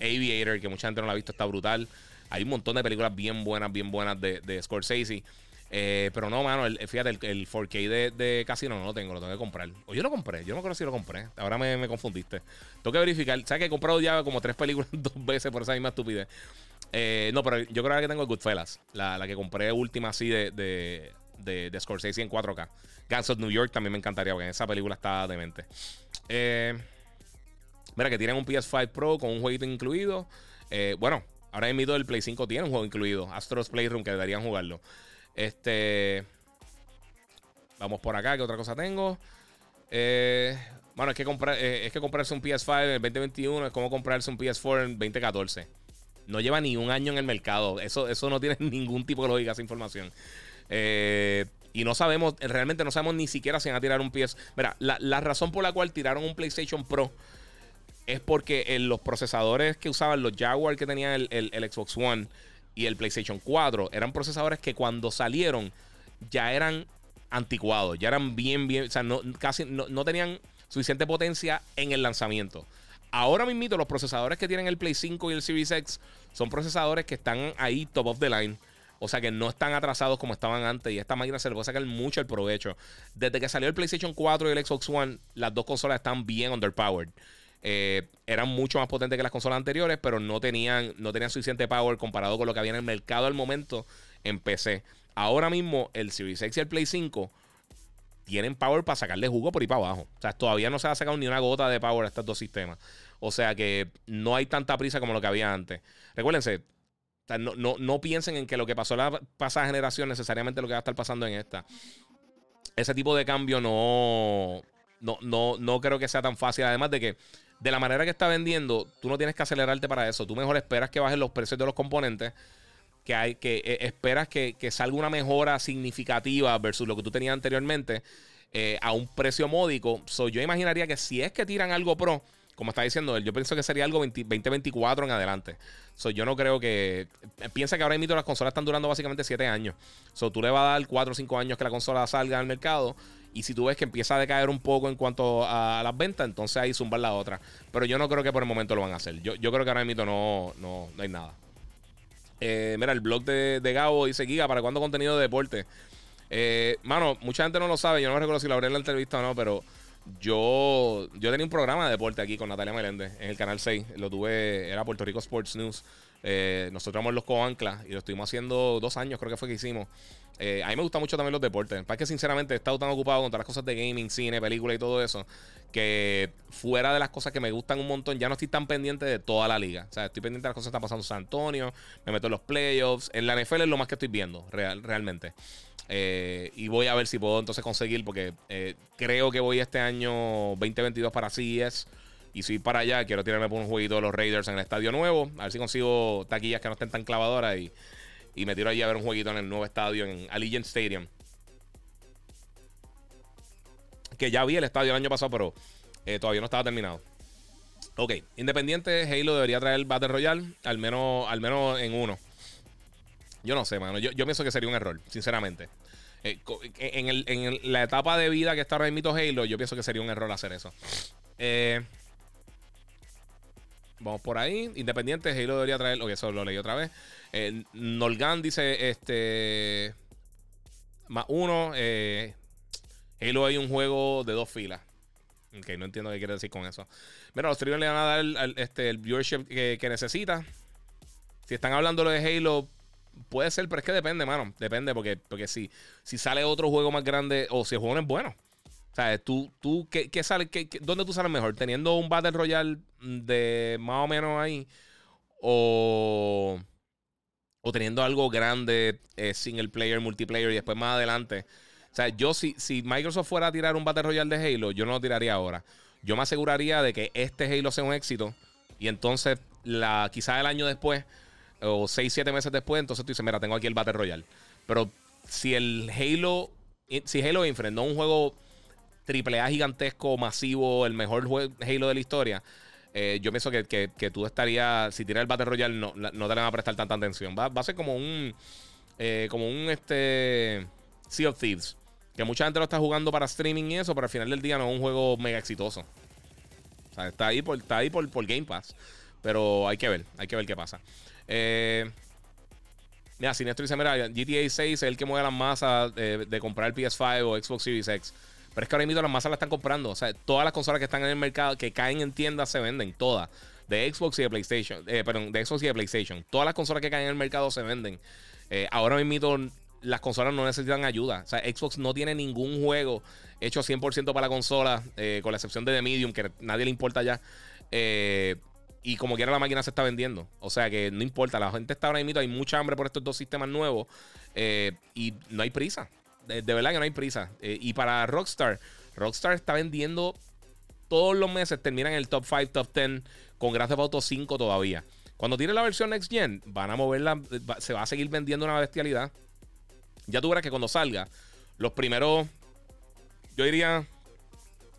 Aviator, que mucha gente no la ha visto, está brutal. Hay un montón de películas bien buenas, bien buenas de, de Scorsese. Eh, pero no, mano, el, fíjate, el, 4K de, de, Casino no lo tengo, lo tengo que comprar. O yo lo compré, yo no creo si lo compré. Ahora me, confundiste. Tengo que verificar. ¿Sabes que he comprado ya como tres películas dos veces por esa misma estupidez? Eh, no, pero yo creo que tengo el Goodfellas, la, la que compré última así de, de, de, Scorsese en 4K. Guns of New York también me encantaría, porque esa película está demente. Eh, mira, que tienen un PS5 Pro con un jueguito incluido. Eh, bueno, ahora mismo el Play 5 tiene un juego incluido, Astros Playroom, que deberían jugarlo. Este. Vamos por acá, ¿qué otra cosa tengo? Eh, bueno, es que, comprar, eh, es que comprarse un PS5 en el 2021 es como comprarse un PS4 en 2014. No lleva ni un año en el mercado. Eso, eso no tiene ningún tipo de lógica esa información. Eh, y no sabemos, realmente no sabemos ni siquiera si van a tirar un PS. Mira, la, razón por la cual tiraron un PlayStation Pro es porque los procesadores que usaban los Jaguar que tenían el, el Xbox One y el PlayStation 4 eran procesadores que cuando salieron ya eran anticuados, ya eran bien, bien, o sea, no, casi no, tenían suficiente potencia en el lanzamiento. Ahora mismo los procesadores que tienen el Play 5 y el Series X son procesadores que están ahí top of the line. O sea que no están atrasados como estaban antes. Y esta máquina se le puede sacar mucho el provecho. Desde que salió el PlayStation 4 y el Xbox One, las dos consolas están bien underpowered. Eh, eran mucho más potentes que las consolas anteriores, pero no tenían, no tenían suficiente power comparado con lo que había en el mercado al momento en PC. Ahora mismo, el Series X y el Play 5 tienen power para sacarle jugo por ahí para abajo. O sea, todavía no se ha sacado ni una gota de power a estos dos sistemas. O sea que no hay tanta prisa como lo que había antes. Recuérdense, no, no, piensen en que lo que pasó en la pasada generación necesariamente lo que va a estar pasando en esta. Ese tipo de cambio no, no, no, no creo que sea tan fácil. Además de que de la manera que está vendiendo, tú no tienes que acelerarte para eso. Tú mejor esperas que bajen los precios de los componentes. Que, hay, que eh, esperas que, salga una mejora significativa versus lo que tú tenías anteriormente eh, a un precio módico. So, yo imaginaría que si es que tiran algo pro, como está diciendo él, yo pienso que sería algo 2024 en adelante. So, yo no creo que. Piensa que ahora mismo las consolas están durando básicamente 7 años. So, tú le vas a dar 4 o 5 años que la consola salga al mercado. Y si tú ves que empieza a decaer un poco en cuanto a las ventas, entonces ahí zumbar la otra. Pero yo no creo que por el momento lo van a hacer. Yo, creo que ahora mismo no, no, hay nada. Eh, mira, el blog de, de, Gabo dice: Giga, ¿para cuándo contenido de deporte? Eh, mano, mucha gente no lo sabe. Yo no recuerdo si lo habré en la entrevista o no, pero yo, yo tenía un programa de deporte aquí con Natalia Meléndez en el canal 6. Lo tuve, era Puerto Rico Sports News. Eh, nosotros éramos los coanclas y lo estuvimos haciendo dos años, creo que fue que hicimos. Eh, a mí me gustan mucho también los deportes. Para que sinceramente he estado tan ocupado con todas las cosas de gaming, cine, película y todo eso, que fuera de las cosas que me gustan un montón, ya no estoy tan pendiente de toda la liga. O sea, estoy pendiente de las cosas que están pasando en San Antonio, me meto en los playoffs. En la NFL es lo más que estoy viendo, real, realmente. Eh, y voy a ver si puedo entonces conseguir, porque eh, creo que voy este año 2022 para CES. Y si para allá, quiero tirarme por un jueguito de los Raiders en el estadio nuevo. A ver si consigo taquillas que no estén tan clavadoras y, y me tiro allí a ver un jueguito en el nuevo estadio, en Allegiant Stadium. Que ya vi el estadio el año pasado, pero eh, todavía no estaba terminado. Ok, independiente, Halo debería traer Battle Royale, al menos, al menos en uno. Yo no sé, mano. Yo, yo pienso que sería un error, sinceramente. Eh, en, la etapa de vida que está ahora mismo Halo, yo pienso que sería un error hacer eso. Eh, vamos por ahí. Independiente, Halo debería traer. Ok, eso lo leí otra vez. Eh, Nolgan dice: Este. Más uno. Halo hay un juego de dos filas. Ok, no entiendo qué quiere decir con eso. Mira, los streamers le van a dar este, el viewership que, que necesita. Si están hablando de Halo, Puede ser, pero es que depende, mano. Depende, porque, porque si, si sale otro juego más grande o si el juego no es bueno. Tú, tú ¿qué, qué sale, qué, ¿dónde tú sales mejor? ¿Teniendo un Battle Royale de más o menos ahí? ¿O, o teniendo algo grande, eh, single player, multiplayer y después más adelante? O sea, yo si, si Microsoft fuera a tirar un Battle Royale de Halo, yo no lo tiraría ahora. Yo me aseguraría de que este Halo sea un éxito y entonces la, quizás el año después o 6, 7 meses después, entonces tú dices, mira, tengo aquí el Battle Royale. Pero si el Halo, si Halo Infinite no es un juego triple A gigantesco, masivo, el mejor Halo de la historia, eh, yo pienso que, que, tú estarías, si tiras el Battle Royale, no, no te van a prestar tanta atención. Va, va a ser como un, eh, como un este, Sea of Thieves. Que mucha gente lo está jugando para streaming y eso, pero al final del día no es un juego mega exitoso. O sea, está ahí está ahí por, por Game Pass. Pero hay que ver, hay que ver qué pasa. Eh, mira, Sinestro dice: Mira, GTA 6 es el que mueve las masas de, comprar el PS5 o Xbox Series X. Pero es que ahora mismo las masas la están comprando. O sea, todas las consolas que están en el mercado, que caen en tiendas, se venden. Todas. De Xbox y de PlayStation. Eh, perdón, de Xbox y de PlayStation. Todas las consolas que caen en el mercado se venden. Eh, ahora mismo las consolas no necesitan ayuda. O sea, Xbox no tiene ningún juego hecho 100% para la consola, eh, con la excepción de The Medium, que nadie le importa ya. Eh, y como quiera la máquina se está vendiendo. O sea que no importa, la gente está ahora mismo, hay mucha hambre por estos dos sistemas nuevos eh, y no hay prisa. De, verdad que no hay prisa. Eh, y para Rockstar, Rockstar está vendiendo todos los meses, terminan el top 5, top 10 con Grand Theft Auto 5 todavía. Cuando tiene la versión Next Gen, van a moverla, se va a seguir vendiendo una bestialidad. Ya tú verás que cuando salga, los primeros, yo diría,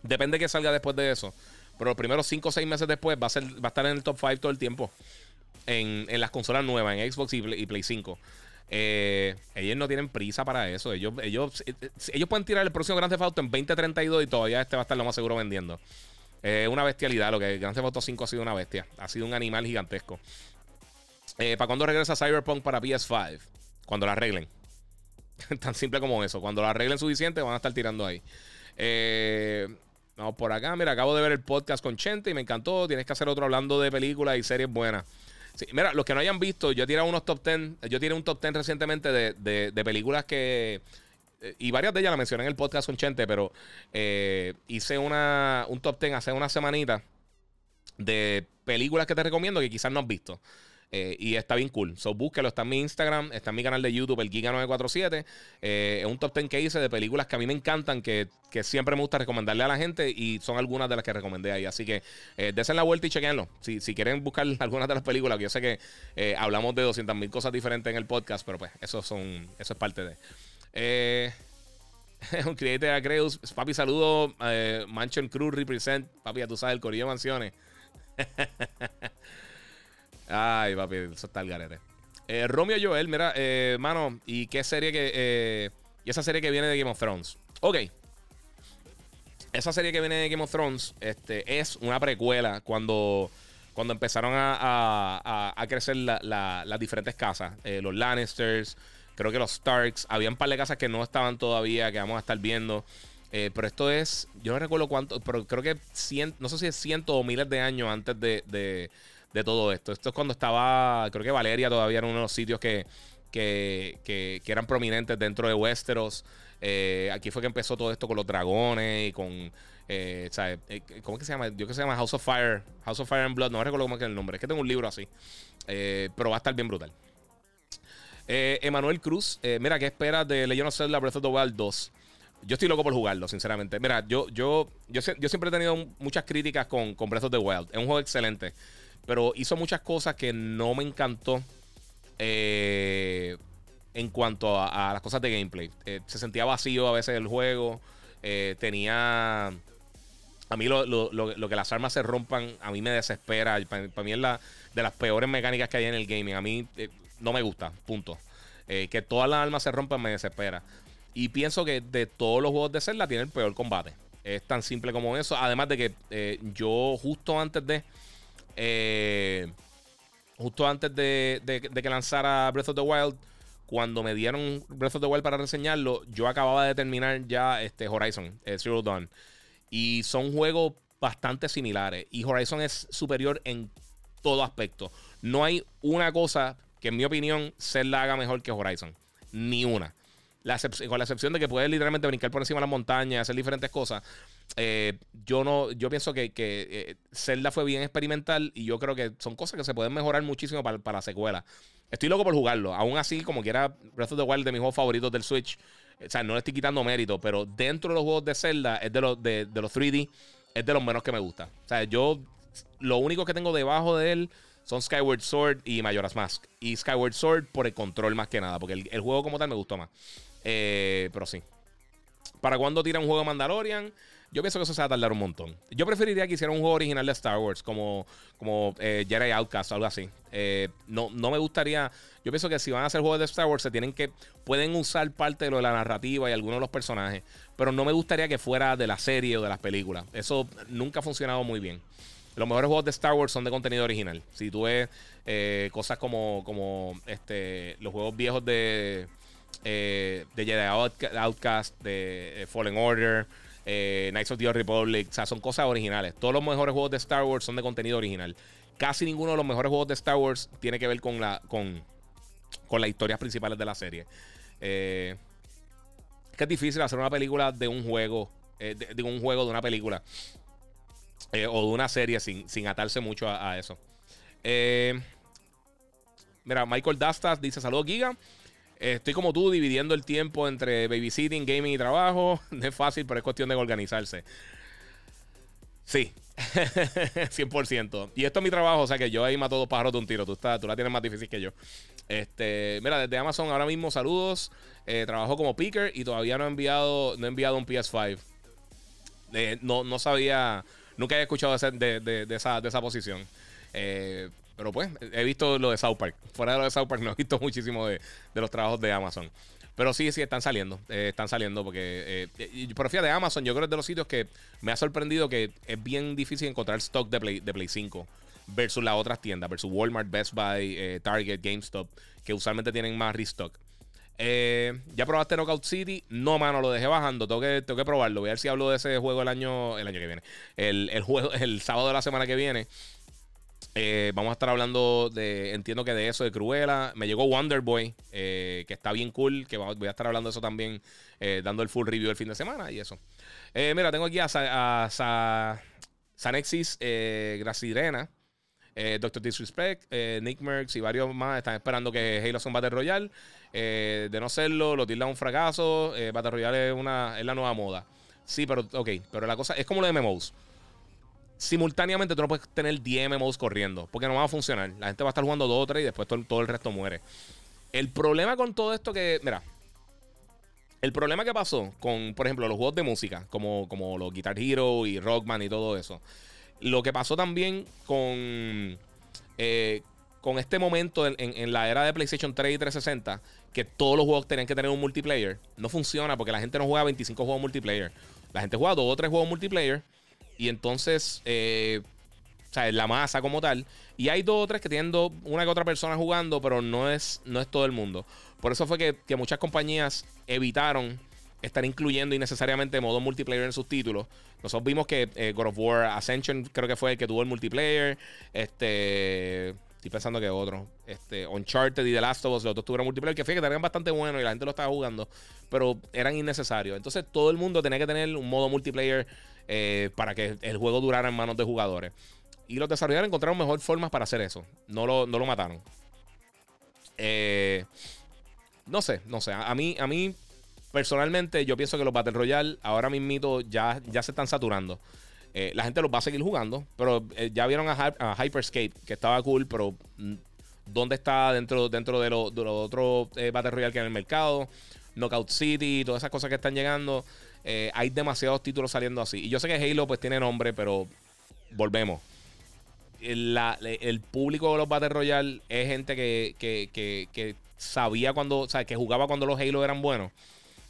depende que salga después de eso. Pero los primeros 5 o 6 meses después va a, ser, va a estar en el top 5 todo el tiempo. En, en las consolas nuevas, en Xbox y Play, 5. Eh, ellos no tienen prisa para eso. Ellos, ellos, ellos pueden tirar el próximo Grand Theft Auto en 2032 y todavía este va a estar lo más seguro vendiendo. Una bestialidad. Lo que Grand Theft Auto 5 ha sido una bestia. Ha sido un animal gigantesco. Eh, ¿Para cuándo regresa Cyberpunk para PS5? Cuando la arreglen. Tan simple como eso. Cuando la arreglen suficiente, van a estar tirando ahí. Eh, Vamos por acá. Mira, acabo de ver el podcast con Chente y me encantó. Tienes que hacer otro hablando de películas y series buenas. mira, los que no hayan visto, yo tiré unos top 10. Yo tiré un top 10 recientemente de, películas que. Eh, y varias de ellas las mencioné en el podcast con Chente, pero eh, hice una, un top 10 hace una semanita de películas que te recomiendo que quizás no has visto. Eh, y está bien cool. So, búsquelo. Está en mi Instagram, está en mi canal de YouTube, el Giga947. Eh, es un top 10 que hice de películas que a mí me encantan, que, siempre me gusta recomendarle a la gente. Y son algunas de las que recomendé ahí. Así que eh, desen la vuelta y chequenlo. Si, si quieren buscar algunas de las películas, que yo sé que eh, hablamos de 200 mil cosas diferentes en el podcast, pero pues eso, son, eso es parte de. Eh. un cliente de Acreus. Papi, saludo. Mansion Cruz represent. Papi, ya tú sabes, el Corillo de Mansiones. Ay, papi, eso está el garete. Eh, Romeo Joel, mira, eh, mano, ¿y qué serie que. Eh, y esa serie que viene de Game of Thrones? Ok. Esa serie que viene de Game of Thrones este, es una precuela cuando, cuando empezaron a, a, crecer las diferentes casas. Eh, los Lannisters, creo que los Starks. Había un par de casas que no estaban todavía, que vamos a estar viendo. pero esto es, yo no recuerdo cuánto, pero creo que cien, no sé si es cientos o miles de años antes de todo esto. Esto es cuando estaba, creo que Valeria todavía era uno de los sitios que, que, eran prominentes dentro de Westeros. Eh, aquí fue que empezó todo esto con los dragones y con. Eh, eh ¿Cómo es que se llama? Yo que se llama House of Fire. House of Fire and Blood. No recuerdo cómo es el nombre. Es que tengo un libro así. Pero va a estar bien brutal. Emanuel Cruz. mira, ¿qué esperas de Legend of Zelda Breath of the Wild 2? Yo estoy loco por jugarlo, sinceramente. Mira, yo, yo, yo, yo siempre he tenido muchas críticas con, con Breath of the Wild. Es un juego excelente. Pero hizo muchas cosas que no me encantó. Eh, en cuanto a, las cosas de gameplay. Eh, se sentía vacío a veces el juego. Eh, tenía. A mí lo, lo, lo, que las armas se rompan, a mí me desespera. Para, mí es la de las peores mecánicas que hay en el gaming. A mí no me gusta, punto. Que todas las armas se rompan me desespera. Y pienso que de todos los juegos de Zelda tiene el peor combate. Es tan simple como eso. Además de que yo justo antes de... justo antes de, que lanzara Breath of the Wild cuando me dieron Breath of the Wild para reseñarlo, yo acababa de terminar ya este Horizon, Zero Dawn. Y son juegos bastante similares. Y Horizon es superior en todo aspecto. No hay una cosa que, en mi opinión, Zelda haga mejor que Horizon. Ni una. con la excepción de que puedes literalmente brincar por encima de las montañas, hacer diferentes cosas. Eh, yo no, yo pienso que, que eh, Zelda fue bien experimental y yo creo que son cosas que se pueden mejorar muchísimo para, para la secuela. Estoy loco por jugarlo. Aún así, como que era Breath of the Wild de mis juegos favoritos del Switch. O sea, no le estoy quitando mérito, pero dentro de los juegos de Zelda, es de los, de, los 3D, es de los menos que me gusta. O sea, yo lo único que tengo debajo de él son Skyward Sword y Majora's Mask. Y Skyward Sword por el control más que nada, porque el, juego como tal me gustó más. Eh, pero sí. ¿Para cuándo tira un juego Mandalorian? Yo pienso que eso se va a tardar un montón. Yo preferiría que hiciera un juego original de Star Wars, como, como eh, Jedi Outcast o algo así. Eh, no, no me gustaría. Yo pienso que si van a hacer juegos de Star Wars, se tienen que. Pueden usar parte de lo de la narrativa y algunos de los personajes. Pero no me gustaría que fuera de la serie o de las películas. Eso nunca ha funcionado muy bien. Los mejores juegos de Star Wars son de contenido original. Si tú ves eh, cosas como, como este, los juegos viejos de, de Jedi Outcast, de Fallen Order. Eh, Knights of the Old Republic, o sea, son cosas originales. Todos los mejores juegos de Star Wars son de contenido original. Casi ninguno de los mejores juegos de Star Wars tiene que ver con, la, con, con las historias principales de la serie. Eh, que es difícil hacer una película de un juego, eh, de, un juego de una película o de una serie sin, sin atarse mucho a, a eso. mira, Michael Dastas dice: Saludos, Giga. Estoy como tú dividiendo el tiempo entre babysitting, gaming y trabajo. No es fácil, pero es cuestión de organizarse. Sí, 100%. Y esto es mi trabajo, o sea que yo ahí mato dos pájaros de un tiro. Tú, estás, tú la tienes más difícil que yo. Este, mira, desde Amazon ahora mismo saludos. Eh, trabajo como picker y todavía no he enviado, no he enviado un PS5. Eh, no, no sabía, nunca había escuchado de, de, esa, de esa posición. Eh, pero pues, he visto lo de South Park. Fuera de lo de South Park no he visto muchísimo de, los trabajos de Amazon. Pero sí, sí, están saliendo. Eh, están saliendo porque... Eh, pero fíjate, Amazon yo creo que es de los sitios que me ha sorprendido que es bien difícil encontrar stock de Play, de Play 5 versus las otras tiendas, versus Walmart, Best Buy, eh, Target, GameStop, que usualmente tienen más restock. ¿Ya probaste Knockout City? No, mano, lo dejé bajando. Tengo que, tengo que probarlo. Voy a ver si hablo de ese juego el año, el año que viene. El, el, juego, el sábado de la semana que viene. Eh, vamos a estar hablando de, entiendo que de eso, de Cruella. Me llegó Wonder Boy, eh, que está bien cool, que voy a estar hablando de eso también, eh, dando el full review el fin de semana y eso. mira, tengo aquí a, a, Sanexis Gracidrena, Doctor Disrespect, Nick Merckx y varios más están esperando que Halo sea un Battle Royale. de no serlo, lo tilda un fracaso. Battle Royale es, una, es la nueva moda. Sí, pero ok, pero la cosa es como lo de MMOs simultáneamente tú no puedes tener 10 MMOs corriendo, porque no va a funcionar. La gente va a estar jugando 2 o 3 y después todo, el resto muere. El problema con todo esto que, mira, el problema que pasó con, por ejemplo, los juegos de música, como, como los Guitar Hero y Rockman y todo eso, lo que pasó también con, eh, con este momento en, en, la era de PlayStation 3 y 360, que todos los juegos tenían que tener un multiplayer, no funciona porque la gente no juega 25 juegos multiplayer. La gente juega 2 o 3 juegos multiplayer y entonces, eh, o sea, la masa como tal. Y hay dos o tres que tienen una que otra persona jugando, pero no es, no es todo el mundo. Por eso fue que, muchas compañías evitaron estar incluyendo innecesariamente modo multiplayer en sus títulos. Nosotros vimos que eh, God of War Ascension creo que fue el que tuvo el multiplayer. Este. Estoy pensando que otro. Este, Uncharted y The Last of Us, los dos tuvieron multiplayer, que que eran bastante buenos y la gente lo estaba jugando, pero eran innecesarios. Entonces todo el mundo tenía que tener un modo multiplayer eh, para que el juego durara en manos de jugadores. Y los desarrolladores encontraron mejor formas para hacer eso. No lo, no lo mataron. Eh, no sé, no sé. A mí, a mí, personalmente, yo pienso que los Battle Royale ahora mismo ya, ya se están saturando. Eh, la gente los va a seguir jugando, pero ya vieron a, Hyperscape, que estaba cool, pero mm, ¿dónde está dentro, dentro de los otros Battle Royale que hay en el mercado? Knockout City, todas esas cosas que están llegando. Eh, hay demasiados títulos saliendo así. Y yo sé que Halo pues tiene nombre, pero volvemos. El, público de los Battle Royale es gente que, que, sabía cuando, o sea, que jugaba cuando los Halo eran buenos.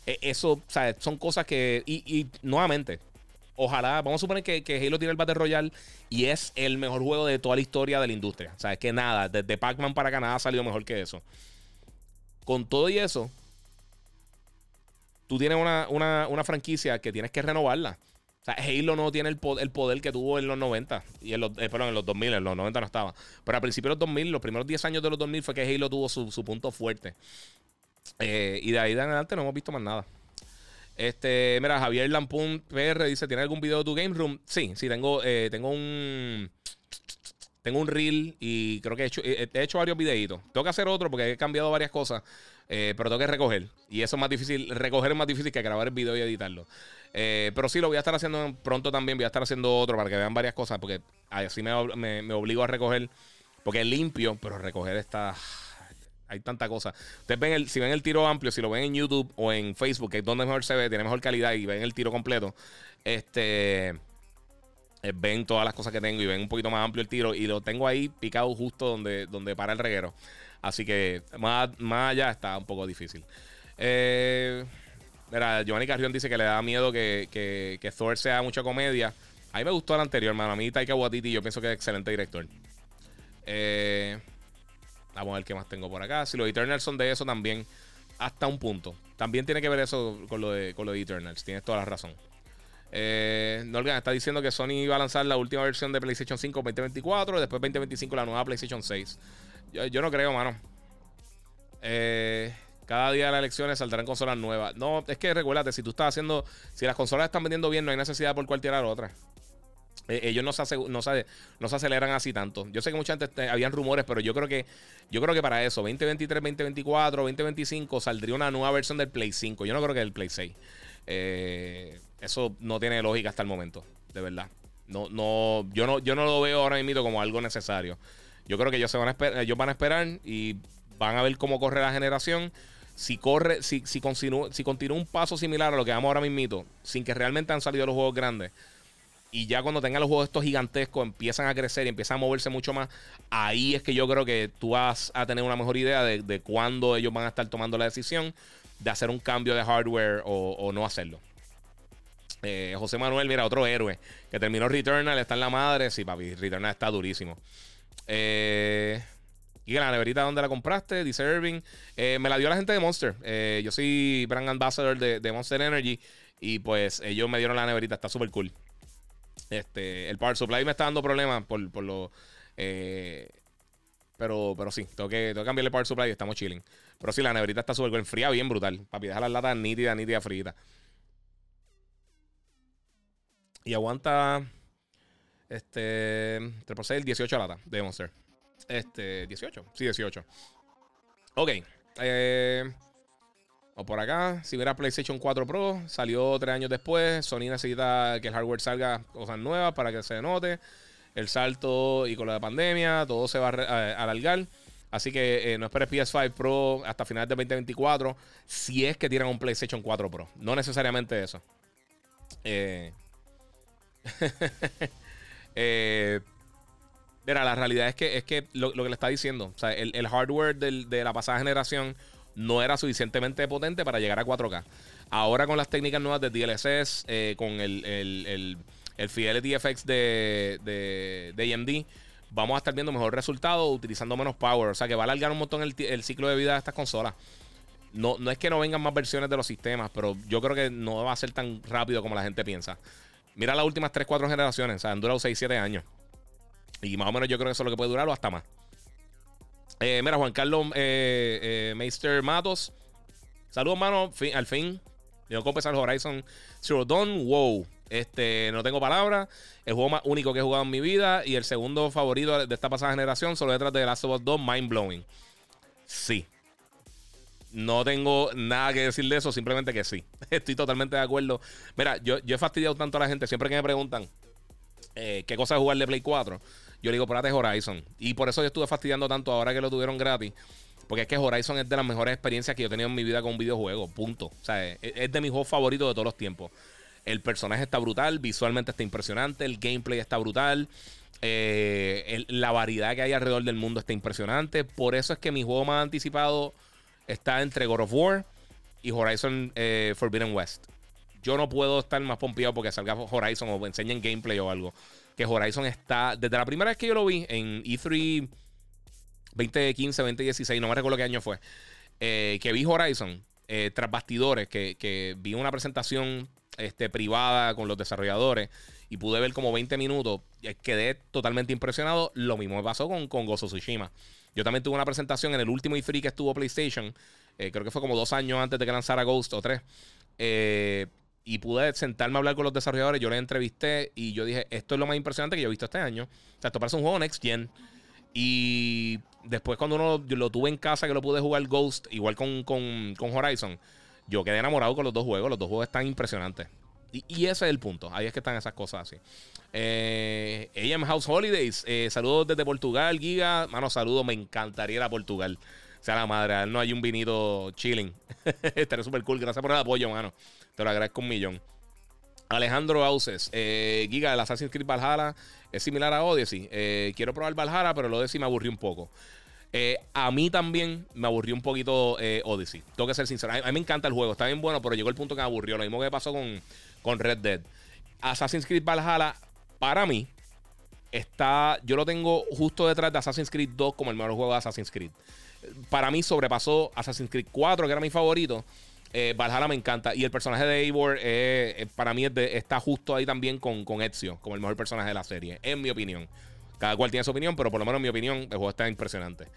E, eso, o sea, son cosas que. Y, y nuevamente, ojalá, vamos a suponer que, que, Halo tiene el Battle Royale y es el mejor juego de toda la historia de la industria. O sea, es que nada, desde Pac-Man para acá nada ha salido mejor que eso. Con todo y eso, tú tienes una, franquicia que tienes que renovarla. O sea, Halo no tiene el, poder que tuvo en los 90. Y en los, eh, perdón, en los 2000, en los 90 no estaba. Pero al principio de los 2000, los primeros 10 años de los 2000 fue que Halo tuvo su, punto fuerte. Eh, y de ahí de adelante no hemos visto más nada. Este, mira, Javier Lampun PR dice: ¿Tiene algún video de tu Game Room? Sí, sí, tengo, eh, tengo un. Tengo un reel y creo que he hecho, he hecho varios videitos. Tengo que hacer otro porque he cambiado varias cosas. Eh, pero tengo que recoger. Y eso es más difícil. Recoger es más difícil que grabar el video y editarlo. Eh, pero sí, lo voy a estar haciendo pronto también. Voy a estar haciendo otro para que vean varias cosas. Porque así me, me, obligo a recoger. Porque es limpio, pero recoger está hay tanta cosa. Ustedes ven el, si ven el tiro amplio, si lo ven en YouTube o en Facebook, que es donde mejor se ve, tiene mejor calidad y ven el tiro completo, este eh, ven todas las cosas que tengo y ven un poquito más amplio el tiro y lo tengo ahí picado justo donde, donde para el reguero. Así que más, más allá está un poco difícil. Eh, mira, Giovanni Carrión dice que le da miedo que, que, Thor sea mucha comedia. A mí me gustó el anterior, hermano. A mí Taika Waititi yo pienso que es excelente director. Eh, Vamos a ver qué más tengo por acá. Si los Eternals son de eso también, hasta un punto. También tiene que ver eso con lo de, con lo Eternals. Tienes toda la razón. Eh, Norgan está diciendo que Sony iba a lanzar la última versión de PlayStation 5 2024, después 2025 la nueva PlayStation 6. Yo, no creo, mano. Eh, cada día de las elecciones saldrán consolas nuevas. No, es que recuérdate, si tú estás haciendo, si las consolas están vendiendo bien, no hay necesidad por cual tirar otra. Eh, ellos no se, no, no se aceleran así tanto. Yo sé que mucha gente eh, habían rumores, pero yo creo que yo creo que para eso, 2023, 2024, 2025, saldría una nueva versión del Play 5. Yo no creo que del Play 6. Eh, eso no tiene lógica hasta el momento, de verdad. No, no, yo no, yo no lo veo ahora mismo como algo necesario. Yo creo que ellos se van a esperar, ellos van a esperar y van a ver cómo corre la generación. Si corre, si, si, continúa, si continúa un paso similar a lo que vamos ahora mismo, sin que realmente han salido los juegos grandes y ya cuando tengan los juegos estos gigantescos, empiezan a crecer y empiezan a moverse mucho más, ahí es que yo creo que tú vas a tener una mejor idea de, de cuándo ellos van a estar tomando la decisión de hacer un cambio de hardware o, no hacerlo. Eh, José Manuel, mira, otro héroe que terminó Returnal, está en la madre. Sí, papi, Returnal está durísimo. Eh, y la neverita, ¿dónde la compraste? Dice Irving. Eh, me la dio la gente de Monster. yo soy brand ambassador de, Monster Energy. Y pues ellos me dieron la neverita, está súper cool. Este, el power supply me está dando problemas por, por lo. Eh, pero, pero sí, tengo que, tengo que cambiarle el power supply y estamos chilling. Pero sí, la neverita está súper fría, bien brutal. Papi, deja las latas nítidas, nítidas, fritas. Y aguanta. Este. 3 18 latas de Monster. Este. 18. Sí, 18. Ok. Eh. O por acá, si hubiera PlayStation 4 Pro, salió tres años después. Sony necesita que el hardware salga cosas nuevas para que se note. El salto y con la pandemia, todo se va a alargar. Así que eh, no esperes PS5 Pro hasta finales de 2024. Si es que tienen un PlayStation 4 Pro. No necesariamente eso. Eh, eh, la realidad es que, es que lo, que le está diciendo, sea, el, hardware de la pasada generación no era suficientemente potente para llegar a 4K. Ahora con las técnicas nuevas de DLSS, eh, con el, el, el, Fidelity FX de, de, AMD, vamos a estar viendo mejor resultado utilizando menos power. O sea que va a alargar un montón el, ciclo de vida de estas consolas. No, no es que no vengan más versiones de los sistemas, pero yo creo que no va a ser tan rápido como la gente piensa. Mira las últimas 3-4 generaciones, o sea, han durado 6-7 años. Y más o menos yo creo que eso es lo que puede durar o hasta más. Eh, mira, Juan Carlos eh, eh, Meister Matos. Saludos, mano. al fin. Yo compensar Horizon Zero Dawn. Wow. Este, no tengo palabras. El juego más único que he jugado en mi vida. Y el segundo favorito de esta pasada generación, solo detrás de The Last of Us 2, Mind Blowing. Sí. No tengo nada que decir de eso, simplemente que sí. Estoy totalmente de acuerdo. Mira, yo, yo he fastidiado tanto a la gente siempre que me preguntan qué cosa es jugar de Play 4. Yo le digo, espérate, Horizon. Y por eso yo estuve fastidiando tanto ahora que lo tuvieron gratis. Porque es que Horizon es de las mejores experiencias que yo he tenido en mi vida con un videojuego. Punto. O sea, es, de mis juegos favoritos de todos los tiempos. El personaje está brutal, visualmente está impresionante, el gameplay está brutal. Eh, la variedad que hay alrededor del mundo está impresionante. Por eso es que mi juego más anticipado está entre God of War y Horizon eh, Forbidden West. Yo no puedo estar más pompeado porque salga Horizon o enseñen gameplay o algo. Que Horizon está, desde la primera vez que yo lo vi en E3 2015, 2016, no me recuerdo qué año fue, eh, que vi Horizon eh, tras bastidores, que, vi una presentación este, privada con los desarrolladores y pude ver como 20 minutos, quedé totalmente impresionado. Lo mismo me pasó con, con Gozo Tsushima. Yo también tuve una presentación en el último E3 que estuvo PlayStation, eh, creo que fue como dos años antes de que lanzara Ghost o tres. y pude sentarme a hablar con los desarrolladores, yo les entrevisté y yo dije, esto es lo más impresionante que yo he visto este año. O sea, esto parece un juego Next Gen. Y después cuando uno lo, tuve en casa, que lo pude jugar Ghost, igual con, Horizon, yo quedé enamorado con los dos juegos. Los dos juegos están impresionantes. Y, ese es el punto. Ahí es que están esas cosas así. Eh, AM House Holidays. Eh, saludos desde Portugal, Giga. Mano, saludos. Me encantaría ir a Portugal. Sea, la madre, no hay un vinito chilling. Estaría súper cool. Gracias por el apoyo, mano. Te lo agradezco un millón. Alejandro Auces, eh, Giga, el Assassin's Creed Valhalla es similar a Odyssey. Eh, quiero probar Valhalla, pero el Odyssey me aburrió un poco. A mí también me aburrió un poquito Odyssey. Tengo que ser sincero. A mí, me encanta el juego, está bien bueno, pero llegó el punto que me aburrió. Lo mismo que pasó con, con Red Dead. Assassin's Creed Valhalla, para mí, está. Yo lo tengo justo detrás de Assassin's Creed 2 como el mejor juego de Assassin's Creed. Para mí sobrepasó Assassin's Creed 4, que era mi favorito. Eh, Valhalla me encanta. Y el personaje de Eivor, eh, eh, para mí, está justo ahí también con, con Ezio, como el mejor personaje de la serie, en mi opinión. Cada cual tiene su opinión, pero por lo menos en mi opinión, el juego está impresionante.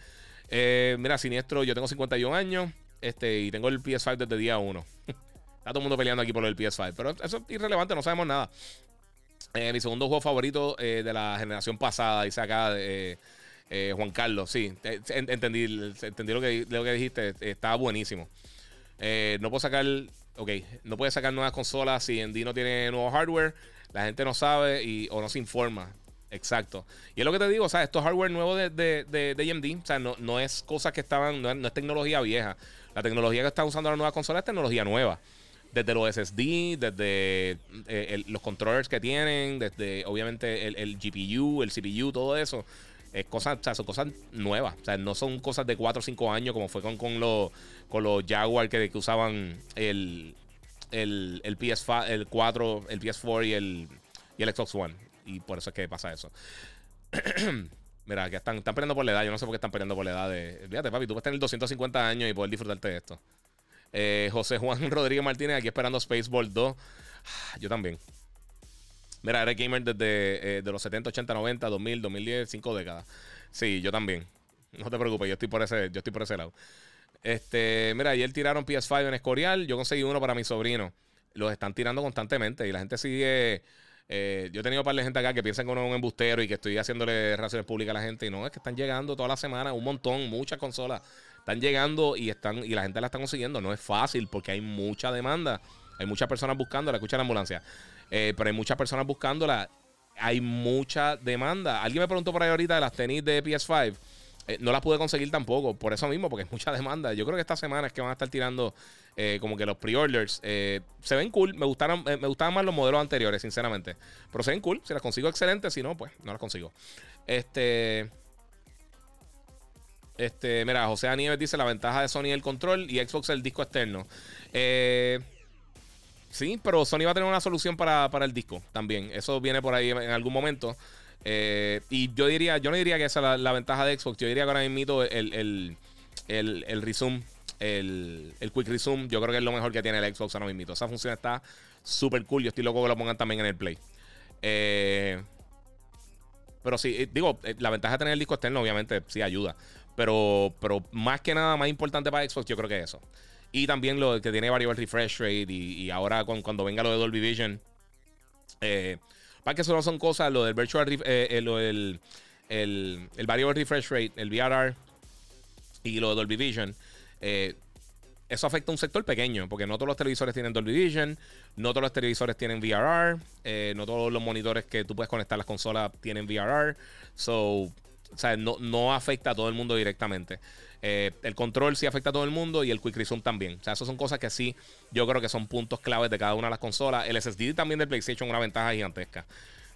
mira, Siniestro, yo tengo 51 años este, y tengo el PS5 desde día 1. está todo el mundo peleando aquí por el PS5, pero eso es irrelevante, no sabemos nada. mi segundo juego favorito de la generación pasada, dice acá Juan Carlos, sí, entendí, entendí lo, que, lo que dijiste, estaba buenísimo. Eh, no puedo sacar. Ok, no puede sacar nuevas consolas si en D no tiene nuevo hardware. La gente no sabe y, o no se informa. Exacto. Y es lo que te digo, o sea, esto es hardware nuevo de, de, de, AMD. O sea, no, no, es cosas que estaban, no es, tecnología vieja. La tecnología que están usando las nuevas consolas es tecnología nueva. Desde los SSD, desde eh, los controllers que tienen, desde obviamente el, GPU, el CPU, todo eso es cosas, o sea, son cosas nuevas. O sea, no son cosas de 4 o 5 años como fue con, con, los, con los Jaguar que, usaban el, el, el, PS5, el 4, el PS4 y el, y el Xbox One. Y por eso es que pasa eso. Mira, que están, están peleando por la edad. Yo no sé por qué están peleando por la edad de. Fíjate, papi, tú puedes tener 250 años y poder disfrutarte de esto. Eh, José Juan Rodríguez Martínez, aquí esperando Spaceball 2. Ah, yo también. Mira, eres gamer desde eh, de los 70, 80, 90, 2000, 2010, 5 décadas. Sí, yo también. No te preocupes, yo estoy por ese, yo estoy por ese lado. Este, mira, ayer tiraron PS5 en Escorial. Yo conseguí uno para mi sobrino. Los están tirando constantemente y la gente sigue. Eh, yo he tenido un par de gente acá que piensan que uno es un embustero y que estoy haciéndole relaciones públicas a la gente. Y no, es que están llegando toda la semana un montón, muchas consolas. Están llegando y están y la gente la está consiguiendo. No es fácil porque hay mucha demanda. Hay muchas personas buscando. La escucha la ambulancia. Eh, pero hay muchas personas buscándola. Hay mucha demanda. Alguien me preguntó por ahí ahorita de las tenis de PS5. Eh, no las pude conseguir tampoco, por eso mismo, porque es mucha demanda. Yo creo que esta semana es que van a estar tirando eh, como que los pre-orders. se ven cool, me gustaron, me gustaban más los modelos anteriores, sinceramente. Pero se ven cool, si las consigo excelente, si no, pues no las consigo. Este. Este, mira, José Nieves dice la ventaja de Sony el control y Xbox el disco externo. Eh. Sí, pero Sony va a tener una solución para, para el disco también. Eso viene por ahí en algún momento. Eh, y yo diría, yo no diría que esa es la, ventaja de Xbox. Yo diría que ahora mismo el, el, el, el resume, el, el, quick resume, yo creo que es lo mejor que tiene el Xbox ahora mismo. Esa función está súper cool. Yo estoy loco que lo pongan también en el Play. Eh, pero sí, digo, la ventaja de tener el disco externo, obviamente, sí ayuda. Pero, pero más que nada, más importante para Xbox, yo creo que es eso. Y también lo que tiene variable refresh rate. Y, ahora cuando, venga lo de Dolby Vision. Eh, para que eso no son cosas, lo del virtual eh, eh, el, el, variable refresh rate, el VRR y lo de Dolby Vision. eso afecta a un sector pequeño, porque no todos los televisores tienen Dolby Vision, no todos los televisores tienen VRR, no todos los monitores que tú puedes conectar a las consolas tienen VRR. So, no, afecta a todo el mundo directamente. Eh, el control sí afecta a todo el mundo y el Quick Resume también. O sea, esas son cosas que sí, yo creo que son puntos claves de cada una de las consolas. El SSD también del PlayStation una ventaja gigantesca.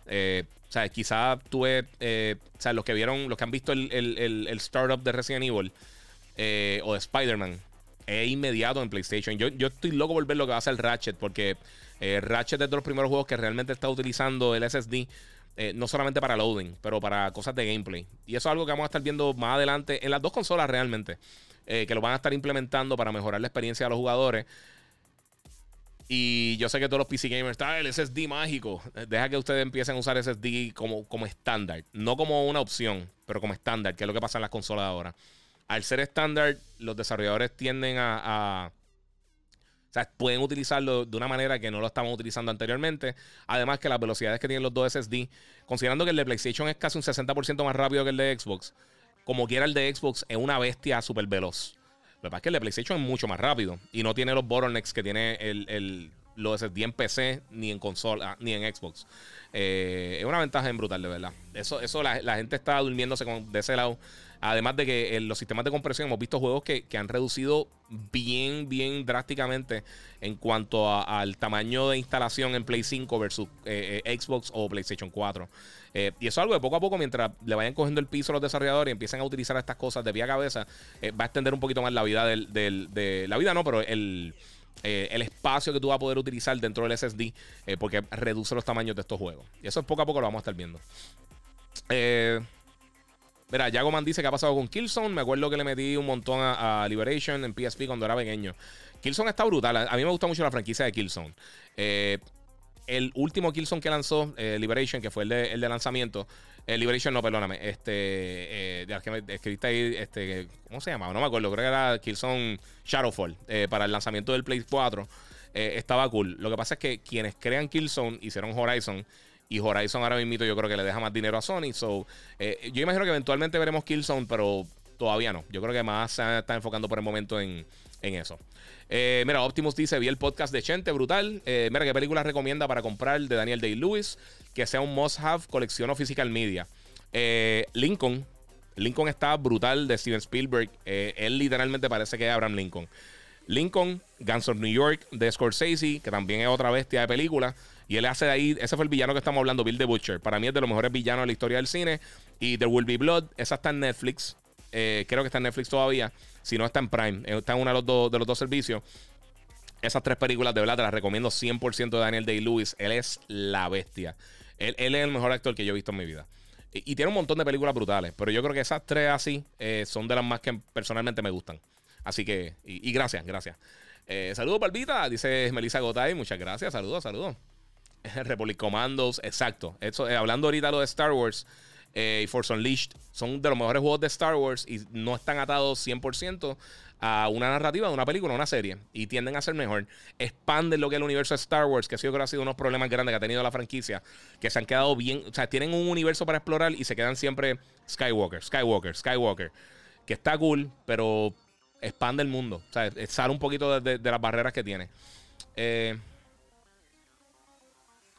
Eh, o sea, quizá tuve, eh, o sea, los que vieron, los que han visto el, el, startup de Resident Evil o de Spider-Man, es inmediato en PlayStation. Yo, yo estoy loco por ver lo que va a hacer Ratchet, porque Ratchet es de los primeros juegos que realmente está utilizando el SSD eh, no solamente para loading, pero para cosas de gameplay. Y eso es algo que vamos a estar viendo más adelante en las dos consolas realmente, eh, que lo van a estar implementando para mejorar la experiencia de los jugadores. Y yo sé que todos los PC gamers están ah, el SSD mágico. Deja que ustedes empiecen a usar SSD como, como estándar. No como una opción, pero como estándar, que es lo que pasa en las consolas ahora. Al ser estándar, los desarrolladores tienden a sea, pueden utilizarlo de una manera que no lo estaban utilizando anteriormente. Además que las velocidades que tienen los dos SSD, considerando que el de PlayStation es casi un 60% más rápido que el de Xbox, como quiera el de Xbox es una bestia súper veloz. Lo que pasa es que el de PlayStation es mucho más rápido y no tiene los bottlenecks que tiene el, el los SSD en PC ni en consola ni en Xbox. Eh, es una ventaja en brutal, de verdad. Eso, eso la, la gente está durmiéndose de ese lado. Además de que en los sistemas de compresión hemos visto juegos que, han reducido bien, bien drásticamente en cuanto al tamaño de instalación en Play 5 versus eh, eh, Xbox o PlayStation 4. Eh, y eso es algo de poco a poco, mientras le vayan cogiendo el piso a los desarrolladores y empiecen a utilizar estas cosas de pie a cabeza, va a extender un poquito más la vida del, de la vida, no, pero el, el espacio que tú vas a poder utilizar dentro del SSD, porque reduce los tamaños de estos juegos. Y eso es poco a poco lo vamos a estar viendo. Eh. Mira, Jagoman dice que ha pasado con Killzone. Me acuerdo que le metí un montón a, Liberation en PSP cuando era pequeño. Killzone está brutal. A, mí me gusta mucho la franquicia de Killzone. Eh, el último Killzone que lanzó, eh, Liberation, que fue el de, lanzamiento. Eh, Liberation, no, perdóname. Este, ya que escribiste ahí, este, ¿cómo se llamaba? No me acuerdo. Creo que era Killzone Shadowfall para el lanzamiento del Play 4. estaba cool. Lo que pasa es que quienes crean Killzone hicieron Horizon y Horizon ahora mismo yo creo que le deja más dinero a Sony. So, eh, yo imagino que eventualmente veremos Killzone, pero todavía no. Yo creo que más se está enfocando por el momento en, eso. Eh, mira, Optimus dice: Vi el podcast de Chente, brutal. Eh, mira, ¿qué película recomienda para comprar de Daniel Day-Lewis? Que sea un must-have, colección o physical media. Lincoln. Lincoln está brutal de Steven Spielberg. él literalmente parece que es Abraham Lincoln. Lincoln, Guns of New York de Scorsese, que también es otra bestia de película. Y él hace ahí, ese fue el villano que estamos hablando, Bill the Butcher. Para mí es de los mejores villanos de la historia del cine. Y There Will Be Blood, esa está en Netflix. Eh, creo que está en Netflix todavía. Si no, está en Prime. Eh, está en uno de los, dos, de los dos servicios. Esas tres películas de verdad te las recomiendo 100% de Daniel Day-Lewis. Él es la bestia. Él, es el mejor actor que yo he visto en mi vida. Y, tiene un montón de películas brutales. Pero yo creo que esas tres así eh, son de las más que personalmente me gustan. Así que, y, gracias, gracias. saludos, Palvita, dice Melissa Gotay. Muchas gracias, saludos, saludos. Republic Commandos, exacto. Eso, eh, hablando ahorita de lo de Star Wars eh, y Force Unleashed, son de los mejores juegos de Star Wars y no están atados 100% a una narrativa de una película, una serie, y tienden a ser mejor. Expanden lo que es el universo de Star Wars, que ha sido que ha sido unos problemas grandes que ha tenido la franquicia, que se han quedado bien, o sea, tienen un universo para explorar y se quedan siempre Skywalker, Skywalker, Skywalker, que está cool, pero expande el mundo, o sea, sale un poquito de, de las barreras que tiene. Eh,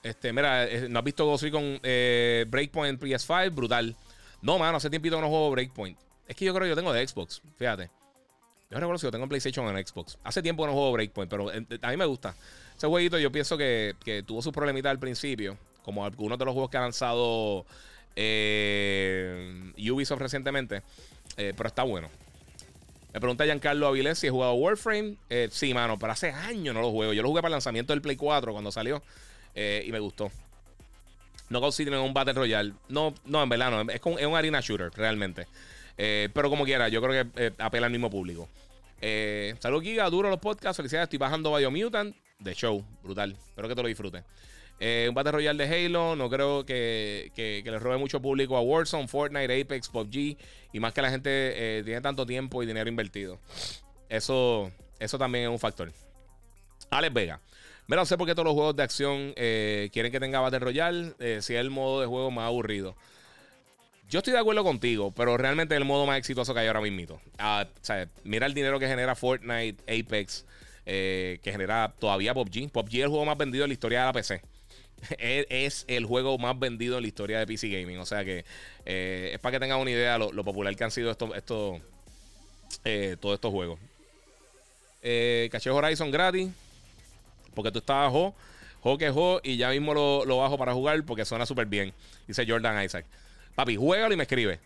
este, mira, eh, ¿no has visto Ghost con eh, Breakpoint PS5? Brutal. No, mano, hace tiempito que no juego Breakpoint. Es que yo creo que yo tengo de Xbox, fíjate. Yo recuerdo si yo tengo en PlayStation o en Xbox. Hace tiempo que no juego Breakpoint, pero eh, a mí me gusta. Ese jueguito yo pienso que, tuvo sus problemitas al principio, como algunos de los juegos que ha lanzado Ubisoft recientemente, pero está bueno. Me pregunta Giancarlo Avilés si he jugado Warframe. sí, mano, pero hace años no lo juego. Yo lo jugué para el lanzamiento del Play 4 cuando salió. Eh, y me gustó. No es un Battle Royale. No, no, en verdad no. Es, es un arena shooter, realmente. Eh, pero como quiera, yo creo que eh, apela al mismo público. Eh, salud, Giga. Duro los podcasts. Felicidades. Estoy bajando Biomutant. De show. Brutal. Espero que te lo disfrutes. un Battle Royale de Halo. No creo que, que, le robe mucho público a Warzone, Fortnite, Apex, PUBG. Y más que la gente tiene tanto tiempo y dinero invertido. Eso, eso también es un factor. Alex Vega. Mira, no sé por qué todos los juegos de acción eh, quieren que tenga Battle Royale, eh, si es el modo de juego más aburrido. Yo estoy de acuerdo contigo, pero realmente es el modo más exitoso que hay ahora mismo. Ah, mira el dinero que genera Fortnite, Apex, eh, que genera todavía PUBG. PUBG es el juego más vendido en la historia de la PC. es, el juego más vendido en la historia de PC Gaming. O sea que es para que tengan una idea lo, lo popular que han sido estos, estos todos estos juegos. caché Horizon gratis. Porque tú estabas jo, jo que jo, y ya mismo lo, lo bajo para jugar porque suena súper bien. Dice Jordan Isaac. Papi, juégalo y me escribe.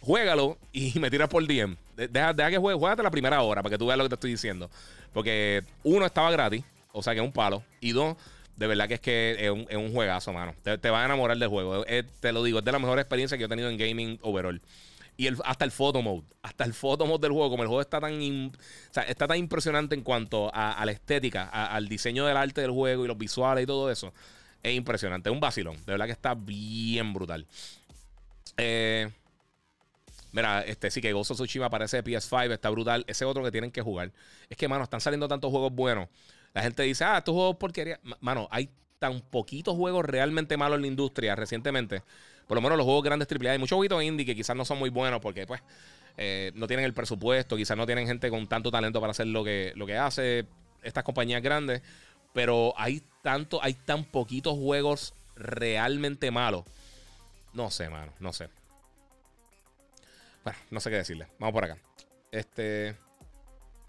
Juégalo y me tiras por DM. Deja, deja que juegue, juégate la primera hora para que tú veas lo que te estoy diciendo. Porque uno estaba gratis, o sea que es un palo. Y dos, de verdad que es que es un, es un juegazo, mano. Te, te, va a enamorar del juego. te lo digo, es de la mejor experiencia que yo he tenido en gaming overall. Y el, hasta el photo mode. Hasta el photo mode del juego. Como el juego está tan, está tan impresionante en cuanto a, la estética, al diseño del arte del juego y los visuales y todo eso. Es impresionante. Es un vacilón. De verdad que está bien brutal. Eh, mira, este sí que Gozo Tsushima aparece de PS5, está brutal. Ese otro que tienen que jugar. Es que, mano, están saliendo tantos juegos buenos. La gente dice, ah, estos juegos porquería. Mano, hay tan poquitos juegos realmente malos en la industria recientemente. Por lo menos los juegos grandes AAA. Hay muchos juegos indie que quizás no son muy buenos porque, pues, eh, no tienen el presupuesto. Quizás no tienen gente con tanto talento para hacer lo que, lo que hace estas compañías grandes. Pero hay tanto, hay tan poquitos juegos realmente malos no sé, mano, no sé. Bueno, no sé qué decirle. Vamos por acá. Este.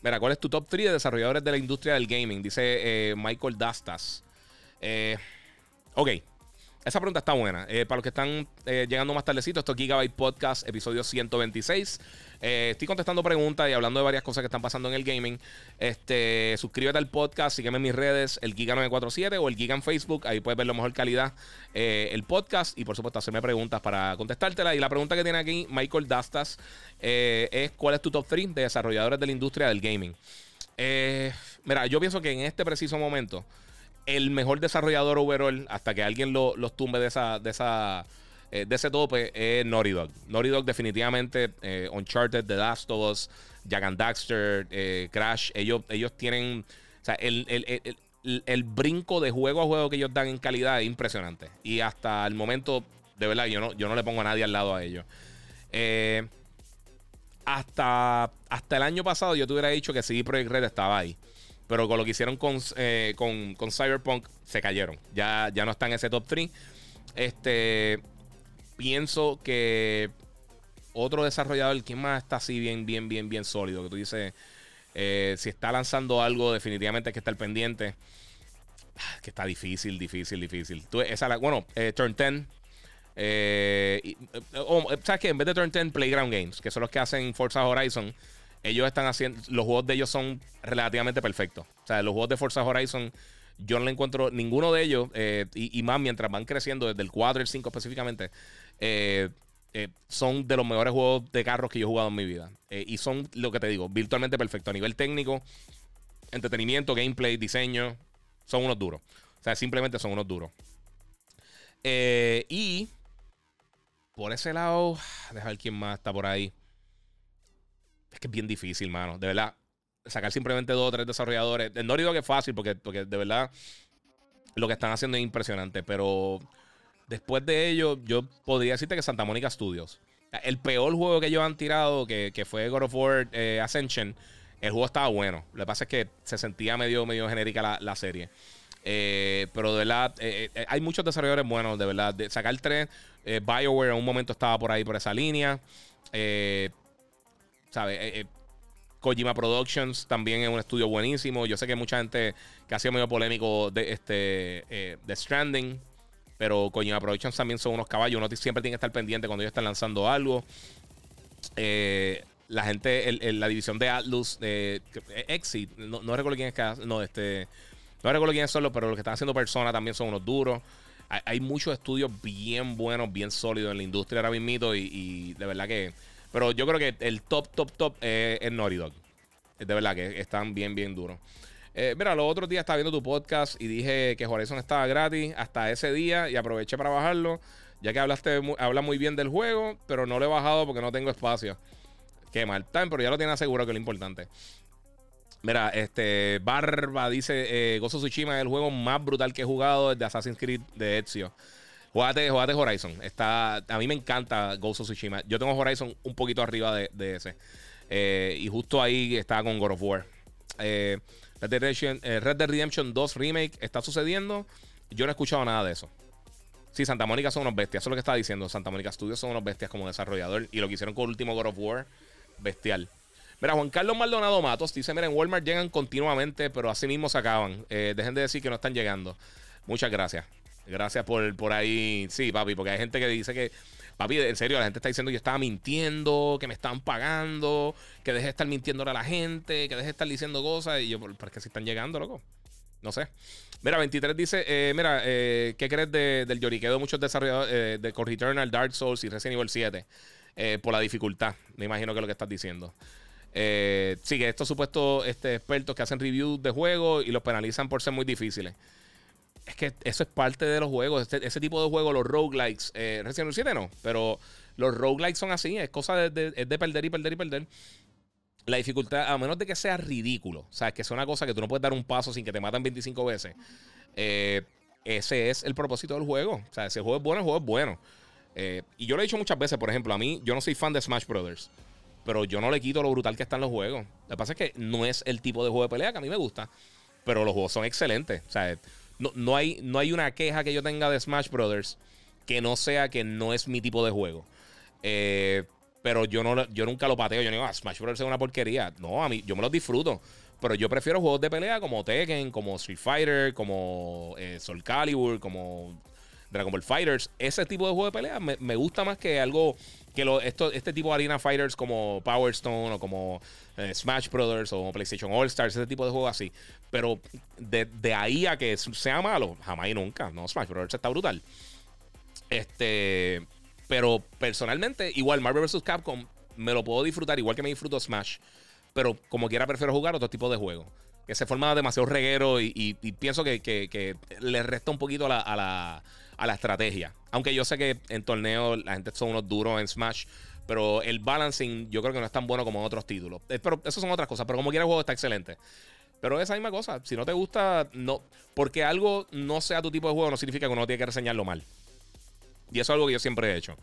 Mira, ¿cuál es tu top 3 de desarrolladores de la industria del gaming? Dice eh, Michael Dastas. Eh, ok. Esa pregunta está buena. Eh, para los que están eh, llegando más tardecito, esto es Gigabyte Podcast, episodio 126. Eh, estoy contestando preguntas y hablando de varias cosas que están pasando en el gaming. Este, suscríbete al podcast, sígueme en mis redes, el Giga947 o el Giga en Facebook. Ahí puedes ver la mejor calidad el podcast y por supuesto hacerme preguntas para contestártela. Y la pregunta que tiene aquí Michael Dastas es ¿cuál es tu top 3 de desarrolladores de la industria del gaming? mira, yo pienso que en este preciso momento el mejor desarrollador overall hasta que alguien lo, los tumbe de esa, de esa eh, de ese tope es Naughty Dog. Naughty Dog definitivamente eh, Uncharted, The Last of Us, Jack Daxter, eh, Crash, ellos, ellos tienen, o sea, el, el, el, el, brinco de juego a juego que ellos dan en calidad es impresionante. Y hasta el momento, de verdad, yo no, yo no le pongo a nadie al lado a ellos. hasta, hasta el año pasado yo te hubiera dicho que CD Projekt Red estaba ahí. Pero con lo que hicieron eh, con, con, Cyberpunk, se cayeron. Ya, ya no están en ese top 3. Este. Pienso que otro desarrollador, ¿quién más está así bien, bien, bien, bien sólido? Que tú dices, eh, si está lanzando algo, definitivamente hay que estar pendiente. Ah, que está difícil, difícil, difícil. Tú, bueno, eh, Turn 10. ¿Sabes qué? En vez de Turn 10, Playground Games, que son los que hacen Forza Horizon ellos están haciendo, los juegos de ellos son relativamente perfectos. O sea, los juegos de Forza Horizon, yo no le encuentro ninguno de ellos, eh, y, más mientras van creciendo, desde el 4 y el 5 específicamente, eh, eh, son de los mejores juegos de carros que yo he jugado en mi vida. y son, lo que te digo, virtualmente perfectos. A nivel técnico, entretenimiento, gameplay, diseño, son unos duros. O sea, simplemente son unos duros. y por ese lado, dejar quién más está por ahí. Es que es bien difícil, mano. De verdad, sacar simplemente dos o tres desarrolladores. No digo que es fácil, porque, porque de verdad lo que están haciendo es impresionante. Pero después de ello, yo podría decirte que Santa Mónica Studios. El peor juego que ellos han tirado, que, fue God of War eh, Ascension, el juego estaba bueno. Lo que pasa es que se sentía medio, medio genérica la, serie. Eh, pero de verdad, eh, hay muchos desarrolladores buenos, de verdad. De sacar tres, BioWare en un momento estaba por ahí, por esa línea. ¿Sabes? Eh, eh, Kojima Productions también es un estudio buenísimo. Yo sé que mucha gente que ha sido medio polémico de este eh, de Stranding. Pero Kojima Productions también son unos caballos. Uno siempre tiene que estar pendiente cuando ellos están lanzando algo. la gente, la división de Atlus, de Exit, no, recuerdo quién es no, este, no recuerdo quiénes son, pero los que están haciendo Persona también son unos duros. Hay, muchos estudios bien buenos, bien sólidos en la industria ahora mismo y de verdad que pero yo creo que el top, top, top es Naughty Dog. De verdad que están bien, bien duros. Eh, mira, los otros días estaba viendo tu podcast y dije que Horizon estaba gratis hasta ese día y aproveché para bajarlo. Ya que hablaste, habla muy bien del juego, pero no lo he bajado porque no tengo espacio. Qué mal time, pero ya lo tiene asegurado que es lo importante. Mira, este Barba dice: eh, Gozo Tsushima es el juego más brutal que he jugado desde Assassin's Creed de Ezio. Jugate, Horizon. Está, a mí me encanta Ghost of Tsushima. Yo tengo Horizon un poquito arriba de, ese. Eh, y justo ahí estaba con God of War. Eh, Red, Dead Redemption, 2 Remake está sucediendo. Yo no he escuchado nada de eso. Sí, Santa Mónica son unos bestias. Eso es lo que estaba diciendo. Santa Mónica Studios son unos bestias como desarrollador. Y lo que hicieron con el último God of War, bestial. Mira, Juan Carlos Maldonado Matos dice: Mira, en Walmart llegan continuamente, pero así mismo se acaban. Eh, dejen de decir que no están llegando. Muchas gracias. Gracias por, por ahí. Sí, papi, porque hay gente que dice que. Papi, en serio, la gente está diciendo que yo estaba mintiendo, que me estaban pagando, que deje de estar mintiendo a la gente, que deje de estar diciendo cosas. Y yo, ¿por qué si están llegando, loco? No sé. Mira, 23 dice, eh, mira, eh, ¿qué crees del lloriqueo de muchos desarrolladores eh, de Core Returnal, Dark Souls y Resident Evil 7? por la dificultad, me imagino que es lo que estás diciendo. sí, que estos supuestos este, expertos que hacen reviews de juegos y los penalizan por ser muy difíciles. Es que eso es parte de los juegos. Ese tipo de juegos, los roguelikes, Resident Evil 7 no, pero los roguelikes son así, es cosa de, de perder y perder y perder la dificultad, a menos de que sea ridículo, o sea, que sea una cosa que tú no puedes dar un paso sin que te maten 25 veces, eh, ese es el propósito del juego. O sea, si el juego es bueno, el juego es bueno. Eh, y yo lo he dicho muchas veces, por ejemplo, a mí, yo no soy fan de Smash Brothers, pero yo no le quito lo brutal que están los juegos. Lo que pasa es que no es el tipo de juego de pelea que a mí me gusta, pero los juegos son excelentes. O sea, no, no hay, no hay una queja que yo tenga de Smash Brothers que no sea que no es mi tipo de juego. Eh, pero yo, no, yo nunca lo pateo. Yo digo, ah, Smash Bros. es una porquería. No, a mí, yo me los disfruto. Pero yo prefiero juegos de pelea como Tekken, como Street Fighter, como eh, Soul Calibur, como Dragon Ball Fighters. Ese tipo de juego de pelea me, gusta más que algo que lo, esto, este tipo de arena fighters como Power Stone o como eh, Smash Brothers o PlayStation All Stars, ese tipo de juegos así. Pero de, de, ahí a que sea malo, jamás y nunca. No, Smash Brothers está brutal. Este. Pero personalmente, igual Marvel vs. Capcom me lo puedo disfrutar igual que me disfruto Smash. Pero como quiera prefiero jugar otro tipo de juego. Que se forma demasiado reguero y, pienso que, le resta un poquito a la, estrategia. Aunque yo sé que en torneos la gente son unos duros en Smash. Pero el balancing yo creo que no es tan bueno como en otros títulos. Eh, pero eso son otras cosas. Pero como quiera el juego está excelente. Pero esa misma cosa. Si no te gusta, no. Porque algo no sea tu tipo de juego no significa que uno tiene que reseñarlo mal. Y eso es algo que yo siempre he hecho.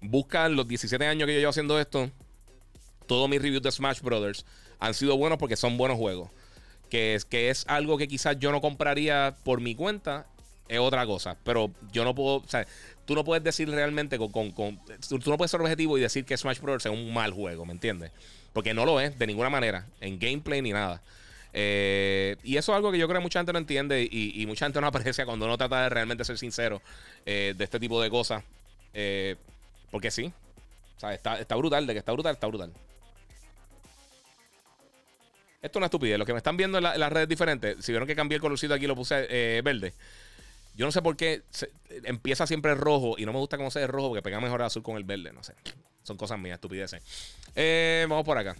Busca los 17 años que yo llevo haciendo esto. Todos mis reviews de Smash Brothers han sido buenos porque son buenos juegos. Que es, que es algo que quizás yo no compraría por mi cuenta. Es otra cosa. Pero yo no puedo. O sea, tú no puedes decir realmente con, con, Tú no puedes ser objetivo y decir que Smash Brothers es un mal juego, ¿me entiendes? Porque no lo es de ninguna manera. En gameplay ni nada. Eh, y eso es algo que yo creo que mucha gente no entiende y, mucha gente no aprecia cuando uno trata de realmente ser sincero eh, de este tipo de cosas. Eh, porque sí. O sea, está, brutal. De que está brutal, está brutal. Esto es una estupidez. Los que me están viendo en, las redes diferentes, si vieron que cambié el colorcito aquí lo puse verde. Yo no sé por qué empieza siempre rojo y no me gusta cómo se ve rojo porque pega mejor el azul con el verde. No sé. Son cosas mías, estupideces. vamos por acá.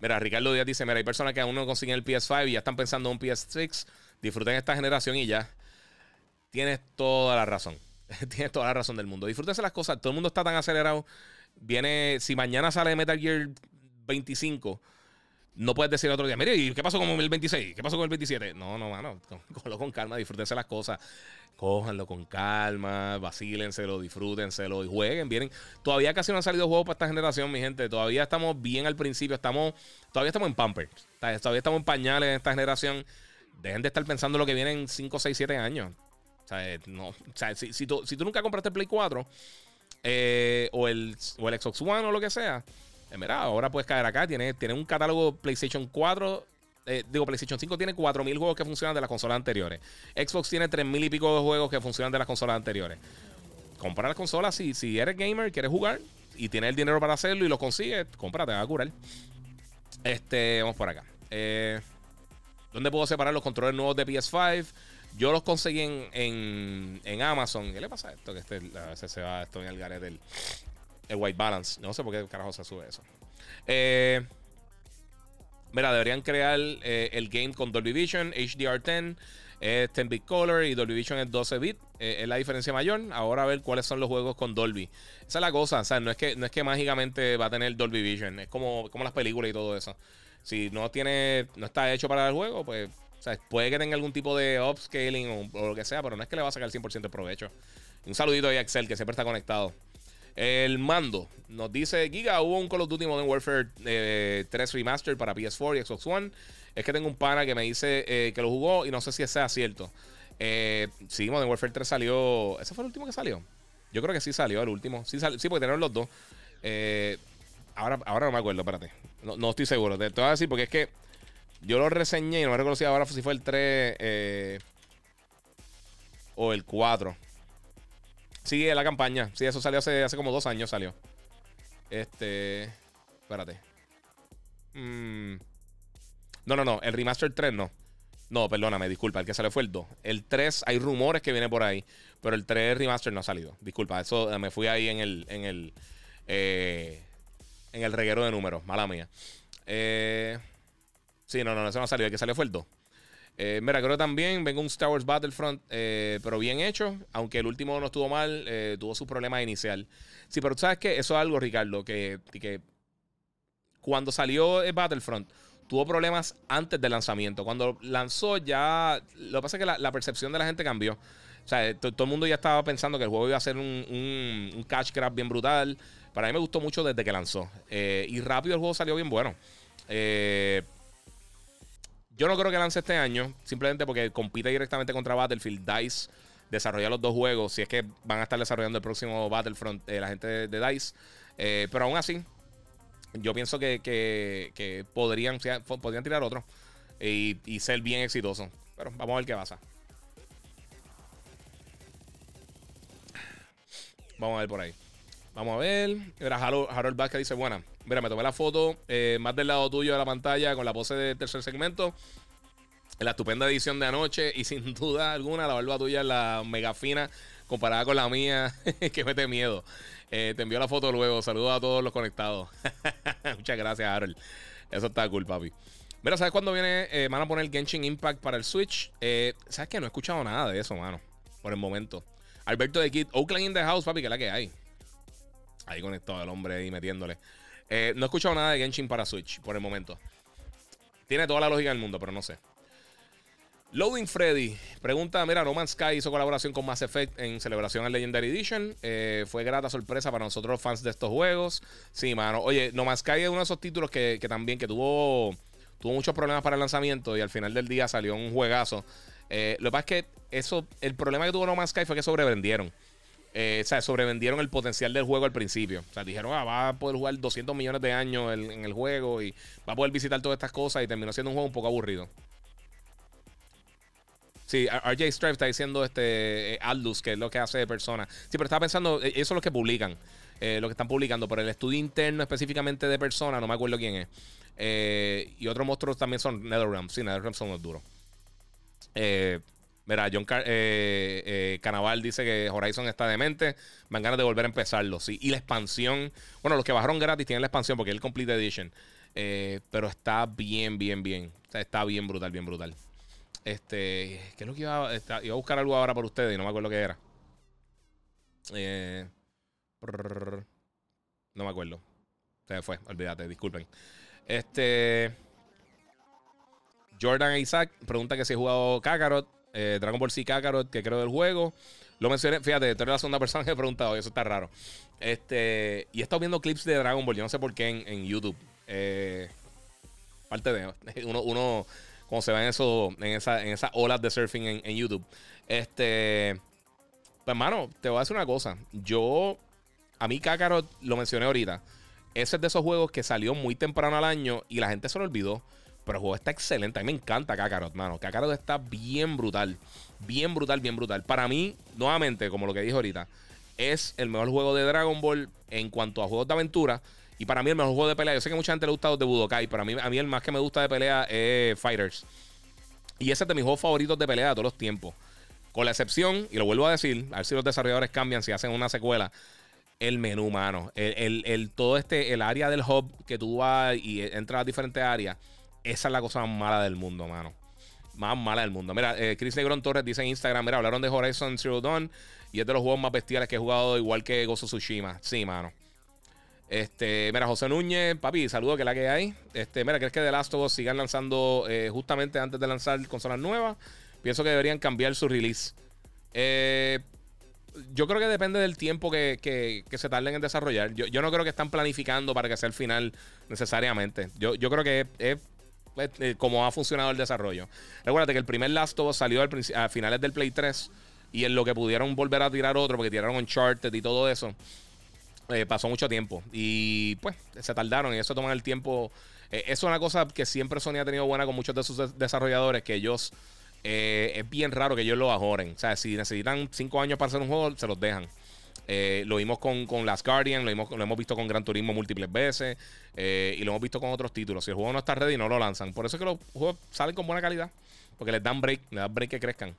Mira, Ricardo Díaz dice: Mira, hay personas que aún no consiguen el PS5 y ya están pensando en un PS6. Disfruten esta generación y ya. Tienes toda la razón. Tienes toda la razón del mundo. Disfrútense las cosas. Todo el mundo está tan acelerado. Viene, si mañana sale Metal Gear 25, no puedes decir otro día, mire, ¿y qué pasó con el 26? ¿Qué pasó con el 27? No, no, mano. Cógelo con calma, disfrútense las cosas. Cójanlo con calma, vacílenselo, disfrútenselo y jueguen. Vienen. Todavía casi no han salido juegos para esta generación, mi gente. Todavía estamos bien al principio. Estamos, todavía estamos en Pampers. Todavía estamos en pañales en esta generación. Dejen de estar pensando lo que viene en 5, 6, 7 años. O sea, eh, no, o sea si, tú, nunca compraste el Play 4 eh, o, el, o el Xbox One o lo que sea, eh, mira, ahora puedes caer acá. Tiene, tiene un catálogo PlayStation 4 eh, digo, PlayStation 5 tiene 4.000 juegos que funcionan de las consolas anteriores. Xbox tiene 3.000 y pico de juegos que funcionan de las consolas anteriores. Compra las consolas si, si eres gamer, quieres jugar y tienes el dinero para hacerlo y lo consigues, cómprate, va a curar. Este, vamos por acá. Eh, ¿Dónde puedo separar los controles nuevos de PS5? Yo los conseguí en, en, Amazon. ¿Qué le pasa a esto? Que este, a veces se va esto en el garete del el white balance. No sé por qué carajo se sube eso. Eh, Mira, deberían crear eh, el game con Dolby Vision, HDR10, 10-bit color y Dolby Vision es 12-bit. Eh, es la diferencia mayor. Ahora a ver cuáles son los juegos con Dolby. Esa es la cosa. O sea, no es que, no es que mágicamente va a tener Dolby Vision. Es como, como las películas y todo eso. Si no tiene, no está hecho para el juego, pues o sea, puede que tenga algún tipo de upscaling o, lo que sea, pero no es que le va a sacar el 100% de provecho. Un saludito a Excel, que siempre está conectado. El mando. Nos dice Giga, hubo un Call of Duty Modern Warfare 3 eh, Remastered para PS4 y Xbox One. Es que tengo un pana que me dice eh, que lo jugó y no sé si sea cierto. Eh, sí, Modern Warfare 3 salió. ¿Ese fue el último que salió? Yo creo que sí salió el último. Sí, sí porque tenemos los dos. ahora, ahora no me acuerdo, espérate. No, estoy seguro. Te, voy a decir porque es que yo lo reseñé y no me reconocía ahora si fue el 3 o el 4. Sí, la campaña. Sí, eso salió hace, hace como dos años. Salió. Este. Espérate. Mm. No, no, no. El Remaster 3 no. No, perdóname, disculpa. El que salió fue el 2. El 3, hay rumores que viene por ahí. Pero el 3 Remaster no ha salido. Disculpa, eso eh, me fui ahí en el. En el. Eh, en el reguero de números. Mala mía. Eh, sí, no, no, eso no ha salido. El que salió fue el 2. Eh, mira, creo también vengo un Star Wars Battlefront, eh, pero bien hecho. Aunque el último no estuvo mal, eh, tuvo sus problemas inicial. Sí, pero tú sabes que eso es algo, Ricardo, que, que cuando salió el Battlefront, tuvo problemas antes del lanzamiento. Cuando lanzó ya, lo que pasa es que la, percepción de la gente cambió. O sea, todo el mundo ya estaba pensando que el juego iba a ser un, un, un bien brutal. Para mí me gustó mucho desde que lanzó. y rápido el juego salió bien bueno. Eh, yo no creo que lance este año, simplemente porque compite directamente contra Battlefield. DICE desarrolla los dos juegos, si es que van a estar desarrollando el próximo Battlefront eh, la gente de, DICE. Eh, pero aún así, yo pienso que, podrían, podrían tirar otro y, ser bien exitoso. Pero vamos a ver qué pasa. Vamos a ver por ahí. Vamos a ver. Harold, Vázquez dice: Buena. Mira, me tomé la foto eh, más del lado tuyo de la pantalla con la pose del tercer segmento. En la estupenda edición de anoche y sin duda alguna la barba tuya es la mega fina comparada con la mía que mete miedo. Eh, te envío la foto luego. Saludos a todos los conectados. Muchas gracias, Harold. Eso está cool, papi. Mira, ¿sabes cuándo viene? Eh, van a poner Genshin Impact para el Switch. ¿Sabes que No he escuchado nada de eso, mano. Por el momento. Alberto de Kid. Oakland in the house, papi, que es la que hay. Ahí conectado el hombre ahí metiéndole. Eh, no he escuchado nada de Genshin para Switch por el momento. Tiene toda la lógica del mundo, pero no sé. Loading Freddy pregunta: Mira, No Man's Sky hizo colaboración con Mass Effect en celebración al Legendary Edition. Eh, fue grata sorpresa para nosotros, fans de estos juegos. Sí, mano. Oye, No Man's Sky es uno de esos títulos que, también que tuvo, tuvo muchos problemas para el lanzamiento y al final del día salió un juegazo. Eh, lo que pasa es que eso, el problema que tuvo No Man's Sky fue que sobrevendieron. Eh, o sea, sobrevendieron el potencial del juego al principio. O sea, dijeron, ah, va a poder jugar 200 millones de años en, el juego y va a poder visitar todas estas cosas y terminó siendo un juego un poco aburrido. Sí, RJ Stripe está diciendo este eh, Aldus, que es lo que hace de persona. Sí, pero estaba pensando, eh, eso es lo que publican, lo que están publicando, pero el estudio interno específicamente de persona, no me acuerdo quién es. y otros monstruos también son NetherRealm. Sí, NetherRealm son los duros. Eh, Mira, John eh, eh, Canaval dice que Horizon está demente. Van ganas de volver a empezarlo. Sí. Y la expansión. Bueno, los que bajaron gratis tienen la expansión porque es el Complete Edition. Eh, pero está bien, bien, bien. Está bien brutal, bien brutal. Este. ¿Qué es lo que iba a, iba a buscar algo ahora para ustedes y no me acuerdo qué era. no me acuerdo. Se fue, olvídate, disculpen. Este. Jordan Isaac pregunta que si he jugado Kakarot. Eh, Dragon Ball Z Kakarot, que creo del juego. Lo mencioné, fíjate, tú eres la segunda persona que he preguntado, eso está raro. Este, y he estado viendo clips de Dragon Ball, yo no sé por qué en, YouTube. Eh, parte de uno, uno como se ve en en esa, en esas olas de surfing en, YouTube. Este, pues hermano, te voy a decir una cosa. Yo, a mí Kakarot, lo mencioné ahorita. Ese es de esos juegos que salió muy temprano al año y la gente se lo olvidó. Pero el juego está excelente. A mí me encanta Kakarot, mano. Kakarot está bien brutal. Bien brutal, bien brutal. Para mí, nuevamente, como lo que dije ahorita, es el mejor juego de Dragon Ball en cuanto a juegos de aventura. Y para mí el mejor juego de pelea. Yo sé que mucha gente le gusta los de Budokai, pero a mí, a mí el más que me gusta de pelea es Fighters. Y ese es de mis juegos favoritos de pelea de todos los tiempos. Con la excepción, y lo vuelvo a decir, a ver si los desarrolladores cambian, si hacen una secuela, el menú, mano. El, todo este, el área del hub que tú vas y entras a diferentes áreas esa es la cosa más mala del mundo, mano. Más mala del mundo. Mira, eh, Chris Negron Torres dice en Instagram: Mira, hablaron de Horizon Zero Dawn y es de los juegos más bestiales que he jugado, igual que Gozo Tsushima. Sí, mano. Este, mira, José Núñez, papi, saludo que la que hay. Este, mira, ¿crees que The Last of Us sigan lanzando eh, justamente antes de lanzar consolas nuevas? Pienso que deberían cambiar su release. Eh, yo creo que depende del tiempo que, que, se tarden en desarrollar. Yo, yo, no creo que están planificando para que sea el final necesariamente. Yo, yo creo que es, como ha funcionado el desarrollo. Recuerda que el primer Last of Us salió al a finales del Play 3 y en lo que pudieron volver a tirar otro, porque tiraron Uncharted y todo eso, eh, pasó mucho tiempo. Y pues se tardaron y eso toma el tiempo. Eh, eso es una cosa que siempre Sony ha tenido buena con muchos de sus desarrolladores, que ellos eh, es bien raro que ellos lo ajoren. O sea, si necesitan 5 años para hacer un juego, se los dejan. Eh, lo vimos con, con Last Guardian, lo, lo, hemos visto con Gran Turismo múltiples veces eh, y lo hemos visto con otros títulos. Si el juego no está ready, no lo lanzan. Por eso es que los juegos salen con buena calidad, porque les dan break, les dan break que crezcan.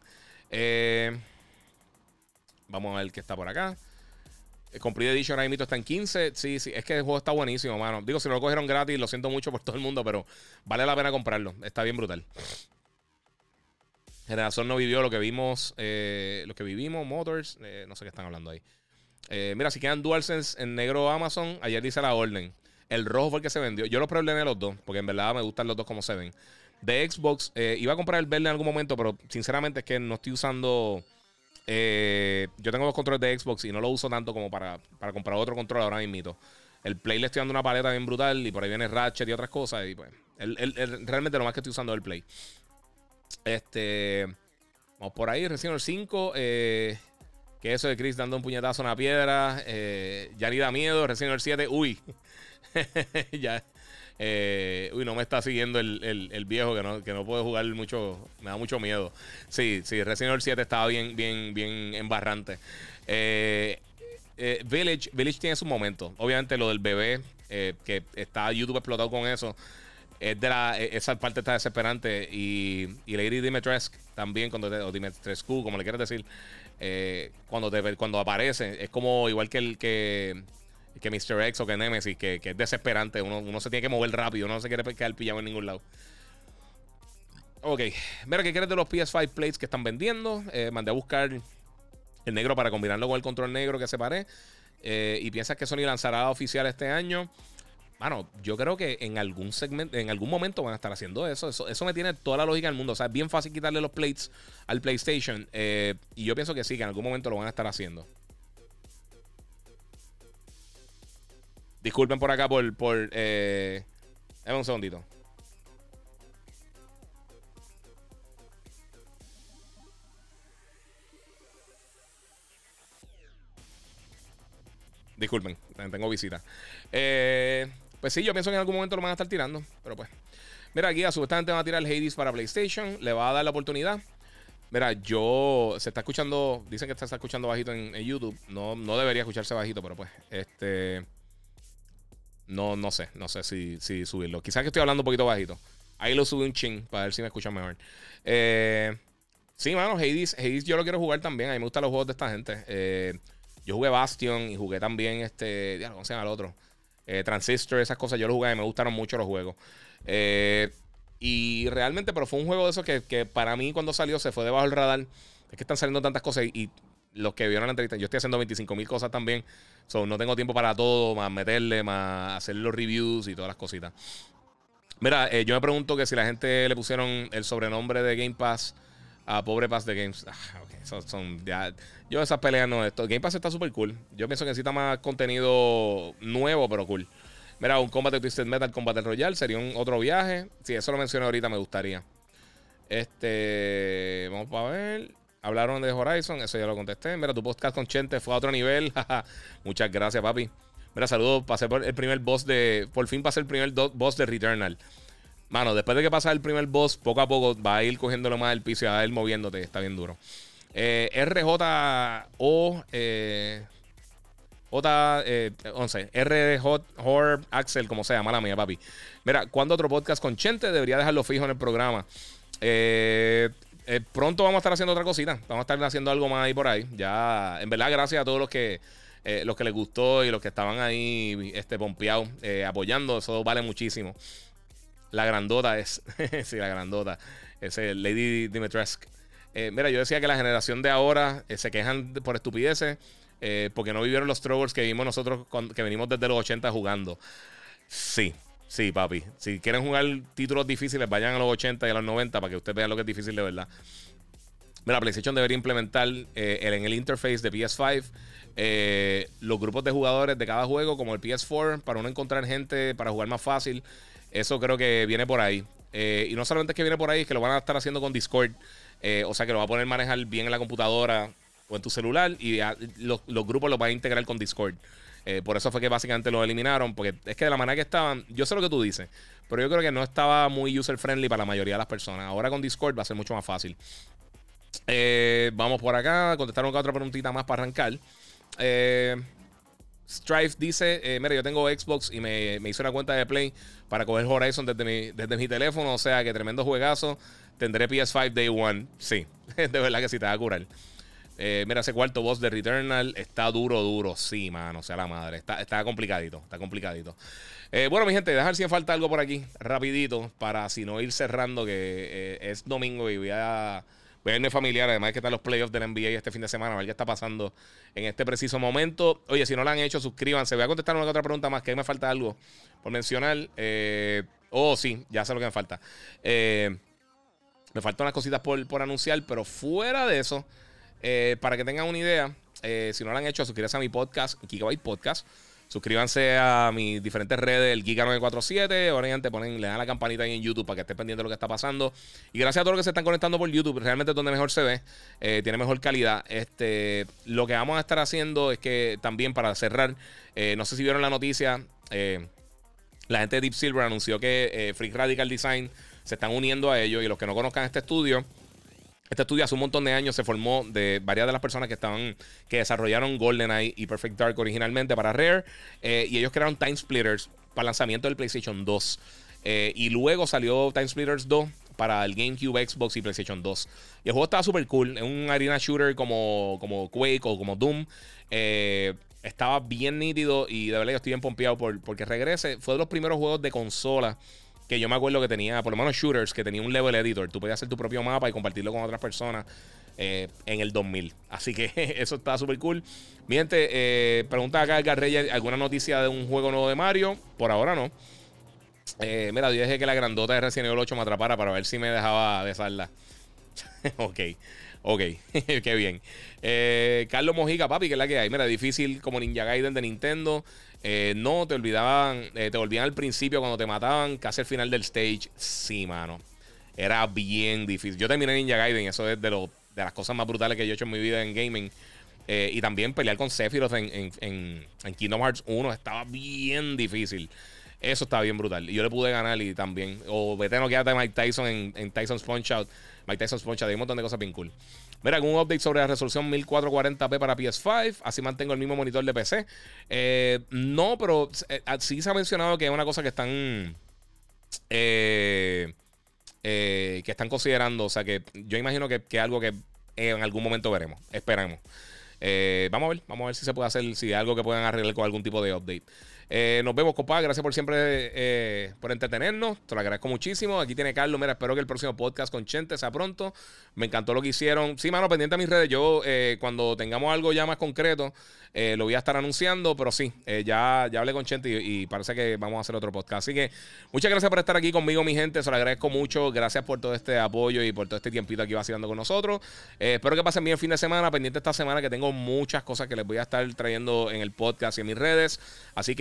vamos a ver qué está por acá. El Complete Edition ahora mismo está en 15. Sí, sí, es que el juego está buenísimo, mano. Digo, si no lo cogieron gratis, lo siento mucho por todo el mundo, pero vale la pena comprarlo. Está bien brutal. Generación no vivió lo que vimos, eh, lo que vivimos, Motors, eh, no sé qué están hablando ahí. Eh, mira, si quedan DualSense en negro Amazon, ayer dice la orden. El rojo fue el que se vendió. Yo los problemé los dos, porque en verdad me gustan los dos como se ven. De Xbox, iba a comprar el verde en algún momento, pero sinceramente es que no estoy usando. yo tengo los controles de Xbox y no lo uso tanto como para, para comprar otro control ahora mismo. El Play le estoy dando una paleta bien brutal y por ahí viene Ratchet y otras cosas. Y pues, realmente lo más que estoy usando es el Play. Este. Vamos por ahí, recién el 5. Eh, que eso de Chris dando un puñetazo a una piedra. Eh, ya ni da miedo. Recién el 7. Uy. ya. Eh, uy, no me está siguiendo el, viejo que no, que no puede jugar mucho. Me da mucho miedo. Sí, sí, Resident Evil 7 estaba bien, bien, bien embarrante. Village, Village tiene su momento. Obviamente lo del bebé, que está YouTube explotado con eso es de la, e, esa parte está desesperante. Y, y Lady Dimitrescu también, cuando o Dimitrescu, como le quieras decir, eh, cuando, te, cuando aparece, es como igual que el que, que Mr. X o que Nemesis, que, que es desesperante. Uno, uno, se tiene que mover rápido, uno no se quiere quedar pillado en ningún lado. Ok, mira, ¿qué quieres de los PS5 plates que están vendiendo? Eh, mandé a buscar el negro para combinarlo con el control negro que separé. Eh, y piensas que Sony lanzará oficial este año. Bueno, yo creo que en algún segmento, en algún momento van a estar haciendo eso. Eso, me tiene toda la lógica del mundo. O sea, es bien fácil quitarle los plates al PlayStation. Eh, y yo pienso que sí, que en algún momento lo van a estar haciendo. Disculpen por acá por. por eh, un segundito. Disculpen, tengo visita. Eh, pues sí, yo pienso que en algún momento lo van a estar tirando. Pero pues. Mira, aquí supuestamente van a tirar el Hades para PlayStation. Le va a dar la oportunidad. Mira, yo. Se está escuchando. Dicen que se está escuchando bajito en, YouTube. No, no debería escucharse bajito, pero pues. Este. No, no sé. No sé si, si subirlo. Quizás que estoy hablando un poquito bajito. Ahí lo subí un ching para ver si me escuchan mejor. Eh, sí, mano, Hades, Hades yo lo quiero jugar también. A mí me gustan los juegos de esta gente. Eh, yo jugué Bastion y jugué también este. ¿Cómo se llama el otro? Eh, Transistor, esas cosas, yo los jugué y me gustaron mucho los juegos. Eh, y realmente, pero fue un juego de esos que, para mí cuando salió se fue debajo del radar. Es que están saliendo tantas cosas y, los que vieron la entrevista, yo estoy haciendo 25 mil cosas también. So, no tengo tiempo para todo, más meterle, más hacer los reviews y todas las cositas. Mira, eh, yo me pregunto que si la gente le pusieron el sobrenombre de Game Pass a Pobre Pass de Games. Ah, son, yo esas peleas no. Esto, Game Pass está súper cool. Yo pienso que necesita más contenido nuevo, pero cool. Mira, un combate Twisted Metal Combat Royale sería un otro viaje. Si eso lo mencioné ahorita, me gustaría. Este. Vamos a ver. Hablaron de Horizon, eso ya lo contesté. Mira, tu podcast con Chente fue a otro nivel. Muchas gracias, papi. Mira, saludos. Pasé por el primer boss de. Por fin pasé el primer boss de Returnal. Mano, después de que pasa el primer boss, poco a poco va a ir cogiéndolo más del piso y a ir moviéndote. Está bien duro. Eh, RJO. Eh, J, eh, 11. RJ Axel, como sea, mala mía, papi. Mira, ¿cuándo otro podcast con Chente? Debería dejarlo fijo en el programa. Eh, eh, pronto vamos a estar haciendo otra cosita. Vamos a estar haciendo algo más ahí por ahí. Ya, en verdad, gracias a todos los que, los que les gustó y los que estaban ahí este, pompeados, apoyando. Eso vale muchísimo. La grandota es. sí, la grandota. Ese Lady Dimitrescu. Eh, mira, yo decía que la generación de ahora eh, se quejan por estupideces eh, porque no vivieron los troubles que vimos nosotros que venimos desde los 80 jugando. Sí, sí, papi. Si quieren jugar títulos difíciles, vayan a los 80 y a los 90 para que ustedes vean lo que es difícil de verdad. Mira, PlayStation debería implementar eh, en el interface de PS5 eh, los grupos de jugadores de cada juego, como el PS4, para uno encontrar gente para jugar más fácil. Eso creo que viene por ahí. Y no solamente es que viene por ahí, es que lo van a estar haciendo con Discord. O sea que lo va a poner manejar bien en la computadora o en tu celular. Y los, grupos los va a integrar con Discord. por eso fue que básicamente lo eliminaron. Porque es que de la manera que estaban, yo sé lo que tú dices. Pero yo creo que no estaba muy user friendly para la mayoría de las personas. Ahora con Discord va a ser mucho más fácil. Eh, vamos por acá. Contestaron otra preguntita más para arrancar. Eh, Strife dice: eh, Mira, yo tengo Xbox y me, hice una cuenta de Play para coger Horizon desde mi, desde mi teléfono. O sea que tremendo juegazo. Tendré PS5 Day One. Sí, de verdad que sí te va a curar. mira, ese cuarto boss de Returnal está duro, duro. Sí, mano, o sea la madre. Está, está complicadito, está complicadito. bueno, mi gente, dejar si me falta algo por aquí, rapidito, para si no ir cerrando, que es domingo y voy a Irme familiar, además que están los playoffs del NBA este fin de semana, a ver qué está pasando en este preciso momento. Oye, si no lo han hecho, suscríbanse. Voy a contestar una otra pregunta más, que me falta algo por mencionar. Eh, oh, sí, ya sé lo que me falta. Eh, me faltan unas cositas por, por, anunciar, pero fuera de eso, eh, para que tengan una idea, si no lo han hecho, suscríbanse a mi podcast, Gigabyte Podcast. Suscríbanse a mis diferentes redes, el Giga947. Obviamente ponen, le dan la campanita ahí en YouTube para que esté pendiente de lo que está pasando. Y gracias a todos los que se están conectando por YouTube, realmente es donde mejor se ve, eh, tiene mejor calidad. Este, lo que vamos a estar haciendo es que también para cerrar, eh, no sé si vieron la noticia, eh, la gente de Deep Silver anunció que Freak Radical Design se están uniendo a ellos. Y los que no conozcan este estudio, este estudio hace un montón de años se formó de varias de las personas que estaban que desarrollaron GoldenEye y Perfect Dark originalmente para Rare eh, y ellos crearon Time Splitters para lanzamiento del PlayStation 2 eh, y luego salió Time Splitters 2 para el GameCube, Xbox y PlayStation 2. Y el juego estaba súper cool. Es un arena shooter como, como Quake o como Doom. Eh, estaba bien nítido y de verdad yo estoy bien pompeado por, porque regrese. Fue de los primeros juegos de consola que yo me acuerdo que tenía, por lo menos shooters, que tenía un level editor. Tú podías hacer tu propio mapa y compartirlo con otras personas eh, en el 2000. Así que eso está súper cool. Mi gente, eh, pregunta acá Edgar Reyes, ¿alguna noticia de un juego nuevo de Mario? Por ahora no. Eh, mira, yo dejé que la grandota de Resident Evil 8 me atrapara para ver si me dejaba besarla. ok. Ok, qué bien. Eh, Carlos Mojica, papi, que es la que hay. Mira, difícil como Ninja Gaiden de Nintendo. Eh, no, te olvidaban, eh, te volvían al principio cuando te mataban, casi al final del stage. Sí, mano. Era bien difícil. Yo terminé Ninja Gaiden, eso es de, lo, de las cosas más brutales que yo he hecho en mi vida en gaming. y también pelear con Sephiroth en, en, Kingdom Hearts 1 estaba bien difícil. Eso estaba bien brutal. Yo le pude ganar y también. O vete no quédate Mike Tyson en, en Tyson's Punch Out. Mike Tyson's Punch Out. Hay un montón de cosas bien cool. Mira, algún update sobre la resolución 1440p para PS5. Así mantengo el mismo monitor de PC. Eh, no, pero eh, ah, sí se ha mencionado que es una cosa que están. Eh, que están considerando. O sea, que yo imagino que es algo que en algún momento veremos. Esperamos. vamos a ver, vamos a ver si se puede hacer, si algo que puedan arreglar con algún tipo de update. Eh, nos vemos, compadre. Gracias por siempre eh, por entretenernos. Te lo agradezco muchísimo. Aquí tiene Carlos. Mira, espero que el próximo podcast con Chente sea pronto. Me encantó lo que hicieron. Sí, mano, pendiente a mis redes. Yo, eh, cuando tengamos algo ya más concreto, lo voy a estar anunciando. Pero sí, ya, ya hablé con Chente y, parece que vamos a hacer otro podcast. Así que muchas gracias por estar aquí conmigo, mi gente. Se lo agradezco mucho. Gracias por todo este apoyo y por todo este tiempito aquí vacilando con nosotros. espero que pasen bien el fin de semana. Pendiente esta semana que tengo muchas cosas que les voy a estar trayendo en el podcast y en mis redes. Así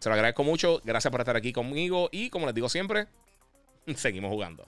se lo agradezco mucho. Gracias por estar aquí conmigo. Y como les digo siempre, seguimos jugando.